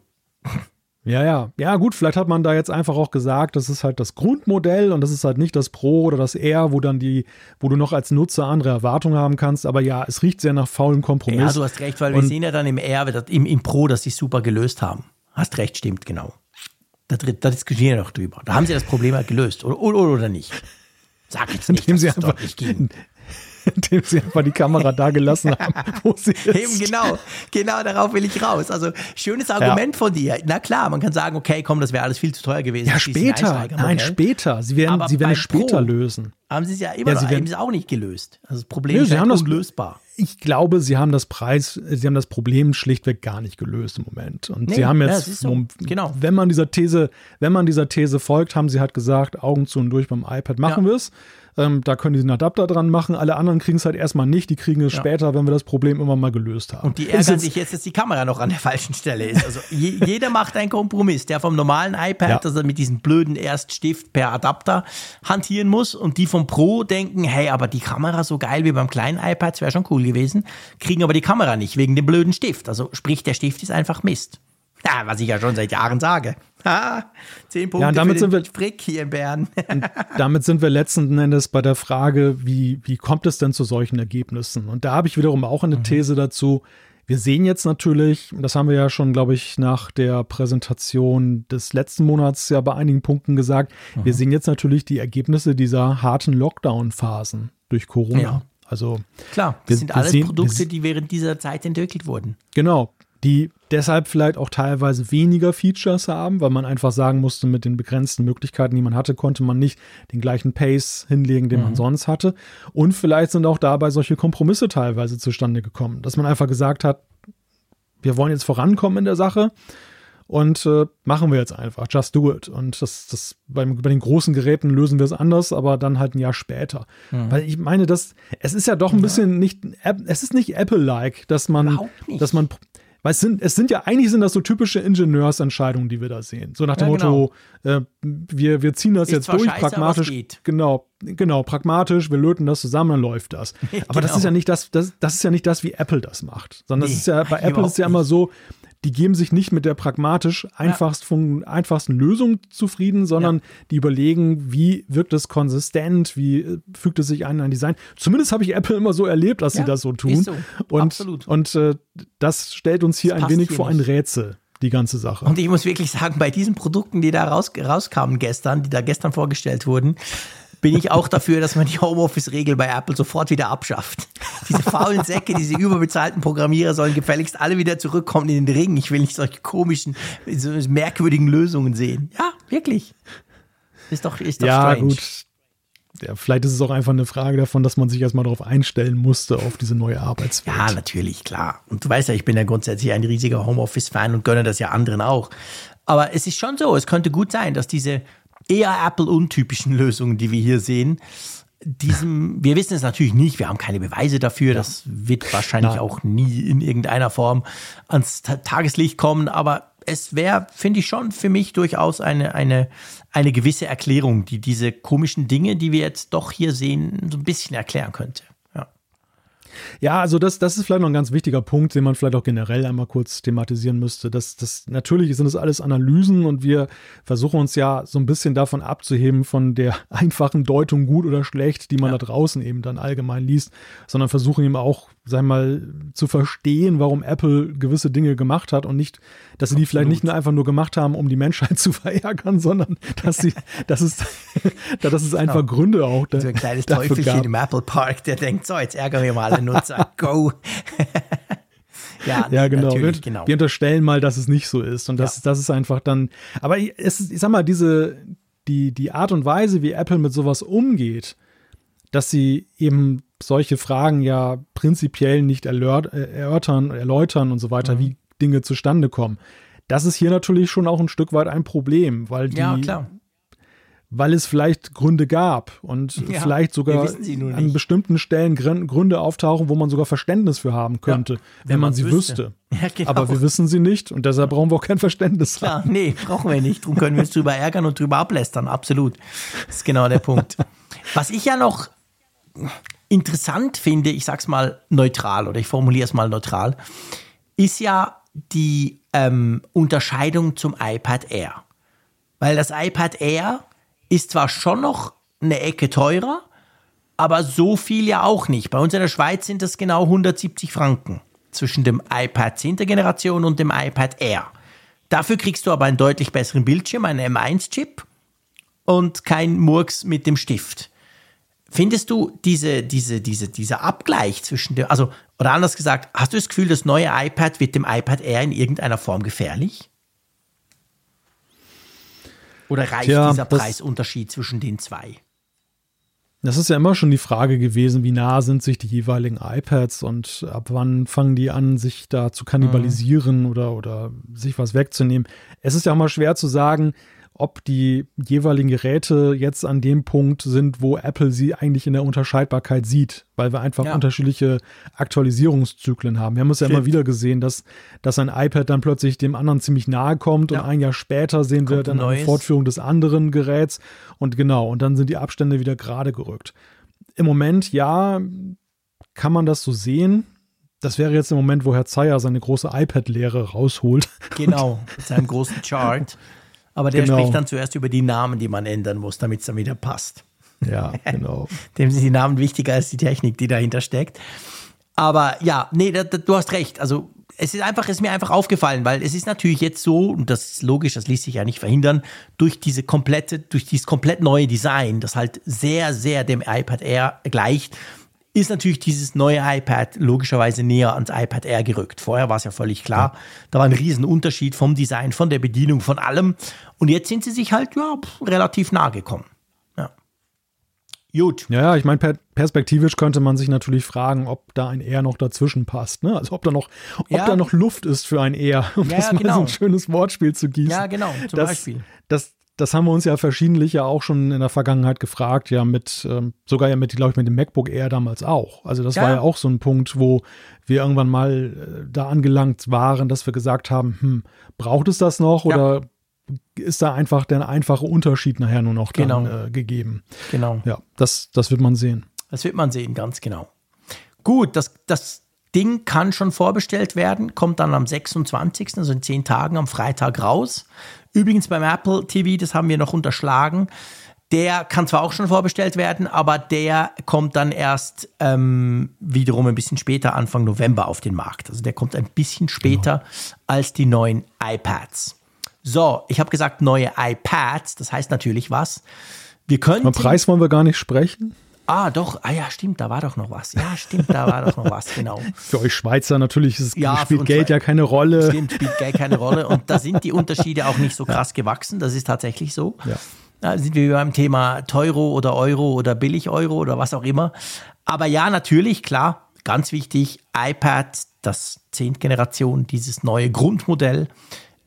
Speaker 2: Ja, ja. Ja, gut, vielleicht hat man da jetzt einfach auch gesagt, das ist halt das Grundmodell und das ist halt nicht das Pro oder das R, wo dann die, wo du noch als Nutzer andere Erwartungen haben kannst. Aber ja, es riecht sehr nach faulem Kompromiss. Ja,
Speaker 1: du hast recht, weil und wir sehen ja dann im R, im, im Pro, dass sie super gelöst haben. Hast recht, stimmt, genau. Da, da diskutieren wir noch drüber. Da haben sie das Problem halt gelöst, oder, oder, oder nicht? Sag jetzt nicht,
Speaker 2: indem sie einfach, indem sie einfach die Kamera da gelassen haben, wo sie ist.
Speaker 1: Eben genau, genau darauf will ich raus. Also schönes Argument ja. von dir. Na klar, man kann sagen, okay, komm, das wäre alles viel zu teuer gewesen.
Speaker 2: Ja, später. Nein, später. Sie werden, sie werden es später Pro lösen.
Speaker 1: Haben sie es ja immer ja, noch, haben sie auch nicht gelöst. Also das Problem Nö, ist halt unlösbar.
Speaker 2: ich glaube, sie haben das Preis, sie haben das Problem schlichtweg gar nicht gelöst im Moment. Und nee, sie haben jetzt, ja, so. genau. wenn man dieser These, wenn man dieser These folgt, haben sie halt gesagt, Augen zu und durch beim iPad machen ja. wir es. Ähm, da können die einen Adapter dran machen. Alle anderen kriegen es halt erstmal nicht. Die kriegen es ja. später, wenn wir das Problem immer mal gelöst haben.
Speaker 1: Und die ärgern sich jetzt, dass die Kamera noch an der falschen Stelle ist. Also je, jeder macht einen Kompromiss. Der vom normalen iPad, ja. dass er mit diesem blöden Erststift per Adapter hantieren muss. Und die vom Pro denken, hey, aber die Kamera so geil wie beim kleinen iPad, wäre schon cool gewesen. Kriegen aber die Kamera nicht wegen dem blöden Stift. Also sprich, der Stift ist einfach Mist. Ja, was ich ja schon seit Jahren sage. Ha, zehn Punkte
Speaker 2: ja, und damit
Speaker 1: für
Speaker 2: sind wir,
Speaker 1: Frick hier in Bern.
Speaker 2: damit sind wir letzten Endes bei der Frage, wie, wie kommt es denn zu solchen Ergebnissen? Und da habe ich wiederum auch eine mhm. These dazu. Wir sehen jetzt natürlich, das haben wir ja schon, glaube ich, nach der Präsentation des letzten Monats ja bei einigen Punkten gesagt, mhm. wir sehen jetzt natürlich die Ergebnisse dieser harten Lockdown-Phasen durch Corona. Ja. Also
Speaker 1: klar, das wir, sind alles sehen, Produkte, die während dieser Zeit entwickelt wurden.
Speaker 2: Genau, die deshalb vielleicht auch teilweise weniger Features haben, weil man einfach sagen musste, mit den begrenzten Möglichkeiten, die man hatte, konnte man nicht den gleichen Pace hinlegen, den mhm. man sonst hatte. Und vielleicht sind auch dabei solche Kompromisse teilweise zustande gekommen, dass man einfach gesagt hat, wir wollen jetzt vorankommen in der Sache und äh, machen wir jetzt einfach, just do it. Und das, das beim, bei den großen Geräten lösen wir es anders, aber dann halt ein Jahr später. Mhm. Weil ich meine, das, es ist ja doch ein ja. bisschen nicht, es ist nicht Apple-like, dass man, dass man weil es sind, es sind ja, eigentlich sind das so typische Ingenieursentscheidungen, die wir da sehen. So nach dem ja, genau. Motto, äh, wir, wir ziehen das ist jetzt durch, scheiße, pragmatisch. Genau, genau, pragmatisch, wir löten das zusammen, dann läuft das. Aber genau. das ist ja nicht das, das, das ist ja nicht das, wie Apple das macht. Sondern nee, das ist ja, bei Apple ist es ja immer so, die geben sich nicht mit der pragmatisch einfachst ja. einfachsten Lösung zufrieden, sondern ja. die überlegen, wie wirkt es konsistent, wie äh, fügt es sich ein in ein Design. Zumindest habe ich Apple immer so erlebt, dass ja, sie das so tun. So. Und, Absolut. und äh, das stellt uns hier das ein wenig hier vor nicht. ein Rätsel die ganze Sache.
Speaker 1: Und ich muss wirklich sagen, bei diesen Produkten, die da raus, rauskamen gestern, die da gestern vorgestellt wurden, bin ich auch dafür, dass man die Homeoffice-Regel bei Apple sofort wieder abschafft. Diese faulen Säcke, diese überbezahlten Programmierer sollen gefälligst alle wieder zurückkommen in den Ring. Ich will nicht solche komischen, so merkwürdigen Lösungen sehen. Ja, wirklich. Ist doch, ist doch
Speaker 2: ja, strange. gut. Ja, vielleicht ist es auch einfach eine Frage davon, dass man sich erstmal darauf einstellen musste, auf diese neue Arbeitswelt.
Speaker 1: Ja, natürlich, klar. Und du weißt ja, ich bin ja grundsätzlich ein riesiger Homeoffice-Fan und gönne das ja anderen auch. Aber es ist schon so, es könnte gut sein, dass diese eher Apple-untypischen Lösungen, die wir hier sehen. Diesem, wir wissen es natürlich nicht, wir haben keine Beweise dafür, das wird wahrscheinlich Nein. auch nie in irgendeiner Form ans Tageslicht kommen, aber es wäre, finde ich schon, für mich durchaus eine, eine, eine gewisse Erklärung, die diese komischen Dinge, die wir jetzt doch hier sehen, so ein bisschen erklären könnte.
Speaker 2: Ja, also das, das ist vielleicht noch ein ganz wichtiger Punkt, den man vielleicht auch generell einmal kurz thematisieren müsste. Das, das, natürlich sind das alles Analysen und wir versuchen uns ja so ein bisschen davon abzuheben von der einfachen Deutung gut oder schlecht, die man ja. da draußen eben dann allgemein liest, sondern versuchen eben auch sag mal, zu verstehen, warum Apple gewisse Dinge gemacht hat und nicht, dass sie die vielleicht nicht nur einfach nur gemacht haben, um die Menschheit zu verärgern, sondern dass sie, dass es, dass es einfach genau. Gründe auch
Speaker 1: da, So ein kleines Teufelchen im Apple Park, der denkt, so, jetzt ärgern wir mal alle Nutzer, go.
Speaker 2: ja, ja, genau. Wir, genau. Wir unterstellen mal, dass es nicht so ist und das, ja. das ist einfach dann, aber es, ich sag mal, diese, die, die Art und Weise, wie Apple mit sowas umgeht, dass sie eben solche Fragen ja prinzipiell nicht erörtern, erläutern und so weiter, mhm. wie Dinge zustande kommen. Das ist hier natürlich schon auch ein Stück weit ein Problem, weil die, ja, klar. weil es vielleicht Gründe gab und ja, vielleicht sogar an bestimmten Stellen Gründe auftauchen, wo man sogar Verständnis für haben könnte, ja, wenn, wenn, man, sie wüsste. wüsste. Genau. Aber wir wissen sie nicht und deshalb brauchen wir auch kein Verständnis
Speaker 1: Klar, haben. Nee, brauchen wir nicht. Darum können wir uns drüber ärgern und drüber ablästern. Absolut. Das ist genau der Punkt. Was ich ja noch interessant finde, ich sag's mal neutral oder ich formuliere es mal neutral, ist ja die ähm, Unterscheidung zum iPad Air. Weil das iPad Air ist zwar schon noch eine Ecke teurer, aber so viel ja auch nicht. Bei uns in der Schweiz sind das genau 170 Franken zwischen dem iPad 10. Generation und dem iPad Air. Dafür kriegst du aber einen deutlich besseren Bildschirm, einen M1-Chip und kein Murks mit dem Stift. Findest du diese, diese, diese, dieser Abgleich zwischen dem, also, oder anders gesagt, hast du das Gefühl, das neue iPad wird dem iPad Air in irgendeiner Form gefährlich? Oder reicht Tja, dieser Preisunterschied zwischen den zwei?
Speaker 2: Das ist ja immer schon die Frage gewesen, wie nah sind sich die jeweiligen iPads und ab wann fangen die an, sich da zu kannibalisieren mhm. oder, oder sich was wegzunehmen. Es ist ja auch mal schwer zu sagen, ob die jeweiligen Geräte jetzt an dem Punkt sind, wo Apple sie eigentlich in der Unterscheidbarkeit sieht, weil wir einfach ja. unterschiedliche Aktualisierungszyklen haben. Wir haben es ja immer wieder gesehen, dass, dass ein iPad dann plötzlich dem anderen ziemlich nahe kommt ja. und ein Jahr später sehen wir dann eine Fortführung des anderen Geräts und genau, und dann sind die Abstände wieder gerade gerückt. Im Moment, ja, kann man das so sehen. Das wäre jetzt der Moment, wo Herr Zeyer seine große iPad-Lehre rausholt.
Speaker 1: Genau, mit seinem großen Chart. Aber der genau. spricht dann zuerst über die Namen, die man ändern muss, damit es dann wieder passt.
Speaker 2: Ja, genau.
Speaker 1: Dem sind die Namen wichtiger als die Technik, die dahinter steckt. Aber ja, nee, da, da, du hast recht. Also es ist einfach, es ist mir einfach aufgefallen, weil es ist natürlich jetzt so, und das ist logisch, das ließ sich ja nicht verhindern, durch diese komplette, durch dieses komplett neue Design, das halt sehr, sehr dem iPad Air gleicht, ist natürlich dieses neue iPad logischerweise näher ans iPad Air gerückt. Vorher war es ja völlig klar, ja. da war ein Riesenunterschied vom Design, von der Bedienung, von allem. Und jetzt sind sie sich halt ja, relativ nah gekommen. Ja.
Speaker 2: Gut. Ja, ich meine, per perspektivisch könnte man sich natürlich fragen, ob da ein Air noch dazwischen passt. Ne? Also ob da noch, ob ja. da noch Luft ist für ein Air, um ja, das mal genau. so ein schönes Wortspiel zu gießen.
Speaker 1: Ja, genau, zum
Speaker 2: das,
Speaker 1: Beispiel.
Speaker 2: Das, das haben wir uns ja verschiedentlich ja auch schon in der Vergangenheit gefragt, ja mit, ähm, sogar ja mit, glaube ich, mit dem MacBook Air damals auch. Also das ja. war ja auch so ein Punkt, wo wir irgendwann mal äh, da angelangt waren, dass wir gesagt haben, hm, braucht es das noch ja. oder ist da einfach der einfache Unterschied nachher nur noch genau. dann, äh, gegeben?
Speaker 1: Genau.
Speaker 2: Ja, das, das wird man sehen.
Speaker 1: Das wird man sehen, ganz genau. Gut, das, das Ding kann schon vorbestellt werden, kommt dann am 26., also in zehn Tagen am Freitag raus. Übrigens beim Apple TV, das haben wir noch unterschlagen, der kann zwar auch schon vorbestellt werden, aber der kommt dann erst ähm, wiederum ein bisschen später, Anfang November, auf den Markt. Also der kommt ein bisschen später genau. als die neuen iPads. So, ich habe gesagt neue iPads, das heißt natürlich was. Wir können.
Speaker 2: Preis wollen wir gar nicht sprechen.
Speaker 1: Ah, doch. Ah ja, stimmt, da war doch noch was. Ja, stimmt, da war doch noch was, genau.
Speaker 2: Für euch Schweizer natürlich ist, ja, spielt Geld ja keine Rolle.
Speaker 1: Stimmt, spielt Geld keine Rolle. Und da sind die Unterschiede auch nicht so krass gewachsen. Das ist tatsächlich so. Ja. Da sind wir beim Thema Teuro oder Euro oder Billig-Euro oder was auch immer. Aber ja, natürlich, klar, ganz wichtig, iPad, das 10. Generation, dieses neue Grundmodell,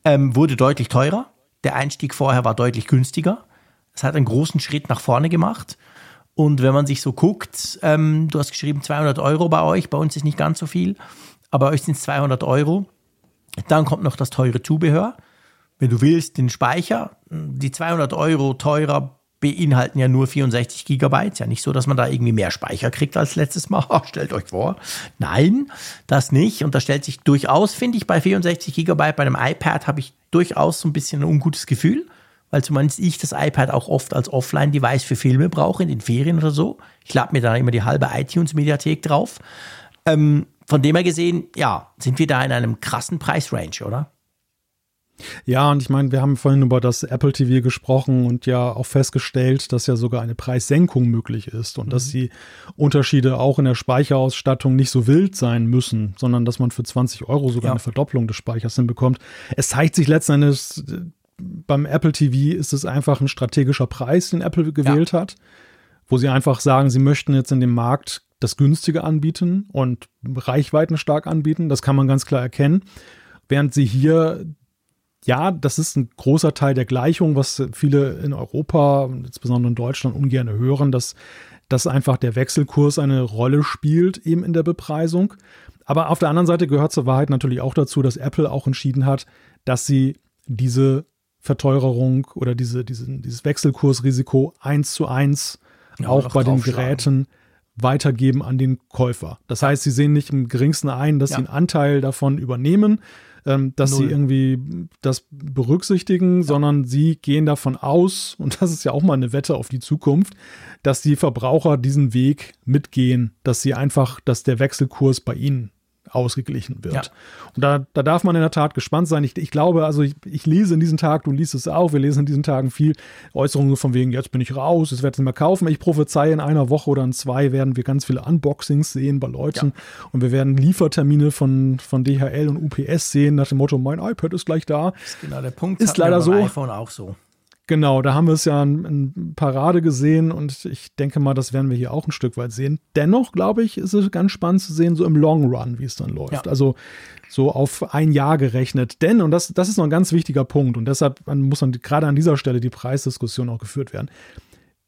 Speaker 1: ähm, wurde deutlich teurer. Der Einstieg vorher war deutlich günstiger. Es hat einen großen Schritt nach vorne gemacht. Und wenn man sich so guckt, ähm, du hast geschrieben 200 Euro bei euch, bei uns ist nicht ganz so viel, aber bei euch sind es 200 Euro. Dann kommt noch das teure Zubehör. Wenn du willst, den Speicher. Die 200 Euro teurer beinhalten ja nur 64 Gigabyte. Ja nicht so, dass man da irgendwie mehr Speicher kriegt als letztes Mal. Stellt euch vor. Nein, das nicht. Und da stellt sich durchaus, finde ich, bei 64 Gigabyte bei einem iPad habe ich durchaus so ein bisschen ein ungutes Gefühl weil zumindest ich das iPad auch oft als Offline-Device für Filme brauche, in den Ferien oder so. Ich lade mir da immer die halbe iTunes-Mediathek drauf. Ähm, von dem her gesehen, ja, sind wir da in einem krassen Preisrange, oder?
Speaker 2: Ja, und ich meine, wir haben vorhin über das Apple TV gesprochen und ja auch festgestellt, dass ja sogar eine Preissenkung möglich ist und mhm. dass die Unterschiede auch in der Speicherausstattung nicht so wild sein müssen, sondern dass man für 20 Euro sogar ja. eine Verdopplung des Speichers hinbekommt. Es zeigt sich letzten Endes, beim Apple TV ist es einfach ein strategischer Preis, den Apple gewählt ja. hat, wo sie einfach sagen, sie möchten jetzt in dem Markt das günstige anbieten und Reichweiten stark anbieten. Das kann man ganz klar erkennen. Während sie hier ja, das ist ein großer Teil der Gleichung, was viele in Europa, insbesondere in Deutschland, ungern hören, dass, dass einfach der Wechselkurs eine Rolle spielt, eben in der Bepreisung. Aber auf der anderen Seite gehört zur Wahrheit natürlich auch dazu, dass Apple auch entschieden hat, dass sie diese Verteuerung oder diese, diese, dieses Wechselkursrisiko eins zu eins ja, auch bei den Geräten weitergeben an den Käufer. Das heißt, sie sehen nicht im geringsten ein, dass ja. sie einen Anteil davon übernehmen, ähm, dass Null. sie irgendwie das berücksichtigen, ja. sondern sie gehen davon aus, und das ist ja auch mal eine Wette auf die Zukunft, dass die Verbraucher diesen Weg mitgehen, dass sie einfach, dass der Wechselkurs bei ihnen ausgeglichen wird. Ja. Und da, da darf man in der Tat gespannt sein. Ich, ich glaube, also ich, ich, lese in diesen Tagen, du liest es auch, wir lesen in diesen Tagen viel Äußerungen von wegen, jetzt bin ich raus, jetzt werde ich nicht mehr kaufen. Ich prophezeie, in einer Woche oder in zwei werden wir ganz viele Unboxings sehen bei Leuten ja. und wir werden Liefertermine von, von DHL und UPS sehen nach dem Motto, mein iPad ist gleich da. Das
Speaker 1: ist genau der Punkt.
Speaker 2: Ist leider so.
Speaker 1: iPhone auch so.
Speaker 2: Genau, da haben wir es ja in, Parade gesehen und ich denke mal, das werden wir hier auch ein Stück weit sehen. Dennoch, glaube ich, ist es ganz spannend zu sehen, so im Long Run, wie es dann läuft. Ja. Also so auf ein Jahr gerechnet. Denn, und das, das ist noch ein ganz wichtiger Punkt und deshalb muss dann gerade an dieser Stelle die Preisdiskussion auch geführt werden.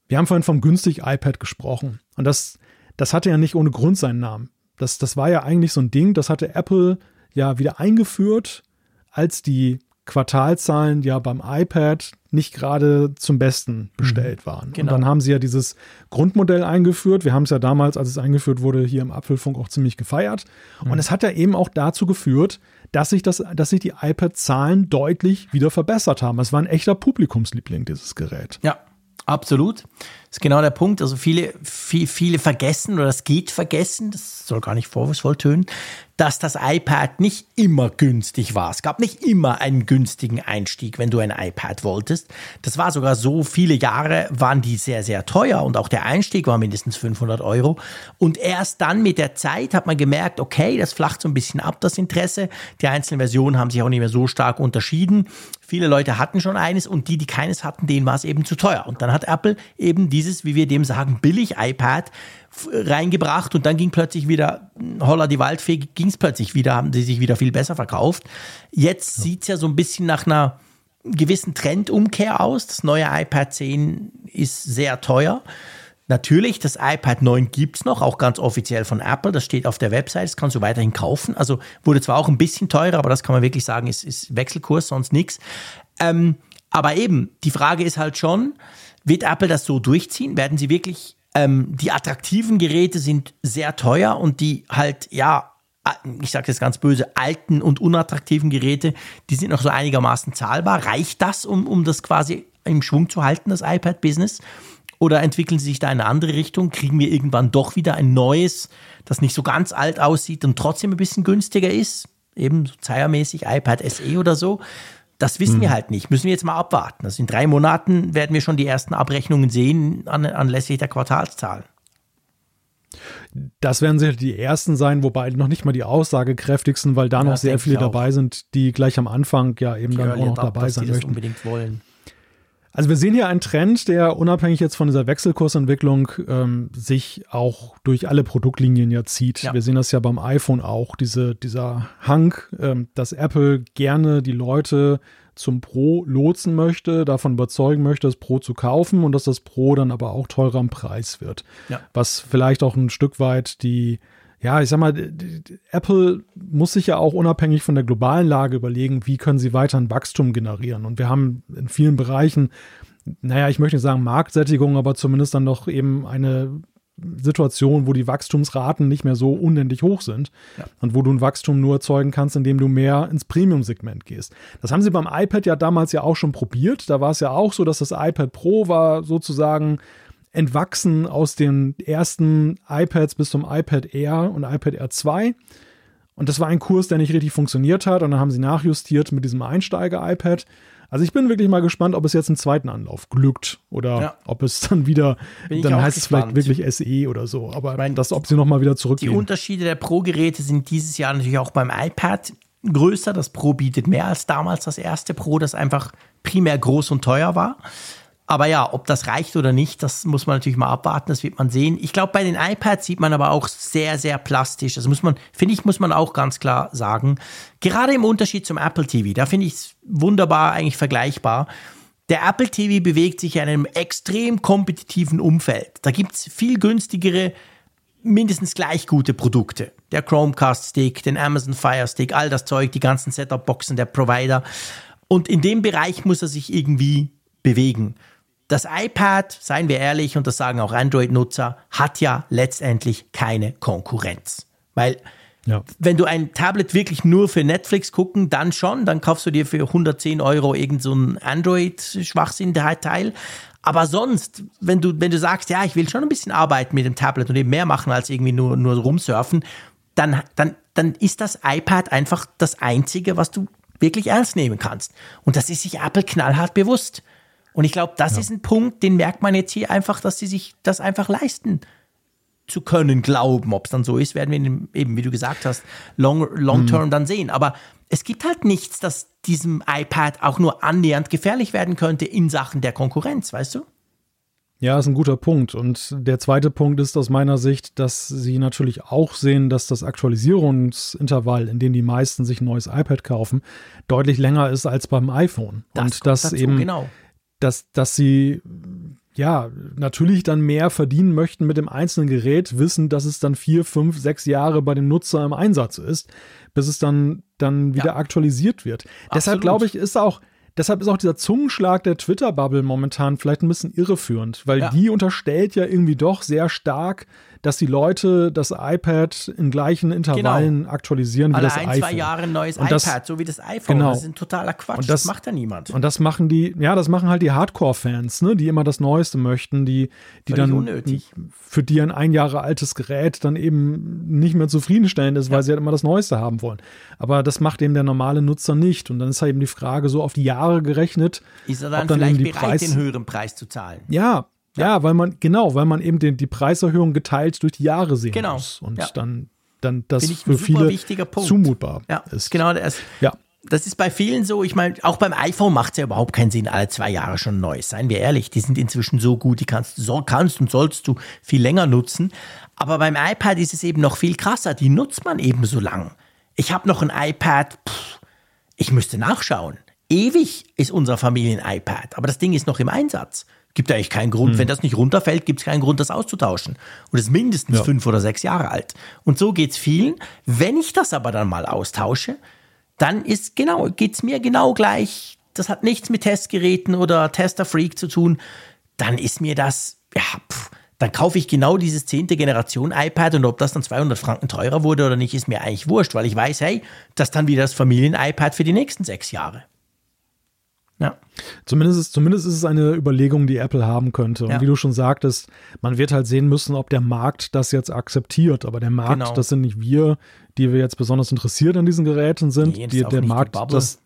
Speaker 2: Wir haben vorhin vom günstig iPad gesprochen und das, das hatte ja nicht ohne Grund seinen Namen. Das, das war ja eigentlich so ein Ding, das hatte Apple ja wieder eingeführt, als die Quartalzahlen ja beim iPad nicht gerade zum Besten bestellt mhm. waren. Genau. Und dann haben sie ja dieses Grundmodell eingeführt. Wir haben es ja damals, als es eingeführt wurde, hier im Apfelfunk auch ziemlich gefeiert. Mhm. Und es hat ja eben auch dazu geführt, dass sich, das, dass sich die iPad-Zahlen deutlich wieder verbessert haben. Es war ein echter Publikumsliebling, dieses Gerät.
Speaker 1: Ja, absolut. Ist genau der Punkt. Also viele, viel, viele vergessen oder das geht vergessen, das soll gar nicht vorwurfsvoll tönen, dass das iPad nicht immer günstig war. Es gab nicht immer einen günstigen Einstieg, wenn du ein iPad wolltest. Das war sogar so, viele Jahre waren die sehr, sehr teuer und auch der Einstieg war mindestens 500 Euro. Und erst dann mit der Zeit hat man gemerkt, okay, das flacht so ein bisschen ab, das Interesse. Die einzelnen Versionen haben sich auch nicht mehr so stark unterschieden. Viele Leute hatten schon eines und die, die keines hatten, denen war es eben zu teuer. Und dann hat Apple eben dieses, wie wir dem sagen, billig iPad reingebracht und dann ging plötzlich wieder, holla die Waldfee, ging es plötzlich wieder, haben sie sich wieder viel besser verkauft. Jetzt ja. sieht es ja so ein bisschen nach einer gewissen Trendumkehr aus. Das neue iPad 10 ist sehr teuer. Natürlich, das iPad 9 gibt es noch, auch ganz offiziell von Apple. Das steht auf der Website, das kannst du weiterhin kaufen. Also wurde zwar auch ein bisschen teurer, aber das kann man wirklich sagen, ist, ist Wechselkurs, sonst nichts. Ähm, aber eben, die Frage ist halt schon, wird Apple das so durchziehen? Werden sie wirklich ähm, die attraktiven Geräte sind sehr teuer und die halt, ja, ich sage jetzt ganz böse, alten und unattraktiven Geräte, die sind noch so einigermaßen zahlbar. Reicht das, um, um das quasi im Schwung zu halten, das iPad-Business? Oder entwickeln sie sich da in eine andere Richtung? Kriegen wir irgendwann doch wieder ein neues, das nicht so ganz alt aussieht und trotzdem ein bisschen günstiger ist? Eben so zeiermäßig iPad SE oder so. Das wissen mhm. wir halt nicht. Müssen wir jetzt mal abwarten. Also in drei Monaten werden wir schon die ersten Abrechnungen sehen an, anlässlich der Quartalszahlen.
Speaker 2: Das werden sicher die ersten sein, wobei noch nicht mal die aussagekräftigsten, weil da ja, noch sehr viele dabei sind, die gleich am Anfang ja eben die dann auch noch dabei sein möchten.
Speaker 1: unbedingt wollen.
Speaker 2: Also wir sehen hier einen Trend, der unabhängig jetzt von dieser Wechselkursentwicklung ähm, sich auch durch alle Produktlinien ja zieht. Ja. Wir sehen das ja beim iPhone auch, diese, dieser Hang, ähm, dass Apple gerne die Leute zum Pro lotsen möchte, davon überzeugen möchte, das Pro zu kaufen und dass das Pro dann aber auch teurer im Preis wird. Ja. Was vielleicht auch ein Stück weit die ja, ich sag mal, Apple muss sich ja auch unabhängig von der globalen Lage überlegen, wie können sie weiter ein Wachstum generieren. Und wir haben in vielen Bereichen, naja, ich möchte nicht sagen Marktsättigung, aber zumindest dann doch eben eine Situation, wo die Wachstumsraten nicht mehr so unendlich hoch sind ja. und wo du ein Wachstum nur erzeugen kannst, indem du mehr ins Premium-Segment gehst. Das haben sie beim iPad ja damals ja auch schon probiert. Da war es ja auch so, dass das iPad Pro war sozusagen entwachsen aus den ersten iPads bis zum iPad Air und iPad Air 2. Und das war ein Kurs, der nicht richtig funktioniert hat. Und dann haben sie nachjustiert mit diesem Einsteiger-iPad. Also ich bin wirklich mal gespannt, ob es jetzt im zweiten Anlauf glückt oder ja. ob es dann wieder, dann heißt es vielleicht wirklich SE oder so. Aber
Speaker 1: meine,
Speaker 2: das, ob sie nochmal wieder zurückgehen.
Speaker 1: Die Unterschiede der Pro-Geräte sind dieses Jahr natürlich auch beim iPad größer. Das Pro bietet mehr als damals das erste Pro, das einfach primär groß und teuer war. Aber ja, ob das reicht oder nicht, das muss man natürlich mal abwarten, das wird man sehen. Ich glaube, bei den iPads sieht man aber auch sehr, sehr plastisch. Also muss man, finde ich, muss man auch ganz klar sagen. Gerade im Unterschied zum Apple TV, da finde ich es wunderbar eigentlich vergleichbar. Der Apple TV bewegt sich in einem extrem kompetitiven Umfeld. Da gibt es viel günstigere, mindestens gleich gute Produkte. Der Chromecast Stick, den Amazon Fire Stick, all das Zeug, die ganzen Setup-Boxen der Provider. Und in dem Bereich muss er sich irgendwie bewegen. Das iPad, seien wir ehrlich, und das sagen auch Android-Nutzer, hat ja letztendlich keine Konkurrenz. Weil ja. wenn du ein Tablet wirklich nur für Netflix gucken, dann schon, dann kaufst du dir für 110 Euro irgendein so Android-Schwachsinn-Teil. Aber sonst, wenn du, wenn du sagst, ja, ich will schon ein bisschen arbeiten mit dem Tablet und eben mehr machen als irgendwie nur, nur rumsurfen, dann, dann, dann ist das iPad einfach das Einzige, was du wirklich ernst nehmen kannst. Und das ist sich Apple knallhart bewusst. Und ich glaube, das ja. ist ein Punkt, den merkt man jetzt hier einfach, dass sie sich das einfach leisten zu können, glauben. Ob es dann so ist, werden wir eben, wie du gesagt hast, long, long term mhm. dann sehen. Aber es gibt halt nichts, das diesem iPad auch nur annähernd gefährlich werden könnte in Sachen der Konkurrenz, weißt du?
Speaker 2: Ja, ist ein guter Punkt. Und der zweite Punkt ist aus meiner Sicht, dass sie natürlich auch sehen, dass das Aktualisierungsintervall, in dem die meisten sich ein neues iPad kaufen, deutlich länger ist als beim iPhone. Das und dass eben genau dass, dass sie ja natürlich dann mehr verdienen möchten mit dem einzelnen Gerät, wissen, dass es dann vier, fünf, sechs Jahre bei dem Nutzer im Einsatz ist, bis es dann, dann wieder ja. aktualisiert wird. Absolut. Deshalb glaube ich, ist auch, deshalb ist auch dieser Zungenschlag der Twitter-Bubble momentan vielleicht ein bisschen irreführend, weil ja. die unterstellt ja irgendwie doch sehr stark, dass die Leute das iPad in gleichen Intervallen genau. aktualisieren
Speaker 1: Alle
Speaker 2: wie das
Speaker 1: ein,
Speaker 2: iPhone.
Speaker 1: zwei Jahre ein neues und das, iPad, so wie das iPhone. Genau. Das ist ein totaler Quatsch.
Speaker 2: Und das,
Speaker 1: das macht ja niemand.
Speaker 2: Und das machen die, ja, das machen halt die Hardcore-Fans, ne, die immer das Neueste möchten, die, die dann
Speaker 1: unnötig.
Speaker 2: für die ein ein Jahre altes Gerät dann eben nicht mehr zufriedenstellend ist, weil ja. sie halt immer das Neueste haben wollen. Aber das macht eben der normale Nutzer nicht. Und dann ist halt eben die Frage so auf die Jahre gerechnet.
Speaker 1: Ist er dann, dann vielleicht bereit, Preis, den höheren Preis zu zahlen?
Speaker 2: Ja, ja, weil man, genau, weil man eben den, die Preiserhöhung geteilt durch die Jahre sehen
Speaker 1: genau.
Speaker 2: muss. Und
Speaker 1: ja.
Speaker 2: dann, dann das für viele zumutbar
Speaker 1: ja,
Speaker 2: ist.
Speaker 1: Genau, das, ja. das ist bei vielen so. Ich meine, auch beim iPhone macht es ja überhaupt keinen Sinn, alle zwei Jahre schon Neues. Seien wir ehrlich, die sind inzwischen so gut, die kannst, so, kannst und sollst du viel länger nutzen. Aber beim iPad ist es eben noch viel krasser. Die nutzt man eben so lang. Ich habe noch ein iPad, pff, ich müsste nachschauen. Ewig ist unser Familien-iPad, aber das Ding ist noch im Einsatz. Gibt eigentlich keinen Grund. Hm. Wenn das nicht runterfällt, gibt es keinen Grund, das auszutauschen. Und es ist mindestens ja. fünf oder sechs Jahre alt. Und so geht es vielen. Wenn ich das aber dann mal austausche, dann ist genau, geht's mir genau gleich. Das hat nichts mit Testgeräten oder Tester-Freak zu tun. Dann ist mir das, ja, pff, dann kaufe ich genau dieses zehnte Generation iPad und ob das dann 200 Franken teurer wurde oder nicht, ist mir eigentlich wurscht, weil ich weiß, hey, das ist dann wieder das Familien-iPad für die nächsten sechs Jahre.
Speaker 2: Ja. Zumindest ist, zumindest ist es eine Überlegung, die Apple haben könnte. Und ja. wie du schon sagtest, man wird halt sehen müssen, ob der Markt das jetzt akzeptiert. Aber der Markt, genau. das sind nicht wir, die wir jetzt besonders interessiert an diesen Geräten sind. Nee, die, der Markt, das,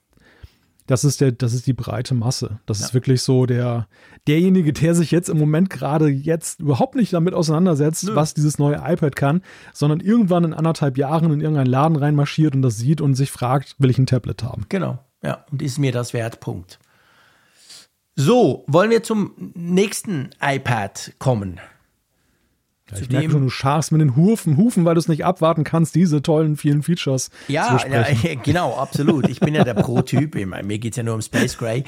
Speaker 2: das ist der, das ist die breite Masse. Das ja. ist wirklich so der, derjenige, der sich jetzt im Moment gerade jetzt überhaupt nicht damit auseinandersetzt, Nö. was dieses neue iPad kann, sondern irgendwann in anderthalb Jahren in irgendeinen Laden reinmarschiert und das sieht und sich fragt, will ich ein Tablet haben?
Speaker 1: Genau. Ja, und ist mir das wert, Punkt. So, wollen wir zum nächsten iPad kommen?
Speaker 2: Ja, ich merke schon, du scharfst mit den Hufen, Hufen, weil du es nicht abwarten kannst, diese tollen vielen Features
Speaker 1: ja, zu ja, genau, absolut. Ich bin ja der Pro-Typ. Mir geht es ja nur um Space Gray.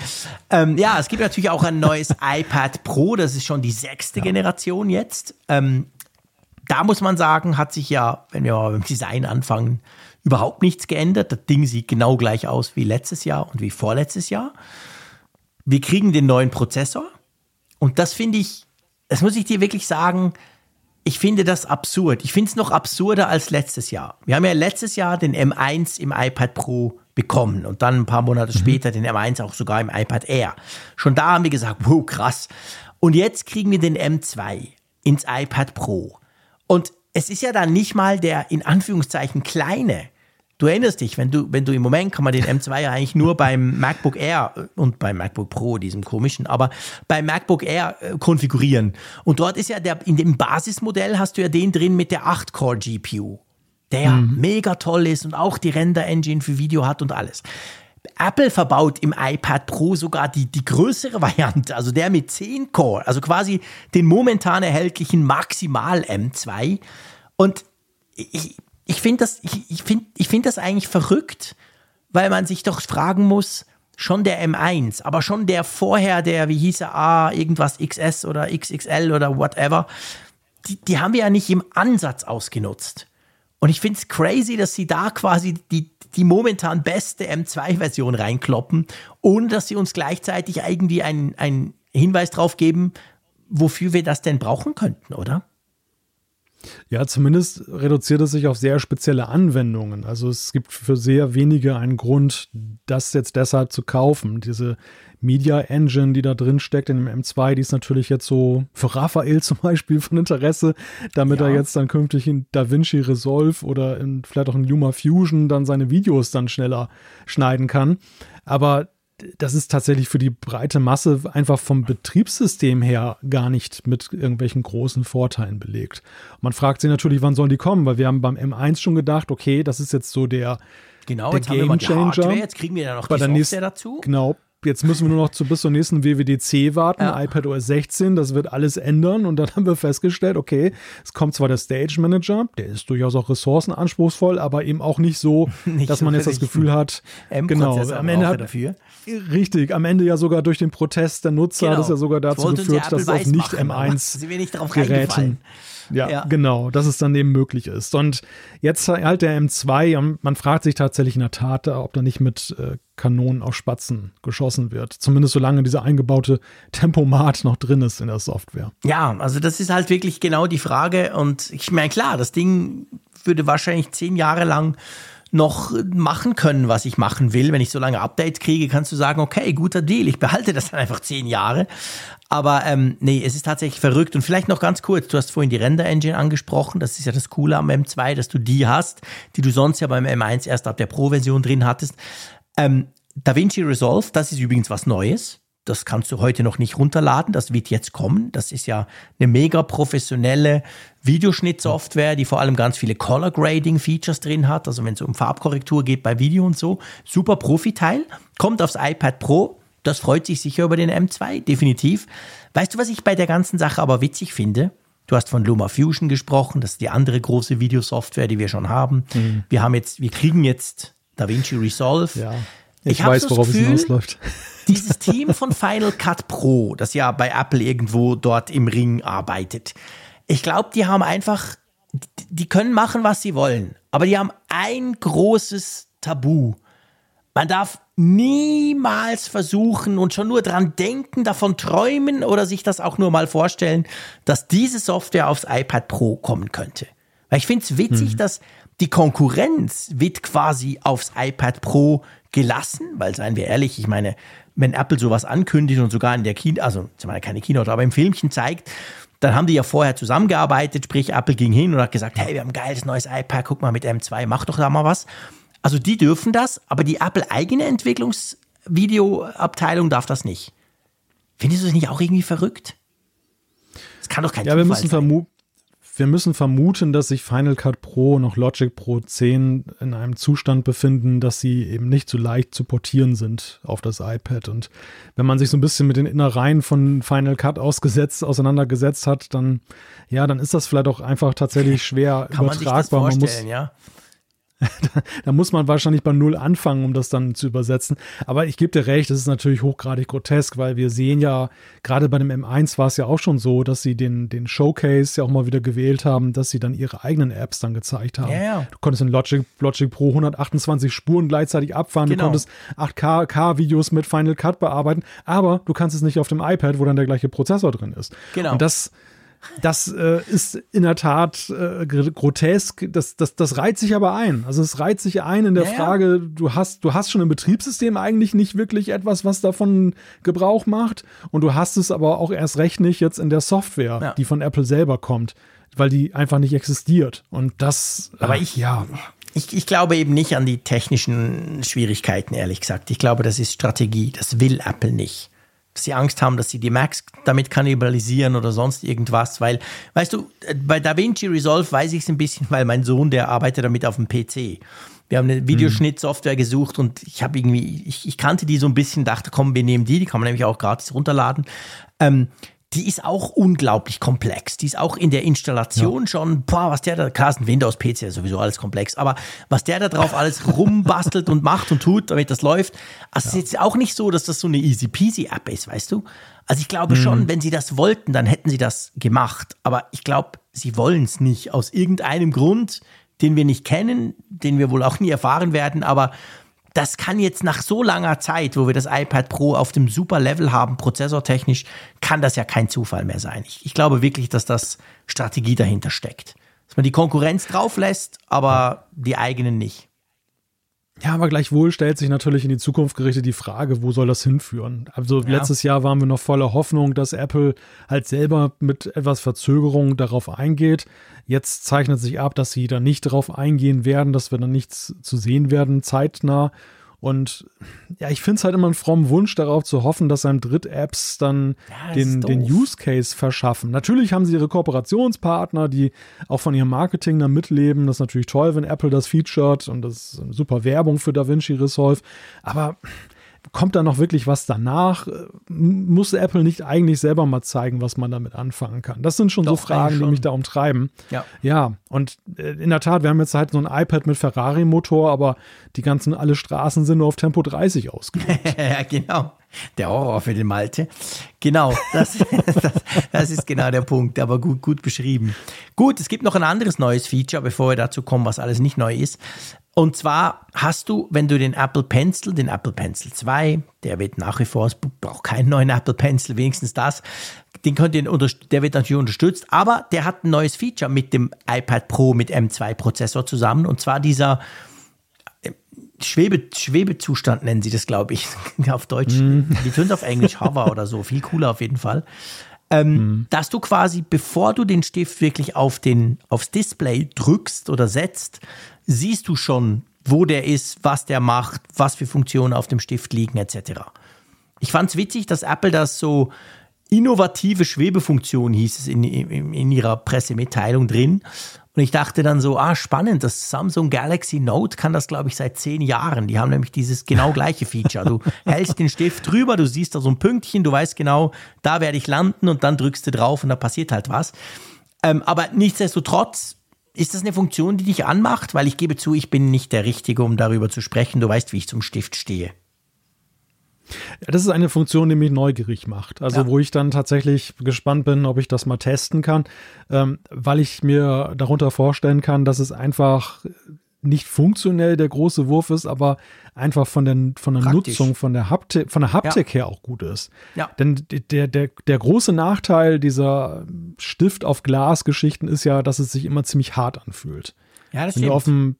Speaker 1: Ähm, ja, es gibt natürlich auch ein neues iPad Pro. Das ist schon die sechste ja. Generation jetzt. Ähm, da muss man sagen, hat sich ja, wenn wir mal beim Design anfangen, überhaupt nichts geändert. Das Ding sieht genau gleich aus wie letztes Jahr und wie vorletztes Jahr. Wir kriegen den neuen Prozessor und das finde ich, das muss ich dir wirklich sagen, ich finde das absurd. Ich finde es noch absurder als letztes Jahr. Wir haben ja letztes Jahr den M1 im iPad Pro bekommen und dann ein paar Monate mhm. später den M1 auch sogar im iPad Air. Schon da haben wir gesagt, wow, krass. Und jetzt kriegen wir den M2 ins iPad Pro. Und es ist ja dann nicht mal der in Anführungszeichen kleine. Du erinnerst dich, wenn du, wenn du im Moment kann man den M2 ja eigentlich nur beim MacBook Air und beim MacBook Pro, diesem komischen, aber beim MacBook Air äh, konfigurieren. Und dort ist ja der, in dem Basismodell hast du ja den drin mit der 8-Core GPU, der mhm. mega toll ist und auch die Render-Engine für Video hat und alles. Apple verbaut im iPad Pro sogar die, die größere Variante, also der mit 10 Core, also quasi den momentan erhältlichen Maximal M2. Und ich, ich finde das, ich, ich find, ich find das eigentlich verrückt, weil man sich doch fragen muss, schon der M1, aber schon der vorher, der, wie hieß er, A, irgendwas XS oder XXL oder whatever, die, die haben wir ja nicht im Ansatz ausgenutzt. Und ich finde es crazy, dass sie da quasi die, die momentan beste M2-Version reinkloppen, ohne dass sie uns gleichzeitig irgendwie einen, einen Hinweis drauf geben, wofür wir das denn brauchen könnten, oder?
Speaker 2: Ja, zumindest reduziert es sich auf sehr spezielle Anwendungen. Also es gibt für sehr wenige einen Grund, das jetzt deshalb zu kaufen. Diese Media Engine, die da drin steckt in dem M2, die ist natürlich jetzt so für Raphael zum Beispiel von Interesse, damit ja. er jetzt dann künftig in DaVinci Resolve oder in, vielleicht auch in Luma Fusion dann seine Videos dann schneller schneiden kann. Aber das ist tatsächlich für die breite Masse einfach vom Betriebssystem her gar nicht mit irgendwelchen großen Vorteilen belegt. man fragt sich natürlich, wann sollen die kommen, weil wir haben beim M1 schon gedacht, okay, das ist jetzt so der,
Speaker 1: genau,
Speaker 2: der
Speaker 1: jetzt
Speaker 2: Game Changer.
Speaker 1: jetzt kriegen wir ja noch Bei die Software nächsten, dazu.
Speaker 2: Genau, Jetzt müssen wir nur noch zu, bis zur nächsten WWDC warten, ja. iPad OS 16, das wird alles ändern. Und dann haben wir festgestellt, okay, es kommt zwar der Stage Manager, der ist durchaus auch ressourcenanspruchsvoll, aber eben auch nicht so, nicht dass so man jetzt das Gefühl hat, genau, am Ende hat, dafür. Richtig, am Ende ja sogar durch den Protest der Nutzer genau. hat es ja sogar dazu geführt, dass es auf nicht M1 Geräten ja, ja, genau, dass es dann eben möglich ist. Und jetzt halt der M2, man fragt sich tatsächlich in der Tat, ob da nicht mit äh, Kanonen auf Spatzen geschossen wird. Zumindest solange dieser eingebaute Tempomat noch drin ist in der Software.
Speaker 1: Ja, also das ist halt wirklich genau die Frage. Und ich meine, klar, das Ding würde wahrscheinlich zehn Jahre lang noch machen können, was ich machen will. Wenn ich so lange Updates kriege, kannst du sagen, okay, guter Deal, ich behalte das dann einfach zehn Jahre. Aber ähm, nee, es ist tatsächlich verrückt. Und vielleicht noch ganz kurz, du hast vorhin die Render-Engine angesprochen. Das ist ja das Coole am M2, dass du die hast, die du sonst ja beim M1 erst ab der Pro-Version drin hattest. Ähm, DaVinci Resolve, das ist übrigens was Neues. Das kannst du heute noch nicht runterladen. Das wird jetzt kommen. Das ist ja eine mega professionelle Videoschnittsoftware, die vor allem ganz viele Color Grading Features drin hat. Also wenn es um Farbkorrektur geht bei Video und so. Super Profi-Teil. Kommt aufs iPad Pro. Das freut sich sicher über den M2, definitiv. Weißt du, was ich bei der ganzen Sache aber witzig finde? Du hast von Luma Fusion gesprochen. Das ist die andere große Videosoftware, die wir schon haben. Mhm. Wir haben jetzt, wir kriegen jetzt DaVinci Resolve.
Speaker 2: Ja. Ich, ich weiß, worauf Gefühl, es hinausläuft.
Speaker 1: Dieses Team von Final Cut Pro, das ja bei Apple irgendwo dort im Ring arbeitet, ich glaube, die haben einfach, die können machen, was sie wollen, aber die haben ein großes Tabu. Man darf niemals versuchen und schon nur dran denken, davon träumen oder sich das auch nur mal vorstellen, dass diese Software aufs iPad Pro kommen könnte. Weil ich finde es witzig, mhm. dass die Konkurrenz wird quasi aufs iPad Pro gelassen, weil seien wir ehrlich, ich meine, wenn Apple sowas ankündigt und sogar in der Kino, also keine Keynote, aber im Filmchen zeigt, dann haben die ja vorher zusammengearbeitet, sprich Apple ging hin und hat gesagt, hey, wir haben ein geiles neues iPad, guck mal mit M2, mach doch da mal was. Also die dürfen das, aber die Apple eigene Entwicklungsvideoabteilung darf das nicht. Findest du das nicht auch irgendwie verrückt?
Speaker 2: Das kann doch kein ja, Zufall wir müssen sein wir müssen vermuten, dass sich Final Cut Pro und auch Logic Pro 10 in einem Zustand befinden, dass sie eben nicht so leicht zu portieren sind auf das iPad. Und wenn man sich so ein bisschen mit den Innereien von Final Cut ausgesetzt, auseinandergesetzt hat, dann, ja, dann ist das vielleicht auch einfach tatsächlich schwer
Speaker 1: Kann übertragbar. Man, sich das vorstellen, man muss, ja?
Speaker 2: da muss man wahrscheinlich bei Null anfangen, um das dann zu übersetzen. Aber ich gebe dir recht, das ist natürlich hochgradig grotesk, weil wir sehen ja, gerade bei dem M1 war es ja auch schon so, dass sie den, den Showcase ja auch mal wieder gewählt haben, dass sie dann ihre eigenen Apps dann gezeigt haben.
Speaker 1: Ja.
Speaker 2: Du konntest in Logic, Logic Pro 128 Spuren gleichzeitig abfahren, genau. du konntest 8K-Videos mit Final Cut bearbeiten, aber du kannst es nicht auf dem iPad, wo dann der gleiche Prozessor drin ist.
Speaker 1: Genau.
Speaker 2: Und das das äh, ist in der Tat äh, grotesk. Das, das, das reiht sich aber ein. Also es reiht sich ein in der ja, Frage, du hast, du hast schon im Betriebssystem eigentlich nicht wirklich etwas, was davon Gebrauch macht. Und du hast es aber auch erst recht nicht jetzt in der Software, ja. die von Apple selber kommt, weil die einfach nicht existiert. Und das.
Speaker 1: Aber ich, ja. Ich, ich glaube eben nicht an die technischen Schwierigkeiten, ehrlich gesagt. Ich glaube, das ist Strategie. Das will Apple nicht dass sie Angst haben, dass sie die Macs damit kannibalisieren oder sonst irgendwas, weil, weißt du, bei DaVinci Resolve weiß ich es ein bisschen, weil mein Sohn, der arbeitet damit auf dem PC. Wir haben eine Videoschnittsoftware gesucht und ich habe irgendwie, ich, ich, kannte die so ein bisschen, dachte, komm, wir nehmen die, die kann man nämlich auch gratis runterladen. Ähm, die ist auch unglaublich komplex. Die ist auch in der Installation ja. schon, boah, was der da, ein Windows-PC, ist sowieso alles komplex, aber was der da drauf alles rumbastelt und macht und tut, damit das läuft, also ja. ist jetzt auch nicht so, dass das so eine easy peasy App ist, weißt du? Also ich glaube mhm. schon, wenn sie das wollten, dann hätten sie das gemacht. Aber ich glaube, sie wollen es nicht aus irgendeinem Grund, den wir nicht kennen, den wir wohl auch nie erfahren werden, aber das kann jetzt nach so langer Zeit, wo wir das iPad Pro auf dem super Level haben, prozessortechnisch, kann das ja kein Zufall mehr sein. Ich, ich glaube wirklich, dass das Strategie dahinter steckt. Dass man die Konkurrenz drauf lässt, aber die eigenen nicht.
Speaker 2: Ja, aber gleichwohl stellt sich natürlich in die Zukunft gerichtet die Frage, wo soll das hinführen? Also ja. letztes Jahr waren wir noch voller Hoffnung, dass Apple halt selber mit etwas Verzögerung darauf eingeht. Jetzt zeichnet sich ab, dass sie da nicht darauf eingehen werden, dass wir dann nichts zu sehen werden zeitnah. Und ja, ich finde es halt immer einen frommen Wunsch darauf zu hoffen, dass einem Dritt-Apps dann ja, den, den Use Case verschaffen. Natürlich haben sie ihre Kooperationspartner, die auch von ihrem Marketing dann mitleben. Das ist natürlich toll, wenn Apple das featured und das ist eine super Werbung für DaVinci Resolve. Aber kommt da noch wirklich was danach? Muss Apple nicht eigentlich selber mal zeigen, was man damit anfangen kann? Das sind schon Doch, so Fragen, schon. die mich da umtreiben. Ja. ja, und äh, in der Tat, wir haben jetzt halt so ein iPad mit Ferrari-Motor, aber die ganzen, alle Straßen sind nur auf Tempo 30 ausgelegt.
Speaker 1: ja, genau. Der Horror für den Malte. Genau, das, das, das, ist genau der Punkt, aber gut, gut beschrieben. Gut, es gibt noch ein anderes neues Feature, bevor wir dazu kommen, was alles nicht neu ist. Und zwar hast du, wenn du den Apple Pencil, den Apple Pencil 2, der wird nach wie vor, es braucht keinen neuen Apple Pencil, wenigstens das, den könnt ihr, der wird natürlich unterstützt, aber der hat ein neues Feature mit dem iPad Pro mit M2-Prozessor zusammen und zwar dieser Schwebe, Schwebezustand nennen sie das, glaube ich, auf Deutsch. Mm. Die tun es auf Englisch Hover oder so, viel cooler auf jeden Fall. Ähm, mm. Dass du quasi, bevor du den Stift wirklich auf den, aufs Display drückst oder setzt, siehst du schon, wo der ist, was der macht, was für Funktionen auf dem Stift liegen, etc. Ich fand es witzig, dass Apple das so innovative Schwebefunktion hieß es in, in, in, ihrer Pressemitteilung drin. Und ich dachte dann so, ah, spannend, das Samsung Galaxy Note kann das, glaube ich, seit zehn Jahren. Die haben nämlich dieses genau gleiche Feature. Du hältst den Stift drüber, du siehst da so ein Pünktchen, du weißt genau, da werde ich landen und dann drückst du drauf und da passiert halt was. Ähm, aber nichtsdestotrotz ist das eine Funktion, die dich anmacht? Weil ich gebe zu, ich bin nicht der Richtige, um darüber zu sprechen. Du weißt, wie ich zum Stift stehe.
Speaker 2: Das ist eine Funktion, die mich neugierig macht. Also, ja. wo ich dann tatsächlich gespannt bin, ob ich das mal testen kann, ähm, weil ich mir darunter vorstellen kann, dass es einfach nicht funktionell der große Wurf ist, aber einfach von der, von der Nutzung, von der Haptik, von der Haptik ja. her auch gut ist. Ja. Denn der, der, der große Nachteil dieser Stift auf Glas Geschichten ist ja, dass es sich immer ziemlich hart anfühlt. Ja, das wenn stimmt. Dem,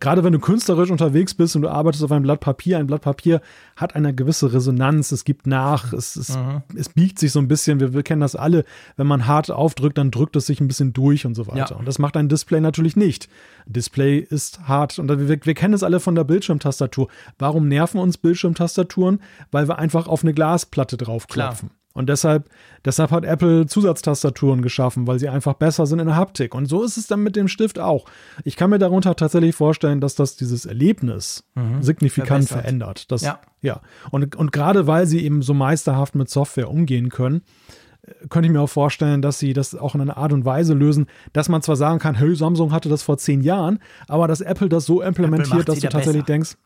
Speaker 2: gerade wenn du künstlerisch unterwegs bist und du arbeitest auf einem Blatt Papier, ein Blatt Papier hat eine gewisse Resonanz, es gibt nach, es, es, mhm. es biegt sich so ein bisschen, wir, wir, kennen das alle, wenn man hart aufdrückt, dann drückt es sich ein bisschen durch und so weiter. Ja. Und das macht ein Display natürlich nicht. Ein Display ist hart und wir, wir kennen es alle von der Bildschirmtastatur. Warum nerven uns Bildschirmtastaturen? Weil wir einfach auf eine Glasplatte draufklopfen. Klar. Und deshalb, deshalb hat Apple Zusatztastaturen geschaffen, weil sie einfach besser sind in der Haptik. Und so ist es dann mit dem Stift auch. Ich kann mir darunter tatsächlich vorstellen, dass das dieses Erlebnis mhm. signifikant Verbessert. verändert. Das, ja. ja. Und, und gerade weil sie eben so meisterhaft mit Software umgehen können, äh, könnte ich mir auch vorstellen, dass sie das auch in einer Art und Weise lösen, dass man zwar sagen kann, hey, Samsung hatte das vor zehn Jahren, aber dass Apple das so implementiert, dass du tatsächlich besser. denkst,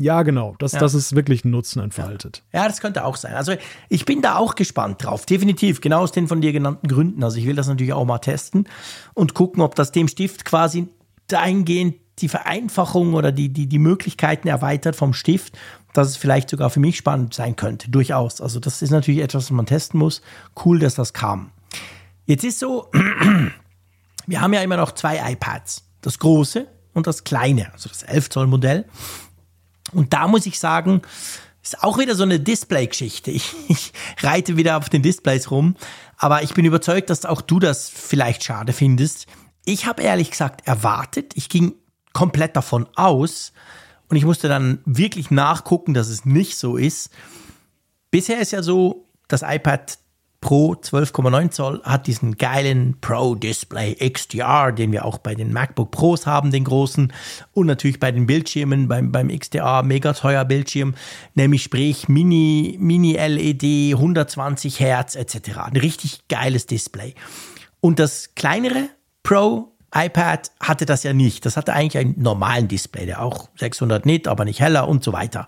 Speaker 2: ja, genau, dass, ja. dass es wirklich einen Nutzen entfaltet.
Speaker 1: Ja. ja, das könnte auch sein. Also ich bin da auch gespannt drauf, definitiv, genau aus den von dir genannten Gründen. Also ich will das natürlich auch mal testen und gucken, ob das dem Stift quasi dahingehend die Vereinfachung oder die, die, die Möglichkeiten erweitert vom Stift, dass es vielleicht sogar für mich spannend sein könnte, durchaus. Also das ist natürlich etwas, was man testen muss. Cool, dass das kam. Jetzt ist so, wir haben ja immer noch zwei iPads. Das große und das kleine, also das 11 Zoll Modell. Und da muss ich sagen, ist auch wieder so eine Display-Geschichte. Ich, ich reite wieder auf den Displays rum, aber ich bin überzeugt, dass auch du das vielleicht schade findest. Ich habe ehrlich gesagt erwartet, ich ging komplett davon aus und ich musste dann wirklich nachgucken, dass es nicht so ist. Bisher ist ja so, das iPad Pro 12,9 Zoll hat diesen geilen Pro Display XDR, den wir auch bei den MacBook Pros haben, den großen, und natürlich bei den Bildschirmen beim, beim XDR mega teuer Bildschirm, nämlich sprich Mini, Mini LED, 120 Hertz etc. Ein richtig geiles Display. Und das kleinere Pro iPad hatte das ja nicht. Das hatte eigentlich einen normalen Display, der auch 600 Nit, aber nicht heller und so weiter.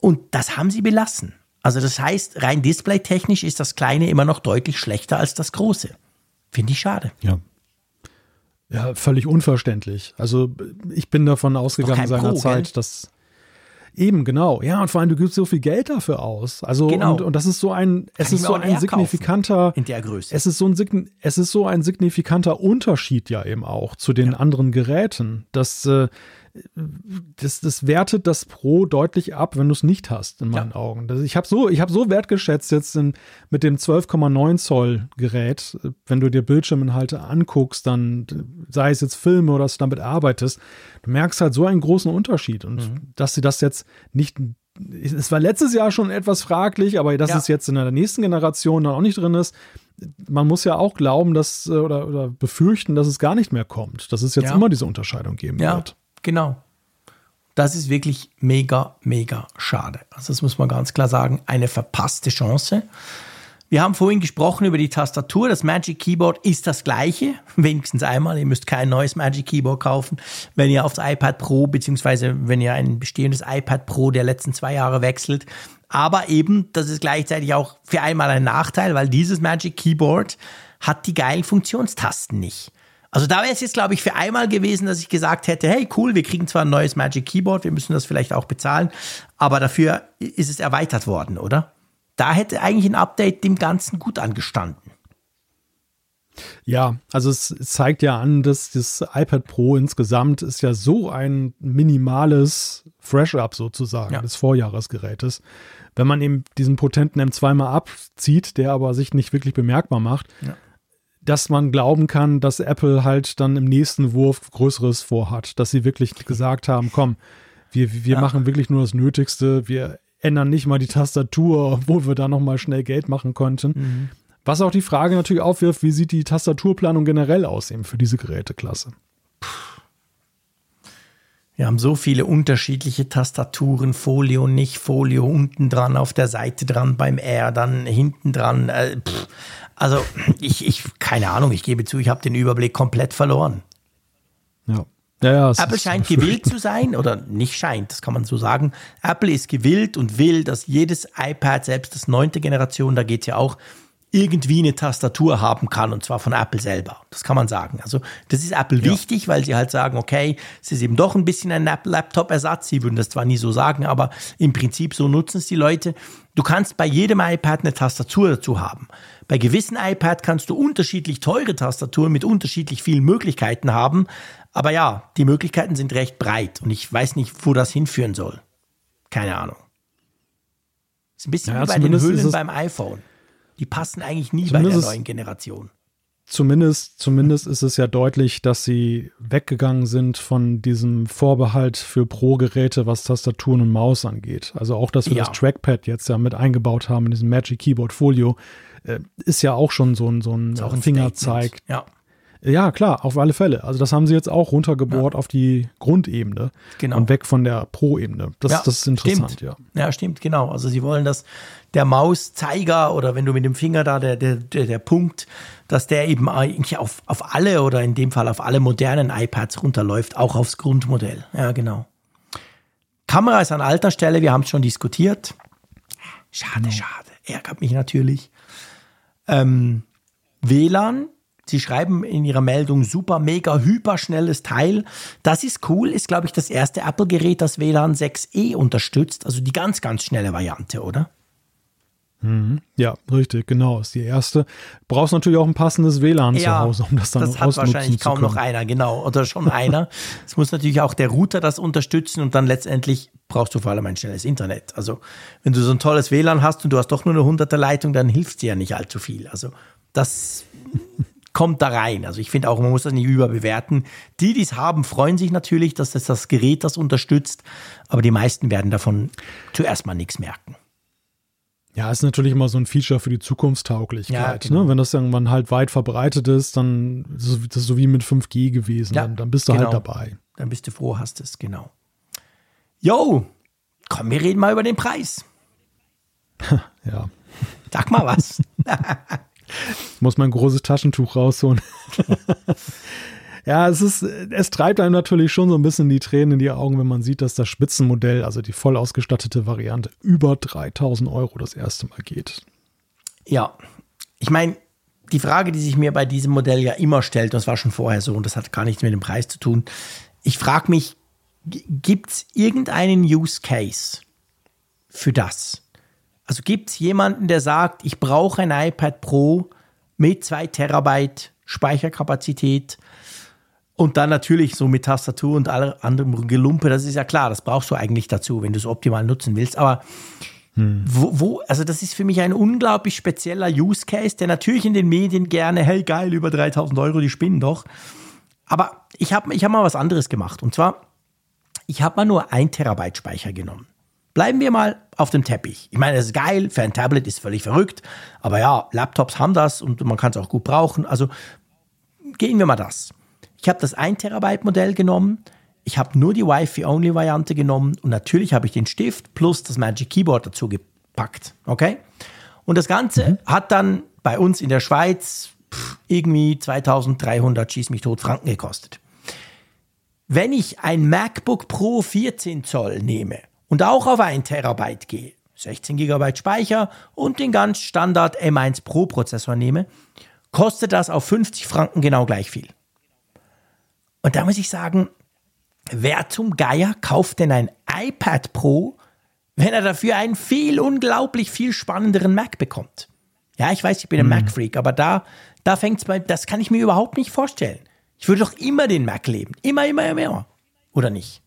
Speaker 1: Und das haben sie belassen. Also das heißt, rein displaytechnisch ist das kleine immer noch deutlich schlechter als das große. Finde ich schade.
Speaker 2: Ja. Ja, völlig unverständlich. Also ich bin davon ausgegangen seinerzeit, Pro, dass eben genau, ja, und vor allem du gibst so viel Geld dafür aus. Also genau. und, und das ist so ein, es Kann ist so ein signifikanter
Speaker 1: in der Größe.
Speaker 2: Es ist so ein es ist so ein signifikanter Unterschied ja eben auch zu den ja. anderen Geräten, dass äh, das, das wertet das Pro deutlich ab, wenn du es nicht hast, in meinen ja. Augen. Das, ich habe so, hab so wertgeschätzt jetzt in, mit dem 12,9 Zoll Gerät, wenn du dir Bildschirminhalte anguckst, dann sei es jetzt Filme oder dass du damit arbeitest, du merkst halt so einen großen Unterschied. Und mhm. dass sie das jetzt nicht es war letztes Jahr schon etwas fraglich, aber dass ja. es jetzt in der nächsten Generation dann auch nicht drin ist, man muss ja auch glauben, dass oder, oder befürchten, dass es gar nicht mehr kommt, dass es jetzt ja. immer diese Unterscheidung geben ja. wird.
Speaker 1: Genau. Das ist wirklich mega, mega schade. Also das muss man ganz klar sagen, eine verpasste Chance. Wir haben vorhin gesprochen über die Tastatur. Das Magic Keyboard ist das gleiche, wenigstens einmal. Ihr müsst kein neues Magic Keyboard kaufen, wenn ihr aufs iPad Pro beziehungsweise wenn ihr ein bestehendes iPad Pro der letzten zwei Jahre wechselt. Aber eben, das ist gleichzeitig auch für einmal ein Nachteil, weil dieses Magic Keyboard hat die geilen Funktionstasten nicht. Also da wäre es jetzt, glaube ich, für einmal gewesen, dass ich gesagt hätte, hey, cool, wir kriegen zwar ein neues Magic Keyboard, wir müssen das vielleicht auch bezahlen, aber dafür ist es erweitert worden, oder? Da hätte eigentlich ein Update dem Ganzen gut angestanden.
Speaker 2: Ja, also es zeigt ja an, dass das iPad Pro insgesamt ist ja so ein minimales Fresh-Up sozusagen ja. des Vorjahresgerätes. Wenn man eben diesen potenten M2 mal abzieht, der aber sich nicht wirklich bemerkbar macht, ja dass man glauben kann, dass Apple halt dann im nächsten Wurf Größeres vorhat, dass sie wirklich gesagt haben, komm, wir, wir ja. machen wirklich nur das Nötigste, wir ändern nicht mal die Tastatur, obwohl wir da nochmal schnell Geld machen konnten. Mhm. Was auch die Frage natürlich aufwirft, wie sieht die Tastaturplanung generell aus eben für diese Geräteklasse?
Speaker 1: Wir haben so viele unterschiedliche Tastaturen, Folio, nicht Folio, unten dran, auf der Seite dran, beim R, dann hinten dran. Äh, also ich, ich, keine Ahnung, ich gebe zu, ich habe den Überblick komplett verloren.
Speaker 2: Ja.
Speaker 1: Ja, ja, Apple scheint gewillt zu sein, oder nicht scheint, das kann man so sagen. Apple ist gewillt und will, dass jedes iPad, selbst das neunte Generation, da geht es ja auch, irgendwie eine Tastatur haben kann und zwar von Apple selber. Das kann man sagen. Also das ist Apple ja. wichtig, weil sie halt sagen, okay, es ist eben doch ein bisschen ein Laptop-Ersatz. Sie würden das zwar nie so sagen, aber im Prinzip so nutzen es die Leute. Du kannst bei jedem iPad eine Tastatur dazu haben. Bei gewissen iPad kannst du unterschiedlich teure Tastaturen mit unterschiedlich vielen Möglichkeiten haben. Aber ja, die Möglichkeiten sind recht breit und ich weiß nicht, wo das hinführen soll. Keine Ahnung. Ist ein bisschen ja, wie bei den Hüllen beim iPhone. Die passen eigentlich nie bei der neuen Generation.
Speaker 2: Zumindest, zumindest ist es ja deutlich, dass sie weggegangen sind von diesem Vorbehalt für Pro-Geräte, was Tastaturen und Maus angeht. Also auch, dass wir ja. das Trackpad jetzt ja mit eingebaut haben in diesem Magic Keyboard Folio, äh, ist ja auch schon so ein, so ein, ein Fingerzeig.
Speaker 1: Ja.
Speaker 2: Ja, klar, auf alle Fälle. Also das haben sie jetzt auch runtergebohrt ja. auf die Grundebene genau. und weg von der Pro-Ebene. Das, ja, das ist interessant,
Speaker 1: stimmt. ja. Ja, stimmt, genau. Also sie wollen, dass der Mauszeiger oder wenn du mit dem Finger da der, der, der, der Punkt, dass der eben eigentlich auf, auf alle oder in dem Fall auf alle modernen iPads runterläuft, auch aufs Grundmodell. Ja, genau. Kamera ist an alter Stelle, wir haben es schon diskutiert. Schade, genau. schade. Ärgert mich natürlich. Ähm, WLAN Sie schreiben in Ihrer Meldung super, mega, hyperschnelles Teil. Das ist cool, ist, glaube ich, das erste Apple-Gerät, das WLAN 6E unterstützt. Also die ganz, ganz schnelle Variante, oder?
Speaker 2: Mhm. Ja, richtig, genau. Ist die erste. Brauchst natürlich auch ein passendes WLAN
Speaker 1: ja,
Speaker 2: zu Hause, um das dann
Speaker 1: Das hat wahrscheinlich kaum noch einer, genau. Oder schon einer. Es muss natürlich auch der Router das unterstützen und dann letztendlich brauchst du vor allem ein schnelles Internet. Also, wenn du so ein tolles WLAN hast und du hast doch nur eine 100er Leitung, dann hilft dir ja nicht allzu viel. Also, das kommt da rein. Also, ich finde auch, man muss das nicht überbewerten. Die, die es haben, freuen sich natürlich, dass das das Gerät das unterstützt. Aber die meisten werden davon zuerst mal nichts merken.
Speaker 2: Ja, ist natürlich immer so ein Feature für die Zukunftstauglichkeit. Ja, genau. ne? Wenn das irgendwann halt weit verbreitet ist, dann ist das so wie mit 5G gewesen. Ja, dann, dann, bist du halt genau. halt dabei.
Speaker 1: Dann bist du froh, hast es, genau. Jo, komm, wir reden mal über den Preis.
Speaker 2: ja.
Speaker 1: Sag mal was.
Speaker 2: ich muss mein großes Taschentuch rausholen. Ja, es ist, es treibt einem natürlich schon so ein bisschen die Tränen in die Augen, wenn man sieht, dass das Spitzenmodell, also die voll ausgestattete Variante, über 3000 Euro das erste Mal geht.
Speaker 1: Ja, ich meine, die Frage, die sich mir bei diesem Modell ja immer stellt, und das war schon vorher so, und das hat gar nichts mit dem Preis zu tun. Ich frage mich, gibt es irgendeinen Use Case für das? Also gibt es jemanden, der sagt, ich brauche ein iPad Pro mit 2 Terabyte Speicherkapazität und dann natürlich so mit Tastatur und allem anderen Gelumpe, das ist ja klar, das brauchst du eigentlich dazu, wenn du es optimal nutzen willst. Aber hm. wo, wo, also das ist für mich ein unglaublich spezieller Use Case, der natürlich in den Medien gerne, hey geil, über 3000 Euro, die spinnen doch. Aber ich habe ich hab mal was anderes gemacht. Und zwar, ich habe mal nur ein Terabyte Speicher genommen. Bleiben wir mal auf dem Teppich. Ich meine, das ist geil, für ein Tablet ist völlig verrückt. Aber ja, Laptops haben das und man kann es auch gut brauchen. Also gehen wir mal das. Ich habe das 1 Terabyte Modell genommen. Ich habe nur die Wi-Fi-Only-Variante genommen und natürlich habe ich den Stift plus das Magic Keyboard dazu gepackt. Okay? Und das Ganze mhm. hat dann bei uns in der Schweiz pff, irgendwie 2300 schieß mich tot Franken gekostet. Wenn ich ein MacBook Pro 14 Zoll nehme und auch auf 1 Terabyte gehe, 16 GB Speicher und den ganz Standard M1 Pro Prozessor nehme, kostet das auf 50 Franken genau gleich viel. Und da muss ich sagen, wer zum Geier kauft denn ein iPad Pro, wenn er dafür einen viel, unglaublich viel spannenderen Mac bekommt? Ja, ich weiß, ich bin ein mhm. Mac-Freak, aber da, da fängt's bei, das kann ich mir überhaupt nicht vorstellen. Ich würde doch immer den Mac leben. Immer, immer, immer, immer. Oder nicht?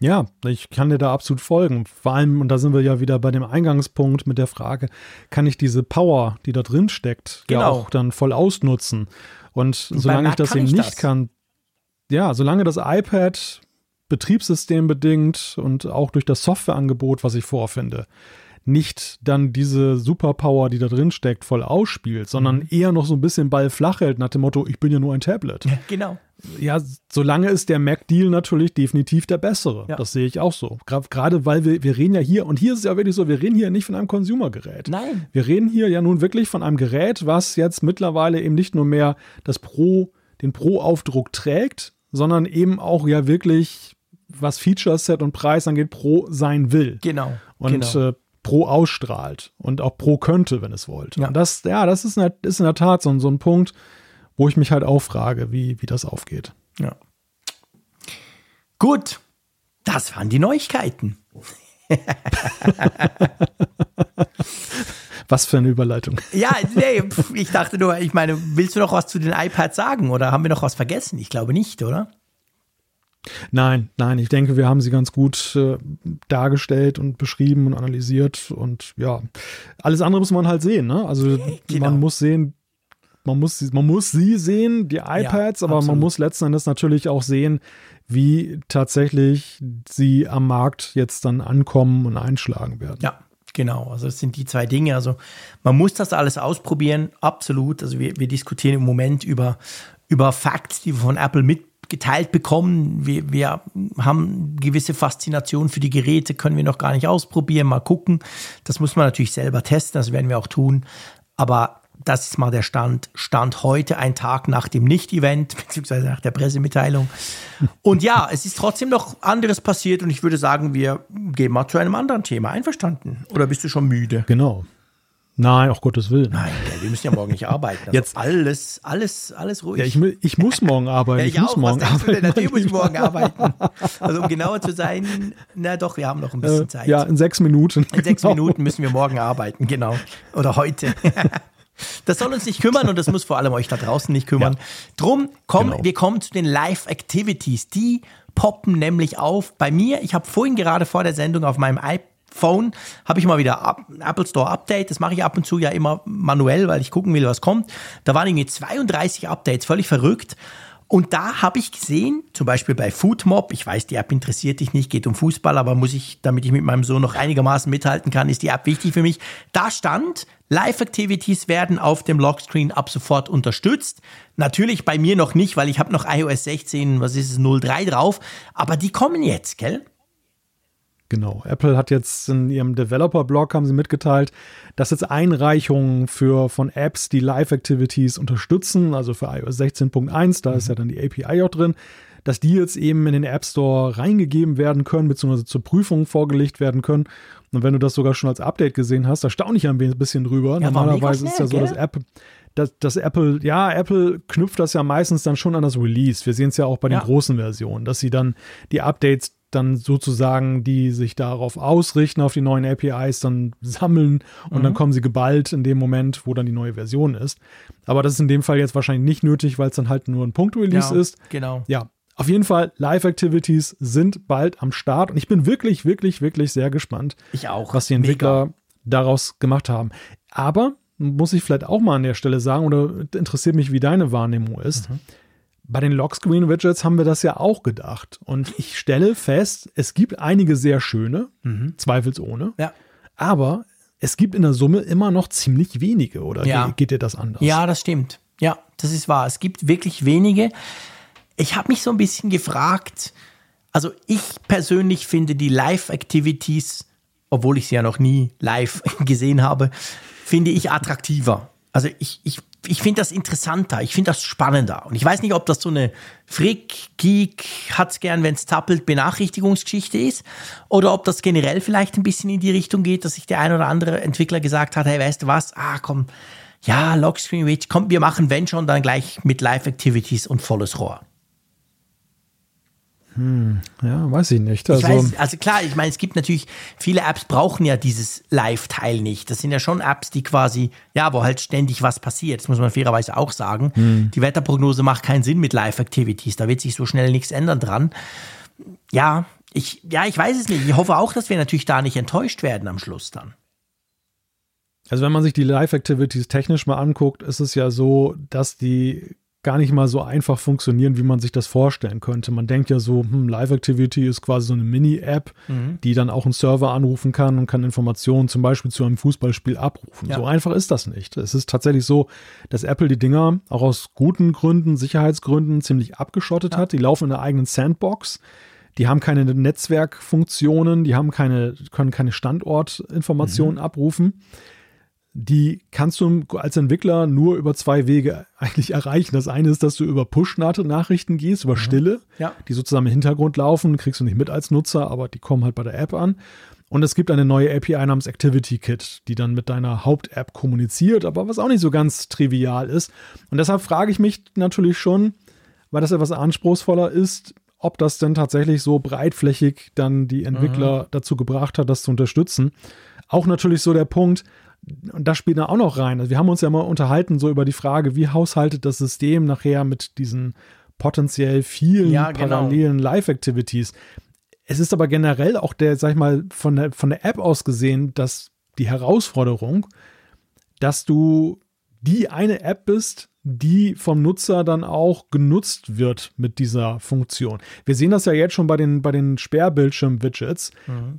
Speaker 2: Ja, ich kann dir da absolut folgen. Vor allem, und da sind wir ja wieder bei dem Eingangspunkt mit der Frage, kann ich diese Power, die da drin steckt, genau. ja auch dann voll ausnutzen? Und, solange ich das eben nicht das. kann, ja, solange das iPad betriebssystembedingt und auch durch das Softwareangebot, was ich vorfinde, nicht dann diese Superpower, die da drin steckt, voll ausspielt, sondern mhm. eher noch so ein bisschen Ball flach hält nach dem Motto, ich bin ja nur ein Tablet.
Speaker 1: Genau.
Speaker 2: Ja, solange ist der Mac-Deal natürlich definitiv der bessere. Ja. Das sehe ich auch so. Gerade weil wir, wir reden ja hier, und hier ist es ja wirklich so, wir reden hier nicht von einem Consumer-Gerät.
Speaker 1: Nein.
Speaker 2: Wir reden hier ja nun wirklich von einem Gerät, was jetzt mittlerweile eben nicht nur mehr das Pro, den Pro-Aufdruck trägt, sondern eben auch ja wirklich, was Feature-Set und Preis angeht, Pro sein will.
Speaker 1: Genau.
Speaker 2: Und
Speaker 1: genau.
Speaker 2: Äh, Pro ausstrahlt und auch Pro könnte, wenn es wollte. Ja. Und das, ja, das ist in der, ist in der Tat so, so ein Punkt, wo ich mich halt auch frage, wie, wie das aufgeht.
Speaker 1: Ja. Gut, das waren die Neuigkeiten.
Speaker 2: Was für eine Überleitung.
Speaker 1: Ja, nee, ich dachte nur, ich meine, willst du noch was zu den iPads sagen oder haben wir noch was vergessen? Ich glaube nicht, oder?
Speaker 2: Nein, nein, ich denke, wir haben sie ganz gut äh, dargestellt und beschrieben und analysiert und ja, alles andere muss man halt sehen, ne? Also genau. man muss sehen, man muss, man muss sie sehen, die iPads, ja, aber man muss letzten Endes natürlich auch sehen, wie tatsächlich sie am Markt jetzt dann ankommen und einschlagen werden.
Speaker 1: Ja, Genau, also das sind die zwei Dinge. Also man muss das alles ausprobieren, absolut. Also wir, wir diskutieren im Moment über, über Facts, die wir von Apple mitgeteilt bekommen. Wir, wir haben gewisse Faszination für die Geräte, können wir noch gar nicht ausprobieren, mal gucken. Das muss man natürlich selber testen, das werden wir auch tun. Aber das ist mal der Stand, Stand heute, ein Tag nach dem Nicht-Event, beziehungsweise nach der Pressemitteilung. Und ja, es ist trotzdem noch anderes passiert und ich würde sagen, wir gehen mal zu einem anderen Thema. Einverstanden? Oder bist du schon müde?
Speaker 2: Genau. Nein, auch Gottes Willen.
Speaker 1: Nein, ja, wir müssen ja morgen nicht arbeiten. Also
Speaker 2: Jetzt-
Speaker 1: alles, alles, alles ruhig.
Speaker 2: Ja, ich, ich muss morgen arbeiten.
Speaker 1: Ja,
Speaker 2: ich,
Speaker 1: ich
Speaker 2: muss
Speaker 1: auch.
Speaker 2: morgen arbeiten.
Speaker 1: Natürlich muss ich morgen arbeiten. Also um genauer zu sein, na doch, wir haben noch ein bisschen
Speaker 2: Äh,
Speaker 1: Zeit.
Speaker 2: ja, in sechs Minuten.
Speaker 1: In sechs
Speaker 2: Genau.
Speaker 1: Minuten müssen wir morgen arbeiten, genau. Oder heute. Das soll uns nicht kümmern und das muss vor allem euch da draußen nicht kümmern. Drum, komm,
Speaker 2: Genau.
Speaker 1: wir kommen zu den Live-Activities. Die poppen nämlich auf bei mir. Ich habe vorhin gerade vor der Sendung auf meinem iPhone, habe ich mal wieder Apple Store Update. Das mache ich ab und zu ja immer manuell, weil ich gucken will, was kommt. Da waren irgendwie 32 Updates, völlig verrückt. Und da habe ich gesehen, zum Beispiel bei Foodmob, ich weiß, die App interessiert dich nicht, geht um Fußball, aber muss ich, damit ich mit meinem Sohn noch einigermaßen mithalten kann, ist die App wichtig für mich. Da stand, Live-Activities werden auf dem Lockscreen ab sofort unterstützt. Natürlich bei mir noch nicht, weil ich habe noch iOS 16, was ist es, 03 drauf, aber die kommen jetzt, gell?
Speaker 2: Genau. Apple hat jetzt in ihrem Developer-Blog haben sie mitgeteilt, dass jetzt Einreichungen für von Apps, die Live-Activities unterstützen, also für iOS 16.1, da ist ja dann die API auch drin, dass die jetzt eben in den App Store reingegeben werden können, beziehungsweise zur Prüfung vorgelegt werden können. Und wenn du das sogar schon als Update gesehen hast, da staune ich ein bisschen drüber.
Speaker 1: Ja,
Speaker 2: Normalerweise ist ja so, dass App, dass, dass Apple, ja, Apple knüpft das ja meistens dann schon an das Release. Wir sehen es ja auch bei den
Speaker 1: Ja.
Speaker 2: großen Versionen, dass sie dann die Updates dann sozusagen, die sich darauf ausrichten, auf die neuen APIs, dann sammeln und dann kommen sie geballt in dem Moment, wo dann die neue Version ist. Aber das ist in dem Fall jetzt wahrscheinlich nicht nötig, weil es dann halt nur ein Punkt-Release
Speaker 1: Ja,
Speaker 2: ist.
Speaker 1: Genau.
Speaker 2: Ja, auf jeden Fall, Live-Activities sind bald am Start und ich bin wirklich, wirklich, wirklich sehr gespannt,
Speaker 1: Ich auch.
Speaker 2: was die
Speaker 1: Mega.
Speaker 2: Entwickler daraus gemacht haben. Aber muss ich vielleicht auch mal an der Stelle sagen, oder interessiert mich, wie deine Wahrnehmung ist.
Speaker 1: Mhm.
Speaker 2: Bei den Lockscreen-Widgets haben wir das ja auch gedacht. Und ich stelle fest, es gibt einige sehr schöne, zweifelsohne.
Speaker 1: Mhm. Ja.
Speaker 2: Aber es gibt in der Summe immer noch ziemlich wenige, oder
Speaker 1: Ja.
Speaker 2: ge- geht dir das anders?
Speaker 1: Ja, das stimmt. Ja, das ist wahr. Es gibt wirklich wenige. Ich habe mich so ein bisschen gefragt, also ich persönlich finde die Live-Activities, obwohl ich sie ja noch nie live gesehen habe, finde ich attraktiver. Also ich, ich, ich finde das interessanter, ich finde das spannender. Und ich weiß nicht, ob das so eine Frick, Geek, hat's gern, wenn's zappelt, Benachrichtigungsgeschichte ist, oder ob das generell vielleicht ein bisschen in die Richtung geht, dass sich der ein oder andere Entwickler gesagt hat, hey, weißt du was, ah komm, ja, Lockscreen Reach, komm, wir machen, wenn schon, dann gleich mit Live-Activities und volles Rohr.
Speaker 2: Ja, weiß ich nicht.
Speaker 1: Ich
Speaker 2: Also,
Speaker 1: weiß, also klar, ich meine, es gibt natürlich, viele Apps brauchen ja dieses Live-Teil nicht. Das sind ja schon Apps, die quasi, ja, wo halt ständig was passiert. Das muss man fairerweise auch sagen.
Speaker 2: Hm.
Speaker 1: Die Wetterprognose macht keinen Sinn mit Live-Activities. Da wird sich so schnell nichts ändern dran. Ja, ich, ja, ich weiß es nicht. Ich hoffe auch, dass wir natürlich da nicht enttäuscht werden am Schluss dann.
Speaker 2: Also wenn man sich die Live-Activities technisch mal anguckt, ist es ja so, dass die gar nicht mal so einfach funktionieren, wie man sich das vorstellen könnte. Man denkt ja so, hm, Live-Activity ist quasi so eine Mini-App, die dann auch einen Server anrufen kann und kann Informationen zum Beispiel zu einem Fußballspiel abrufen.
Speaker 1: Ja.
Speaker 2: So einfach ist das nicht. Es ist tatsächlich so, dass Apple die Dinger auch aus guten Gründen, Sicherheitsgründen ziemlich abgeschottet hat. Die laufen in der eigenen Sandbox. Die haben keine Netzwerkfunktionen, die haben keine, können keine Standortinformationen abrufen die kannst du als Entwickler nur über zwei Wege eigentlich erreichen. Das eine ist, dass du über Push-Nachrichten gehst, über Stille,
Speaker 1: Ja.
Speaker 2: die sozusagen im Hintergrund laufen, kriegst du nicht mit als Nutzer, aber die kommen halt bei der App an. Und es gibt eine neue API namens Activity Kit, die dann mit deiner Haupt-App kommuniziert, aber was auch nicht so ganz trivial ist. Und deshalb frage ich mich natürlich schon, weil das etwas anspruchsvoller ist, ob das denn tatsächlich so breitflächig dann die Entwickler dazu gebracht hat, das zu unterstützen. Auch natürlich so der Punkt, und das spielt da auch noch rein. Also wir haben uns ja mal unterhalten so über die Frage, wie haushaltet das System nachher mit diesen potenziell vielen
Speaker 1: Ja, genau.
Speaker 2: parallelen Live-Activities. Es ist aber generell auch der, sag ich mal, von der, von der App aus gesehen, dass die Herausforderung, dass du die eine App bist, die vom Nutzer dann auch genutzt wird mit dieser Funktion. Wir sehen das ja jetzt schon bei den, bei den Sperrbildschirm-Widgets,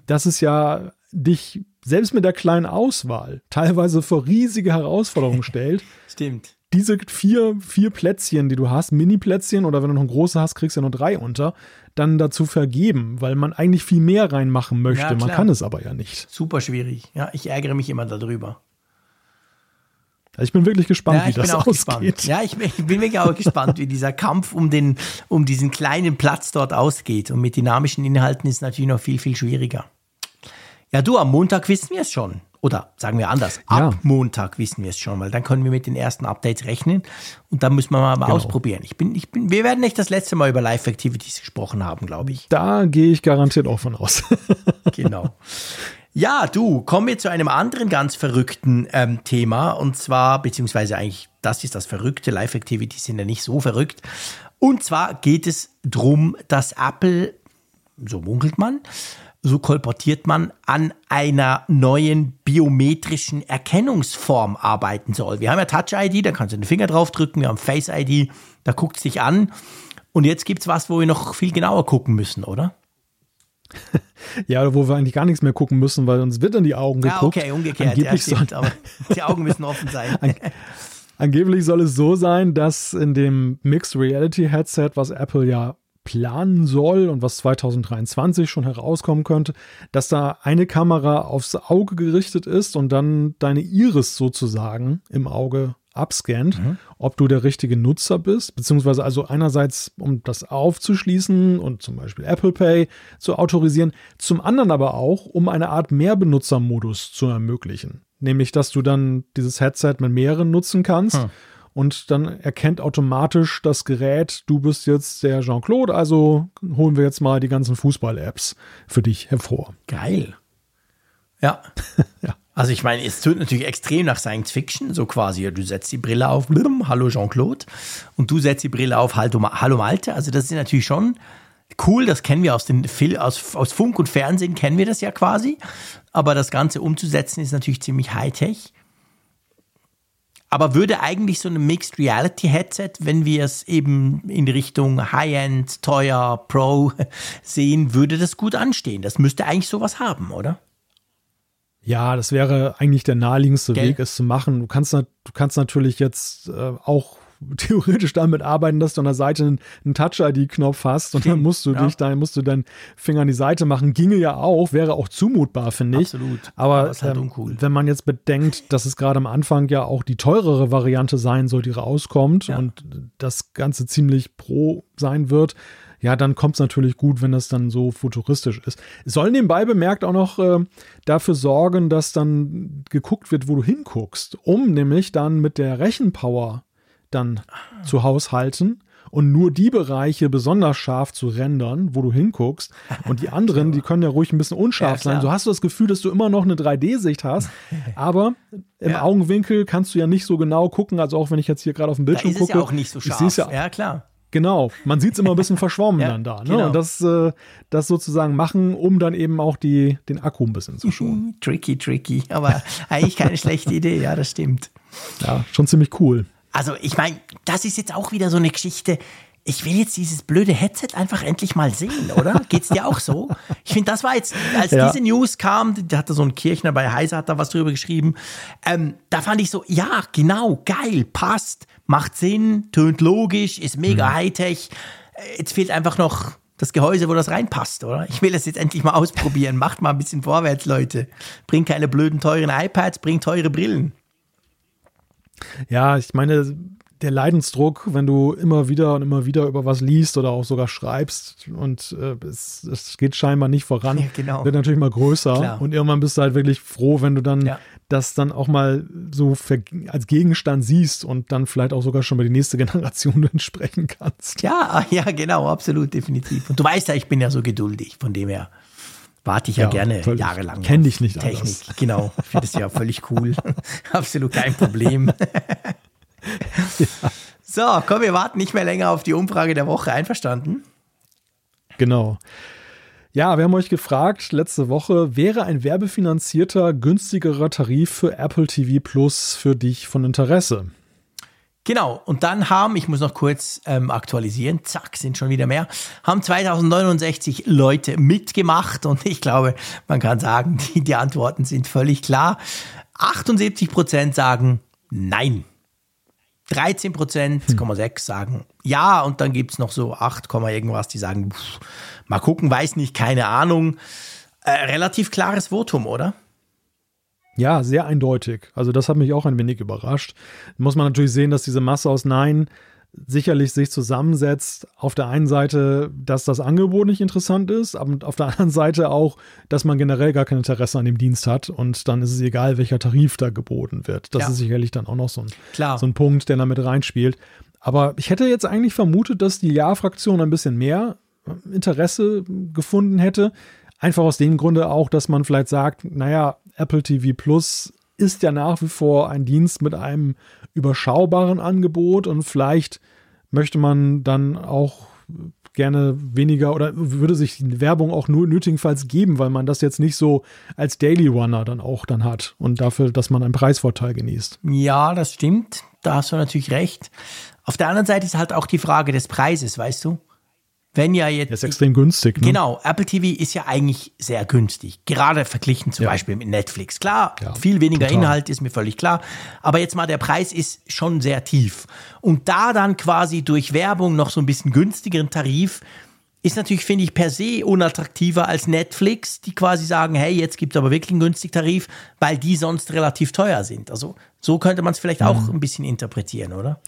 Speaker 2: dass es ja dich selbst mit der kleinen Auswahl teilweise vor riesige Herausforderungen stellt,
Speaker 1: Stimmt.
Speaker 2: diese vier, vier Plätzchen, die du hast, Mini-Plätzchen oder wenn du noch ein große hast, kriegst du ja nur drei unter, dann dazu vergeben, weil man eigentlich viel mehr reinmachen möchte.
Speaker 1: Ja,
Speaker 2: man kann es aber ja nicht.
Speaker 1: Super schwierig. Ja, ich ärgere mich immer darüber.
Speaker 2: Also ich bin wirklich gespannt,
Speaker 1: Ja,
Speaker 2: wie
Speaker 1: ich bin
Speaker 2: das
Speaker 1: auch
Speaker 2: ausgeht.
Speaker 1: gespannt. Ja, ich, bin- ich bin wirklich auch gespannt, wie dieser Kampf um, den, um diesen kleinen Platz dort ausgeht. Und mit dynamischen Inhalten ist es natürlich noch viel, viel schwieriger. Ja, du, am Montag wissen wir es schon. Oder sagen wir anders, ab ja. Montag wissen wir es schon, weil dann können wir mit den ersten Updates rechnen und dann müssen wir mal, genau. ausprobieren. Ich bin, ich bin, wir werden nicht das letzte Mal über Live Activities gesprochen haben, glaube ich.
Speaker 2: Da gehe ich garantiert auch von aus.
Speaker 1: genau. Ja, du, kommen wir zu einem anderen ganz verrückten ähm, Thema und zwar, beziehungsweise eigentlich, das ist das Verrückte, Live Activities sind ja nicht so verrückt. Und zwar geht es darum, dass Apple, so munkelt man, so kolportiert man, an einer neuen biometrischen Erkennungsform arbeiten soll. Wir haben ja Touch-ID, da kannst du den Finger drauf drücken, wir haben Face-ID, da guckt es dich an. Und jetzt gibt es was, wo wir noch viel genauer gucken müssen, oder?
Speaker 2: Ja, wo wir eigentlich gar nichts mehr gucken müssen, weil uns wird in die Augen geguckt.
Speaker 1: Ja, okay, umgekehrt. Angeblich ja, stimmt, aber die Augen müssen offen sein.
Speaker 2: Angeblich soll es so sein, dass in dem Mixed Reality Headset, was Apple ja planen soll und was 2023 schon herauskommen könnte, dass da eine Kamera aufs Auge gerichtet ist und dann deine Iris sozusagen im Auge abscannt, mhm. ob du der richtige Nutzer bist, beziehungsweise also einerseits, um das aufzuschließen und zum Beispiel Apple Pay zu autorisieren, zum anderen aber auch, um eine Art Mehrbenutzermodus zu ermöglichen. Nämlich, dass du dann dieses Headset mit mehreren nutzen kannst. Mhm und dann erkennt automatisch das Gerät, du bist jetzt der Jean-Claude, also holen wir jetzt mal die ganzen Fußball-Apps für dich hervor.
Speaker 1: Geil. Ja. ja. Also ich meine, es tut natürlich extrem nach Science Fiction, so quasi, du setzt die Brille auf, blum, hallo Jean-Claude, und du setzt die Brille auf, hallo, hallo Malte. Also das ist natürlich schon cool, das kennen wir aus, den Fil aus, aus Funk und Fernsehen, kennen wir das ja quasi. Aber das Ganze umzusetzen ist natürlich ziemlich Hightech. Aber würde eigentlich so ein Mixed Reality Headset, wenn wir es eben in Richtung High-End, teuer, Pro sehen, würde das gut anstehen? Das müsste eigentlich sowas haben, oder?
Speaker 2: Ja, das wäre eigentlich der naheliegendste Gell? Weg, es zu machen. Du kannst, du kannst natürlich jetzt äh, auch theoretisch damit arbeiten, dass du an der Seite einen, einen Touch-ID-Knopf hast und dann musst du ja. dich, dann musst du deinen Finger an die Seite machen. Ginge ja auch, wäre auch zumutbar, finde ich.
Speaker 1: Absolut.
Speaker 2: Aber, Aber halt ähm, wenn man jetzt bedenkt, dass es gerade am Anfang ja auch die teurere Variante sein soll, die rauskommt ja. und das Ganze ziemlich pro sein wird, ja, dann kommt es natürlich gut, wenn das dann so futuristisch ist. Soll nebenbei bemerkt auch noch äh, dafür sorgen, dass dann geguckt wird, wo du hinguckst, um nämlich dann mit der Rechenpower dann ah. zu haushalten und nur die Bereiche besonders scharf zu rendern, wo du hinguckst. Und die anderen, die können ja ruhig ein bisschen unscharf ja, sein. So hast du das Gefühl, dass du immer noch eine 3D-Sicht hast. Aber im ja. Augenwinkel kannst du ja nicht so genau gucken, also auch wenn ich jetzt hier gerade auf dem Bildschirm
Speaker 1: da
Speaker 2: ist gucke.
Speaker 1: Es ja auch nicht so scharf.
Speaker 2: Ja,
Speaker 1: ja, klar.
Speaker 2: Genau, man sieht es immer ein bisschen verschwommen ja, dann da. Ne? Genau. Und das, äh, das sozusagen machen, um dann eben auch die, den Akku ein bisschen zu schonen.
Speaker 1: tricky, tricky, aber eigentlich keine schlechte Idee, ja, das stimmt.
Speaker 2: Ja, schon ziemlich cool.
Speaker 1: Also ich meine, das ist jetzt auch wieder so eine Geschichte. Ich will jetzt dieses blöde Headset einfach endlich mal sehen, oder? Geht's dir auch so? Ich finde, das war jetzt, als ja. diese News kam, da hatte so ein Kirchner bei Heise hat da was drüber geschrieben. Ähm, da fand ich so, ja, genau, geil, passt, macht Sinn, tönt logisch, ist mega mhm. Hightech. Äh, jetzt fehlt einfach noch das Gehäuse, wo das reinpasst, oder? Ich will das jetzt endlich mal ausprobieren. Macht mal ein bisschen vorwärts, Leute. Bringt keine blöden teuren iPads, bringt teure Brillen.
Speaker 2: Ja, ich meine, der Leidensdruck, wenn du immer wieder und immer wieder über was liest oder auch sogar schreibst und äh, es, es, geht scheinbar nicht voran, ja, genau. wird natürlich mal größer Klar. und irgendwann bist du halt wirklich froh, wenn du dann ja. Das dann auch mal so als Gegenstand siehst und dann vielleicht auch sogar schon mal die nächste Generation sprechen kannst.
Speaker 1: Ja, ja, genau, absolut, definitiv. Und du weißt ja, ich bin ja so geduldig, von dem her warte ich ja, ja gerne völlig. jahrelang.
Speaker 2: Kenn dich nicht
Speaker 1: Technik, anders. genau. Ich finde es ja völlig cool. Absolut kein Problem. ja. So, komm, wir warten nicht mehr länger auf die Umfrage der Woche. Einverstanden?
Speaker 2: Genau. Ja, wir haben euch gefragt letzte Woche, wäre ein werbefinanzierter, günstigerer Tarif für Apple TV Plus für dich von Interesse?
Speaker 1: Genau, und dann haben, ich muss noch kurz ähm, aktualisieren, zack, sind schon wieder mehr, haben 2069 Leute mitgemacht und ich glaube, man kann sagen, die, die Antworten sind völlig klar. 78 Prozent sagen nein. 13 Prozent, hm. sagen ja und dann gibt es noch so 8, irgendwas, die sagen, pff, mal gucken, weiß nicht, keine Ahnung. Äh, relativ klares Votum, oder?
Speaker 2: Ja, sehr eindeutig. Also das hat mich auch ein wenig überrascht. Muss man natürlich sehen, dass diese Masse aus Nein sicherlich sich zusammensetzt. Auf der einen Seite, dass das Angebot nicht interessant ist, aber auf der anderen Seite auch, dass man generell gar kein Interesse an dem Dienst hat und dann ist es egal, welcher Tarif da geboten wird. Das ja. ist sicherlich dann auch noch so ein, so ein Punkt, der da mit reinspielt. Aber ich hätte jetzt eigentlich vermutet, dass die Ja-Fraktion ein bisschen mehr Interesse gefunden hätte. Einfach aus dem Grunde auch, dass man vielleicht sagt, naja, Apple TV Plus ist ja nach wie vor ein Dienst mit einem überschaubaren Angebot und vielleicht möchte man dann auch gerne weniger oder würde sich die Werbung auch nur nötigenfalls geben, weil man das jetzt nicht so als Daily Runner dann auch dann hat und dafür, dass man einen Preisvorteil genießt.
Speaker 1: Ja, das stimmt. Da hast du natürlich recht. Auf der anderen Seite ist halt auch die Frage des Preises, weißt du? Wenn ja jetzt.
Speaker 2: Das ist extrem günstig.
Speaker 1: Ne? Genau, Apple TV ist ja eigentlich sehr günstig. Gerade verglichen zum ja. Beispiel mit Netflix. Klar, ja, viel weniger total. Inhalt ist mir völlig klar. Aber jetzt mal, der Preis ist schon sehr tief. Und da dann quasi durch Werbung noch so ein bisschen günstigeren Tarif ist natürlich, finde ich, per se unattraktiver als Netflix, die quasi sagen, hey, jetzt gibt es aber wirklich einen günstigen Tarif, weil die sonst relativ teuer sind. Also so könnte man es vielleicht mhm. auch ein bisschen interpretieren, oder?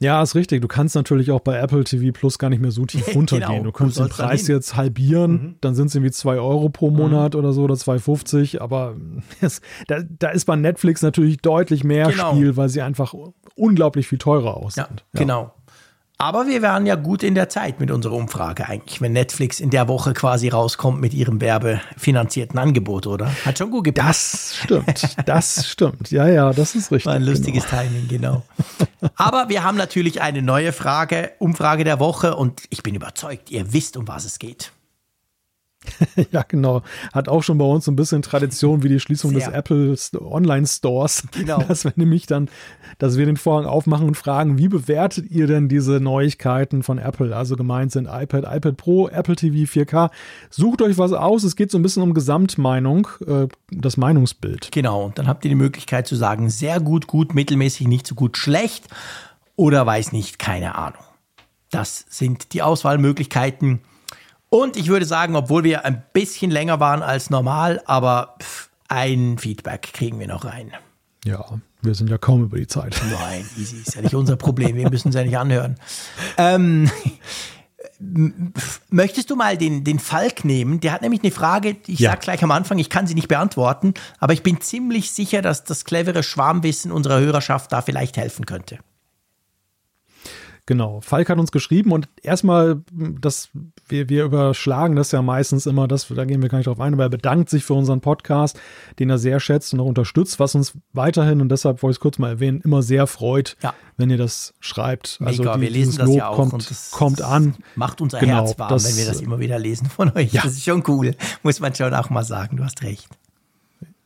Speaker 2: Ja, ist richtig. Du kannst natürlich auch bei Apple TV Plus gar nicht mehr so tief runtergehen. genau. Du kannst den Preis jetzt halbieren, mhm. dann sind es irgendwie 2 Euro pro Monat mhm. oder so oder 2,50. Aber es, da, da, ist bei Netflix natürlich deutlich mehr genau. Spiel, weil sie einfach unglaublich viel teurer aus sind.
Speaker 1: Ja, ja. Genau. Aber wir wären ja gut in der Zeit mit unserer Umfrage eigentlich, wenn Netflix in der Woche quasi rauskommt mit ihrem werbefinanzierten Angebot, oder? Hat schon gut
Speaker 2: gepasst. Das stimmt, das stimmt. Ja, ja, das ist richtig.
Speaker 1: War ein lustiges genau. Timing, genau. Aber wir haben natürlich eine neue Frage, Umfrage der Woche und ich bin überzeugt, ihr wisst, um was es geht.
Speaker 2: ja, genau. Hat auch schon bei uns so ein bisschen Tradition wie die Schließung Sehr. des Apple Online Stores. Genau. Dass wir nämlich dann, dass wir den Vorhang aufmachen und fragen, wie bewertet ihr denn diese Neuigkeiten von Apple? Also gemeint sind iPad, iPad Pro, Apple TV 4K. Sucht euch was aus. Es geht so ein bisschen um Gesamtmeinung, äh, das Meinungsbild.
Speaker 1: Genau. Und dann habt ihr die Möglichkeit zu sagen, sehr gut, gut, mittelmäßig, nicht so gut, schlecht oder weiß nicht, keine Ahnung. Das sind die Auswahlmöglichkeiten. Und ich würde sagen, obwohl wir ein bisschen länger waren als normal, aber pff, ein Feedback kriegen wir noch rein.
Speaker 2: Ja, wir sind ja kaum über die Zeit.
Speaker 1: Nein, easy, ist ja nicht unser Problem. Wir müssen es ja nicht anhören. Ähm, möchtest du mal den, den Falk nehmen? Der hat nämlich eine Frage, ich ja. sage gleich am Anfang, ich kann sie nicht beantworten, aber ich bin ziemlich sicher, dass das clevere Schwarmwissen unserer Hörerschaft da vielleicht helfen könnte.
Speaker 2: Genau. Falk hat uns geschrieben und erstmal, das, wir, wir überschlagen das ja meistens immer, das, da gehen wir gar nicht drauf ein, aber er bedankt sich für unseren Podcast, den er sehr schätzt und auch unterstützt, was uns weiterhin, und deshalb wollte ich es kurz mal erwähnen, immer sehr freut, ja. wenn ihr das schreibt.
Speaker 1: Mega, also die, wir lesen das Lob ja auch
Speaker 2: kommt, und das kommt an.
Speaker 1: Macht unser genau, Herz warm, das, wenn wir das immer wieder lesen von euch. Ja. Das ist schon cool, muss man schon auch mal sagen, du hast recht.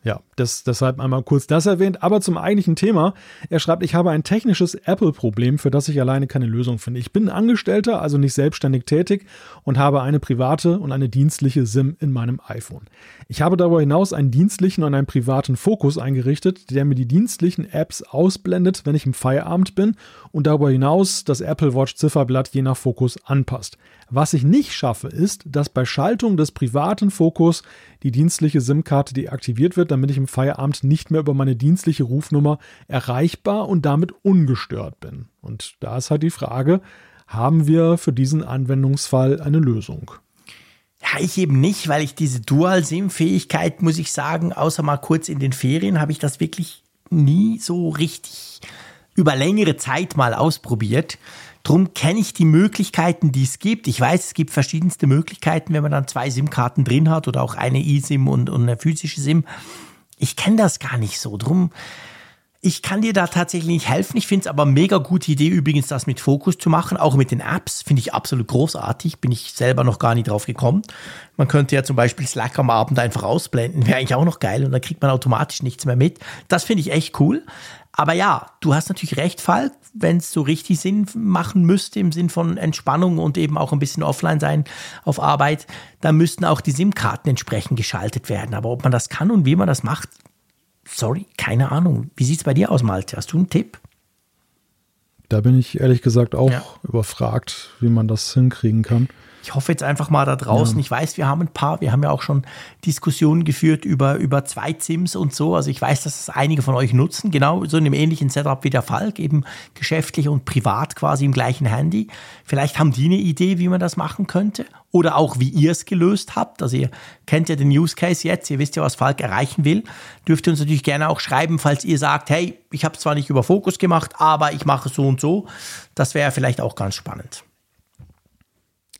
Speaker 2: Ja, das, deshalb einmal kurz das erwähnt. Aber zum eigentlichen Thema. Er schreibt, ich habe ein technisches Apple-Problem, für das ich alleine keine Lösung finde. Ich bin Angestellter, also nicht selbstständig tätig und habe eine private und eine dienstliche SIM in meinem iPhone. Ich habe darüber hinaus einen dienstlichen und einen privaten Fokus eingerichtet, der mir die dienstlichen Apps ausblendet, wenn ich im Feierabend bin und darüber hinaus das Apple Watch Zifferblatt je nach Fokus anpasst. Was ich nicht schaffe, ist, dass bei Schaltung des privaten Fokus die dienstliche SIM-Karte deaktiviert wird, damit ich im Feierabend nicht mehr über meine dienstliche Rufnummer erreichbar und damit ungestört bin. Und da ist halt die Frage, haben wir für diesen Anwendungsfall eine Lösung?
Speaker 1: Ja, ich eben nicht, weil ich diese Dual-SIM-Fähigkeit, muss ich sagen, außer mal kurz in den Ferien, habe ich das wirklich nie so richtig über längere Zeit mal ausprobiert. Drum kenne ich die Möglichkeiten, die es gibt. Ich weiß, es gibt verschiedenste Möglichkeiten, wenn man dann zwei SIM-Karten drin hat oder auch eine eSIM und, und eine physische SIM. Ich kenne das gar nicht so. Drum, ich kann dir da tatsächlich nicht helfen. Ich finde es aber mega gute Idee, übrigens das mit Fokus zu machen, auch mit den Apps. Finde ich absolut großartig. Bin ich selber noch gar nicht drauf gekommen. Man könnte ja zum Beispiel Slack am Abend einfach ausblenden. Wäre eigentlich auch noch geil und dann kriegt man automatisch nichts mehr mit. Das finde ich echt cool. Aber ja, du hast natürlich recht, Falk, wenn es so richtig Sinn machen müsste, im Sinn von Entspannung und eben auch ein bisschen offline sein auf Arbeit, dann müssten auch die SIM-Karten entsprechend geschaltet werden. Aber ob man das kann und wie man das macht, sorry, keine Ahnung. Wie sieht es bei dir aus, Malte? Hast du einen Tipp?
Speaker 2: Da bin ich ehrlich gesagt auch ja. überfragt, wie man das hinkriegen kann.
Speaker 1: Ich hoffe jetzt einfach mal da draußen. Ja. Ich weiß, wir haben ein paar, wir haben ja auch schon Diskussionen geführt über, über Zweit-Sims und so. Also ich weiß, dass es einige von euch nutzen, genau so in einem ähnlichen Setup wie der Falk, eben geschäftlich und privat quasi im gleichen Handy. Vielleicht haben die eine Idee, wie man das machen könnte oder auch wie ihr es gelöst habt. Also ihr kennt ja den Use Case jetzt, ihr wisst ja, was Falk erreichen will. Dürft ihr uns natürlich gerne auch schreiben, falls ihr sagt, hey, ich habe es zwar nicht über Fokus gemacht, aber ich mache es so und so. Das wäre vielleicht auch ganz spannend.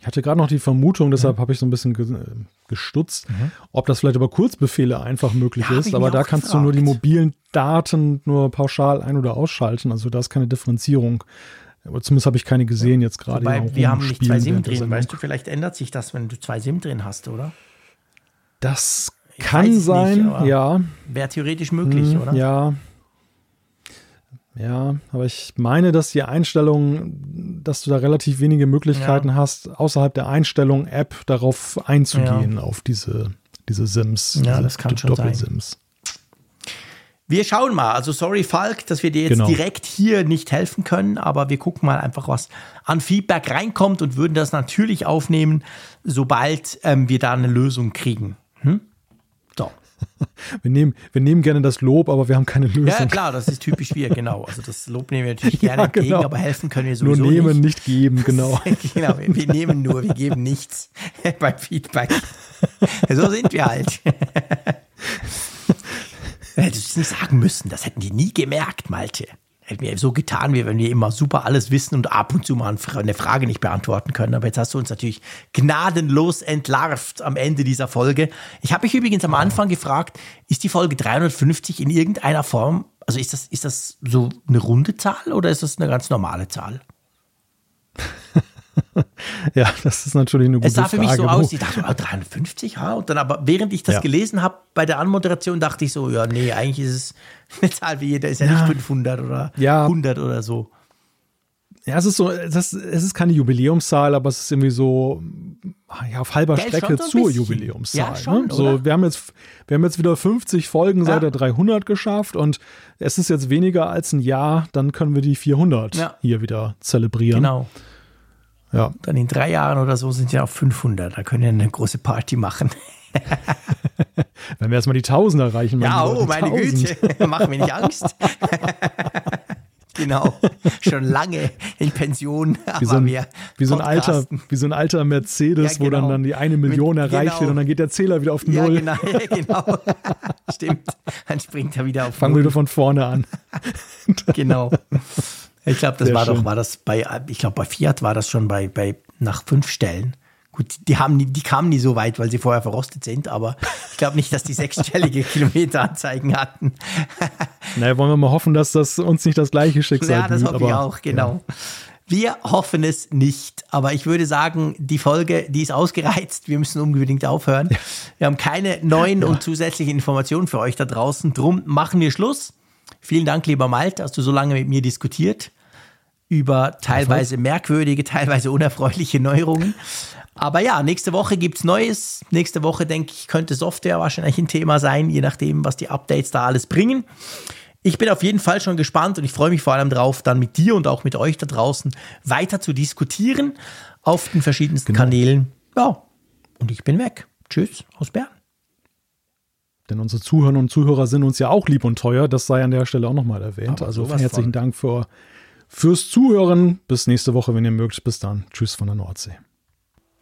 Speaker 2: Ich hatte gerade noch die Vermutung, deshalb mhm. habe ich so ein bisschen gestutzt, mhm. ob das vielleicht über Kurzbefehle einfach möglich ja, ist. Aber da kannst gefragt. du nur die mobilen Daten nur pauschal ein- oder ausschalten. Also da ist keine Differenzierung. Aber zumindest habe ich keine gesehen jetzt gerade.
Speaker 1: Wobei, wir haben nicht zwei SIM drin. Weißt du, vielleicht ändert sich das, wenn du zwei SIM drin hast, oder?
Speaker 2: Das ich kann sein, nicht, ja.
Speaker 1: Wäre theoretisch möglich, hm, oder?
Speaker 2: Ja, ja, aber ich meine, dass die Einstellung, dass du da relativ wenige Möglichkeiten ja. hast, außerhalb der Einstellung App darauf einzugehen, ja. auf diese, diese Sims.
Speaker 1: Ja,
Speaker 2: diese
Speaker 1: das kann schon sein. Wir schauen mal. Also sorry, Falk, dass wir dir jetzt genau. direkt hier nicht helfen können, aber wir gucken mal einfach, was an Feedback reinkommt und würden das natürlich aufnehmen, sobald ähm, wir da eine Lösung kriegen. Hm?
Speaker 2: Wir nehmen, wir nehmen gerne das Lob, aber wir haben keine Lösung. Ja,
Speaker 1: klar, das ist typisch wir, genau. Also das Lob nehmen wir natürlich gerne ja, genau. entgegen, aber helfen können wir sowieso
Speaker 2: Nur nehmen,
Speaker 1: nicht,
Speaker 2: nicht geben, genau.
Speaker 1: genau, wir, wir nehmen nur, wir geben nichts beim Feedback. so sind wir halt. Hättest du es nicht sagen müssen, das hätten die nie gemerkt, Malte. Wir so getan, wie wenn wir immer super alles wissen und ab und zu mal eine Frage nicht beantworten können. Aber jetzt hast du uns natürlich gnadenlos entlarvt am Ende dieser Folge. Ich habe mich übrigens am Anfang gefragt, ist die Folge 350 in irgendeiner Form, also ist das, ist das so eine runde Zahl oder ist das eine ganz normale Zahl?
Speaker 2: ja, das ist natürlich eine gute Frage. Es sah für
Speaker 1: mich so aus, ich dachte, oh, 350, ja. Und dann aber, während ich das ja. gelesen habe bei der Anmoderation, dachte ich so, ja, nee, eigentlich ist es eine Zahl wie jeder, ist ja, ja. nicht 500 oder ja. 100 oder so.
Speaker 2: Ja, es ist so, das, es ist keine Jubiläumszahl, aber es ist irgendwie so ja, auf halber ja, Strecke so zur bisschen. Jubiläumszahl. Ja, schon, ne? so, wir haben jetzt, wir haben jetzt wieder 50 Folgen ja. seit der 300 geschafft und es ist jetzt weniger als ein Jahr, dann können wir die 400 ja. hier wieder zelebrieren.
Speaker 1: Genau. Ja. Dann in drei Jahren oder so sind ja auf 500. Da können wir eine große Party machen.
Speaker 2: Wenn wir erstmal die 1000 erreichen.
Speaker 1: Ja, oh, meine 1000. Güte. Mach mir nicht Angst. genau. Schon lange in Pension.
Speaker 2: Wie so, ein, wie so ein, alter, wie so ein alter Mercedes, ja, genau. wo dann, genau. dann die eine Million Mit, erreicht genau. wird und dann geht der Zähler wieder auf
Speaker 1: ja,
Speaker 2: Null.
Speaker 1: Genau, genau. Stimmt. Dann springt er wieder auf
Speaker 2: Fangen wir wieder von vorne an.
Speaker 1: genau. Ich glaube, das Sehr war schön. doch, war das bei, ich glaube, bei Fiat war das schon bei, bei nach fünf Stellen. Gut, die haben nie, die kamen nie so weit, weil sie vorher verrostet sind, aber ich glaube nicht, dass die sechsstellige Kilometeranzeigen hatten.
Speaker 2: naja, wollen wir mal hoffen, dass das uns nicht das gleiche Schicksal Ja,
Speaker 1: das
Speaker 2: hoffe
Speaker 1: ich auch, genau. Ja. Wir hoffen es nicht, aber ich würde sagen, die Folge, die ist ausgereizt. Wir müssen unbedingt aufhören. Wir haben keine neuen ja. und zusätzlichen Informationen für euch da draußen. Drum machen wir Schluss. Vielen Dank, lieber Malte, hast du so lange mit mir diskutiert über teilweise merkwürdige, teilweise unerfreuliche Neuerungen. Aber ja, nächste Woche gibt es Neues. Nächste Woche, denke ich, könnte Software wahrscheinlich ein Thema sein, je nachdem, was die Updates da alles bringen. Ich bin auf jeden Fall schon gespannt und ich freue mich vor allem drauf, dann mit dir und auch mit euch da draußen weiter zu diskutieren auf den verschiedensten genau. Kanälen. Ja, und ich bin weg. Tschüss aus Bern.
Speaker 2: Denn unsere Zuhörer und Zuhörer sind uns ja auch lieb und teuer. Das sei an der Stelle auch nochmal erwähnt. Aber also herzlichen von. Dank für, fürs Zuhören. Bis nächste Woche, wenn ihr mögt. Bis dann. Tschüss von der Nordsee.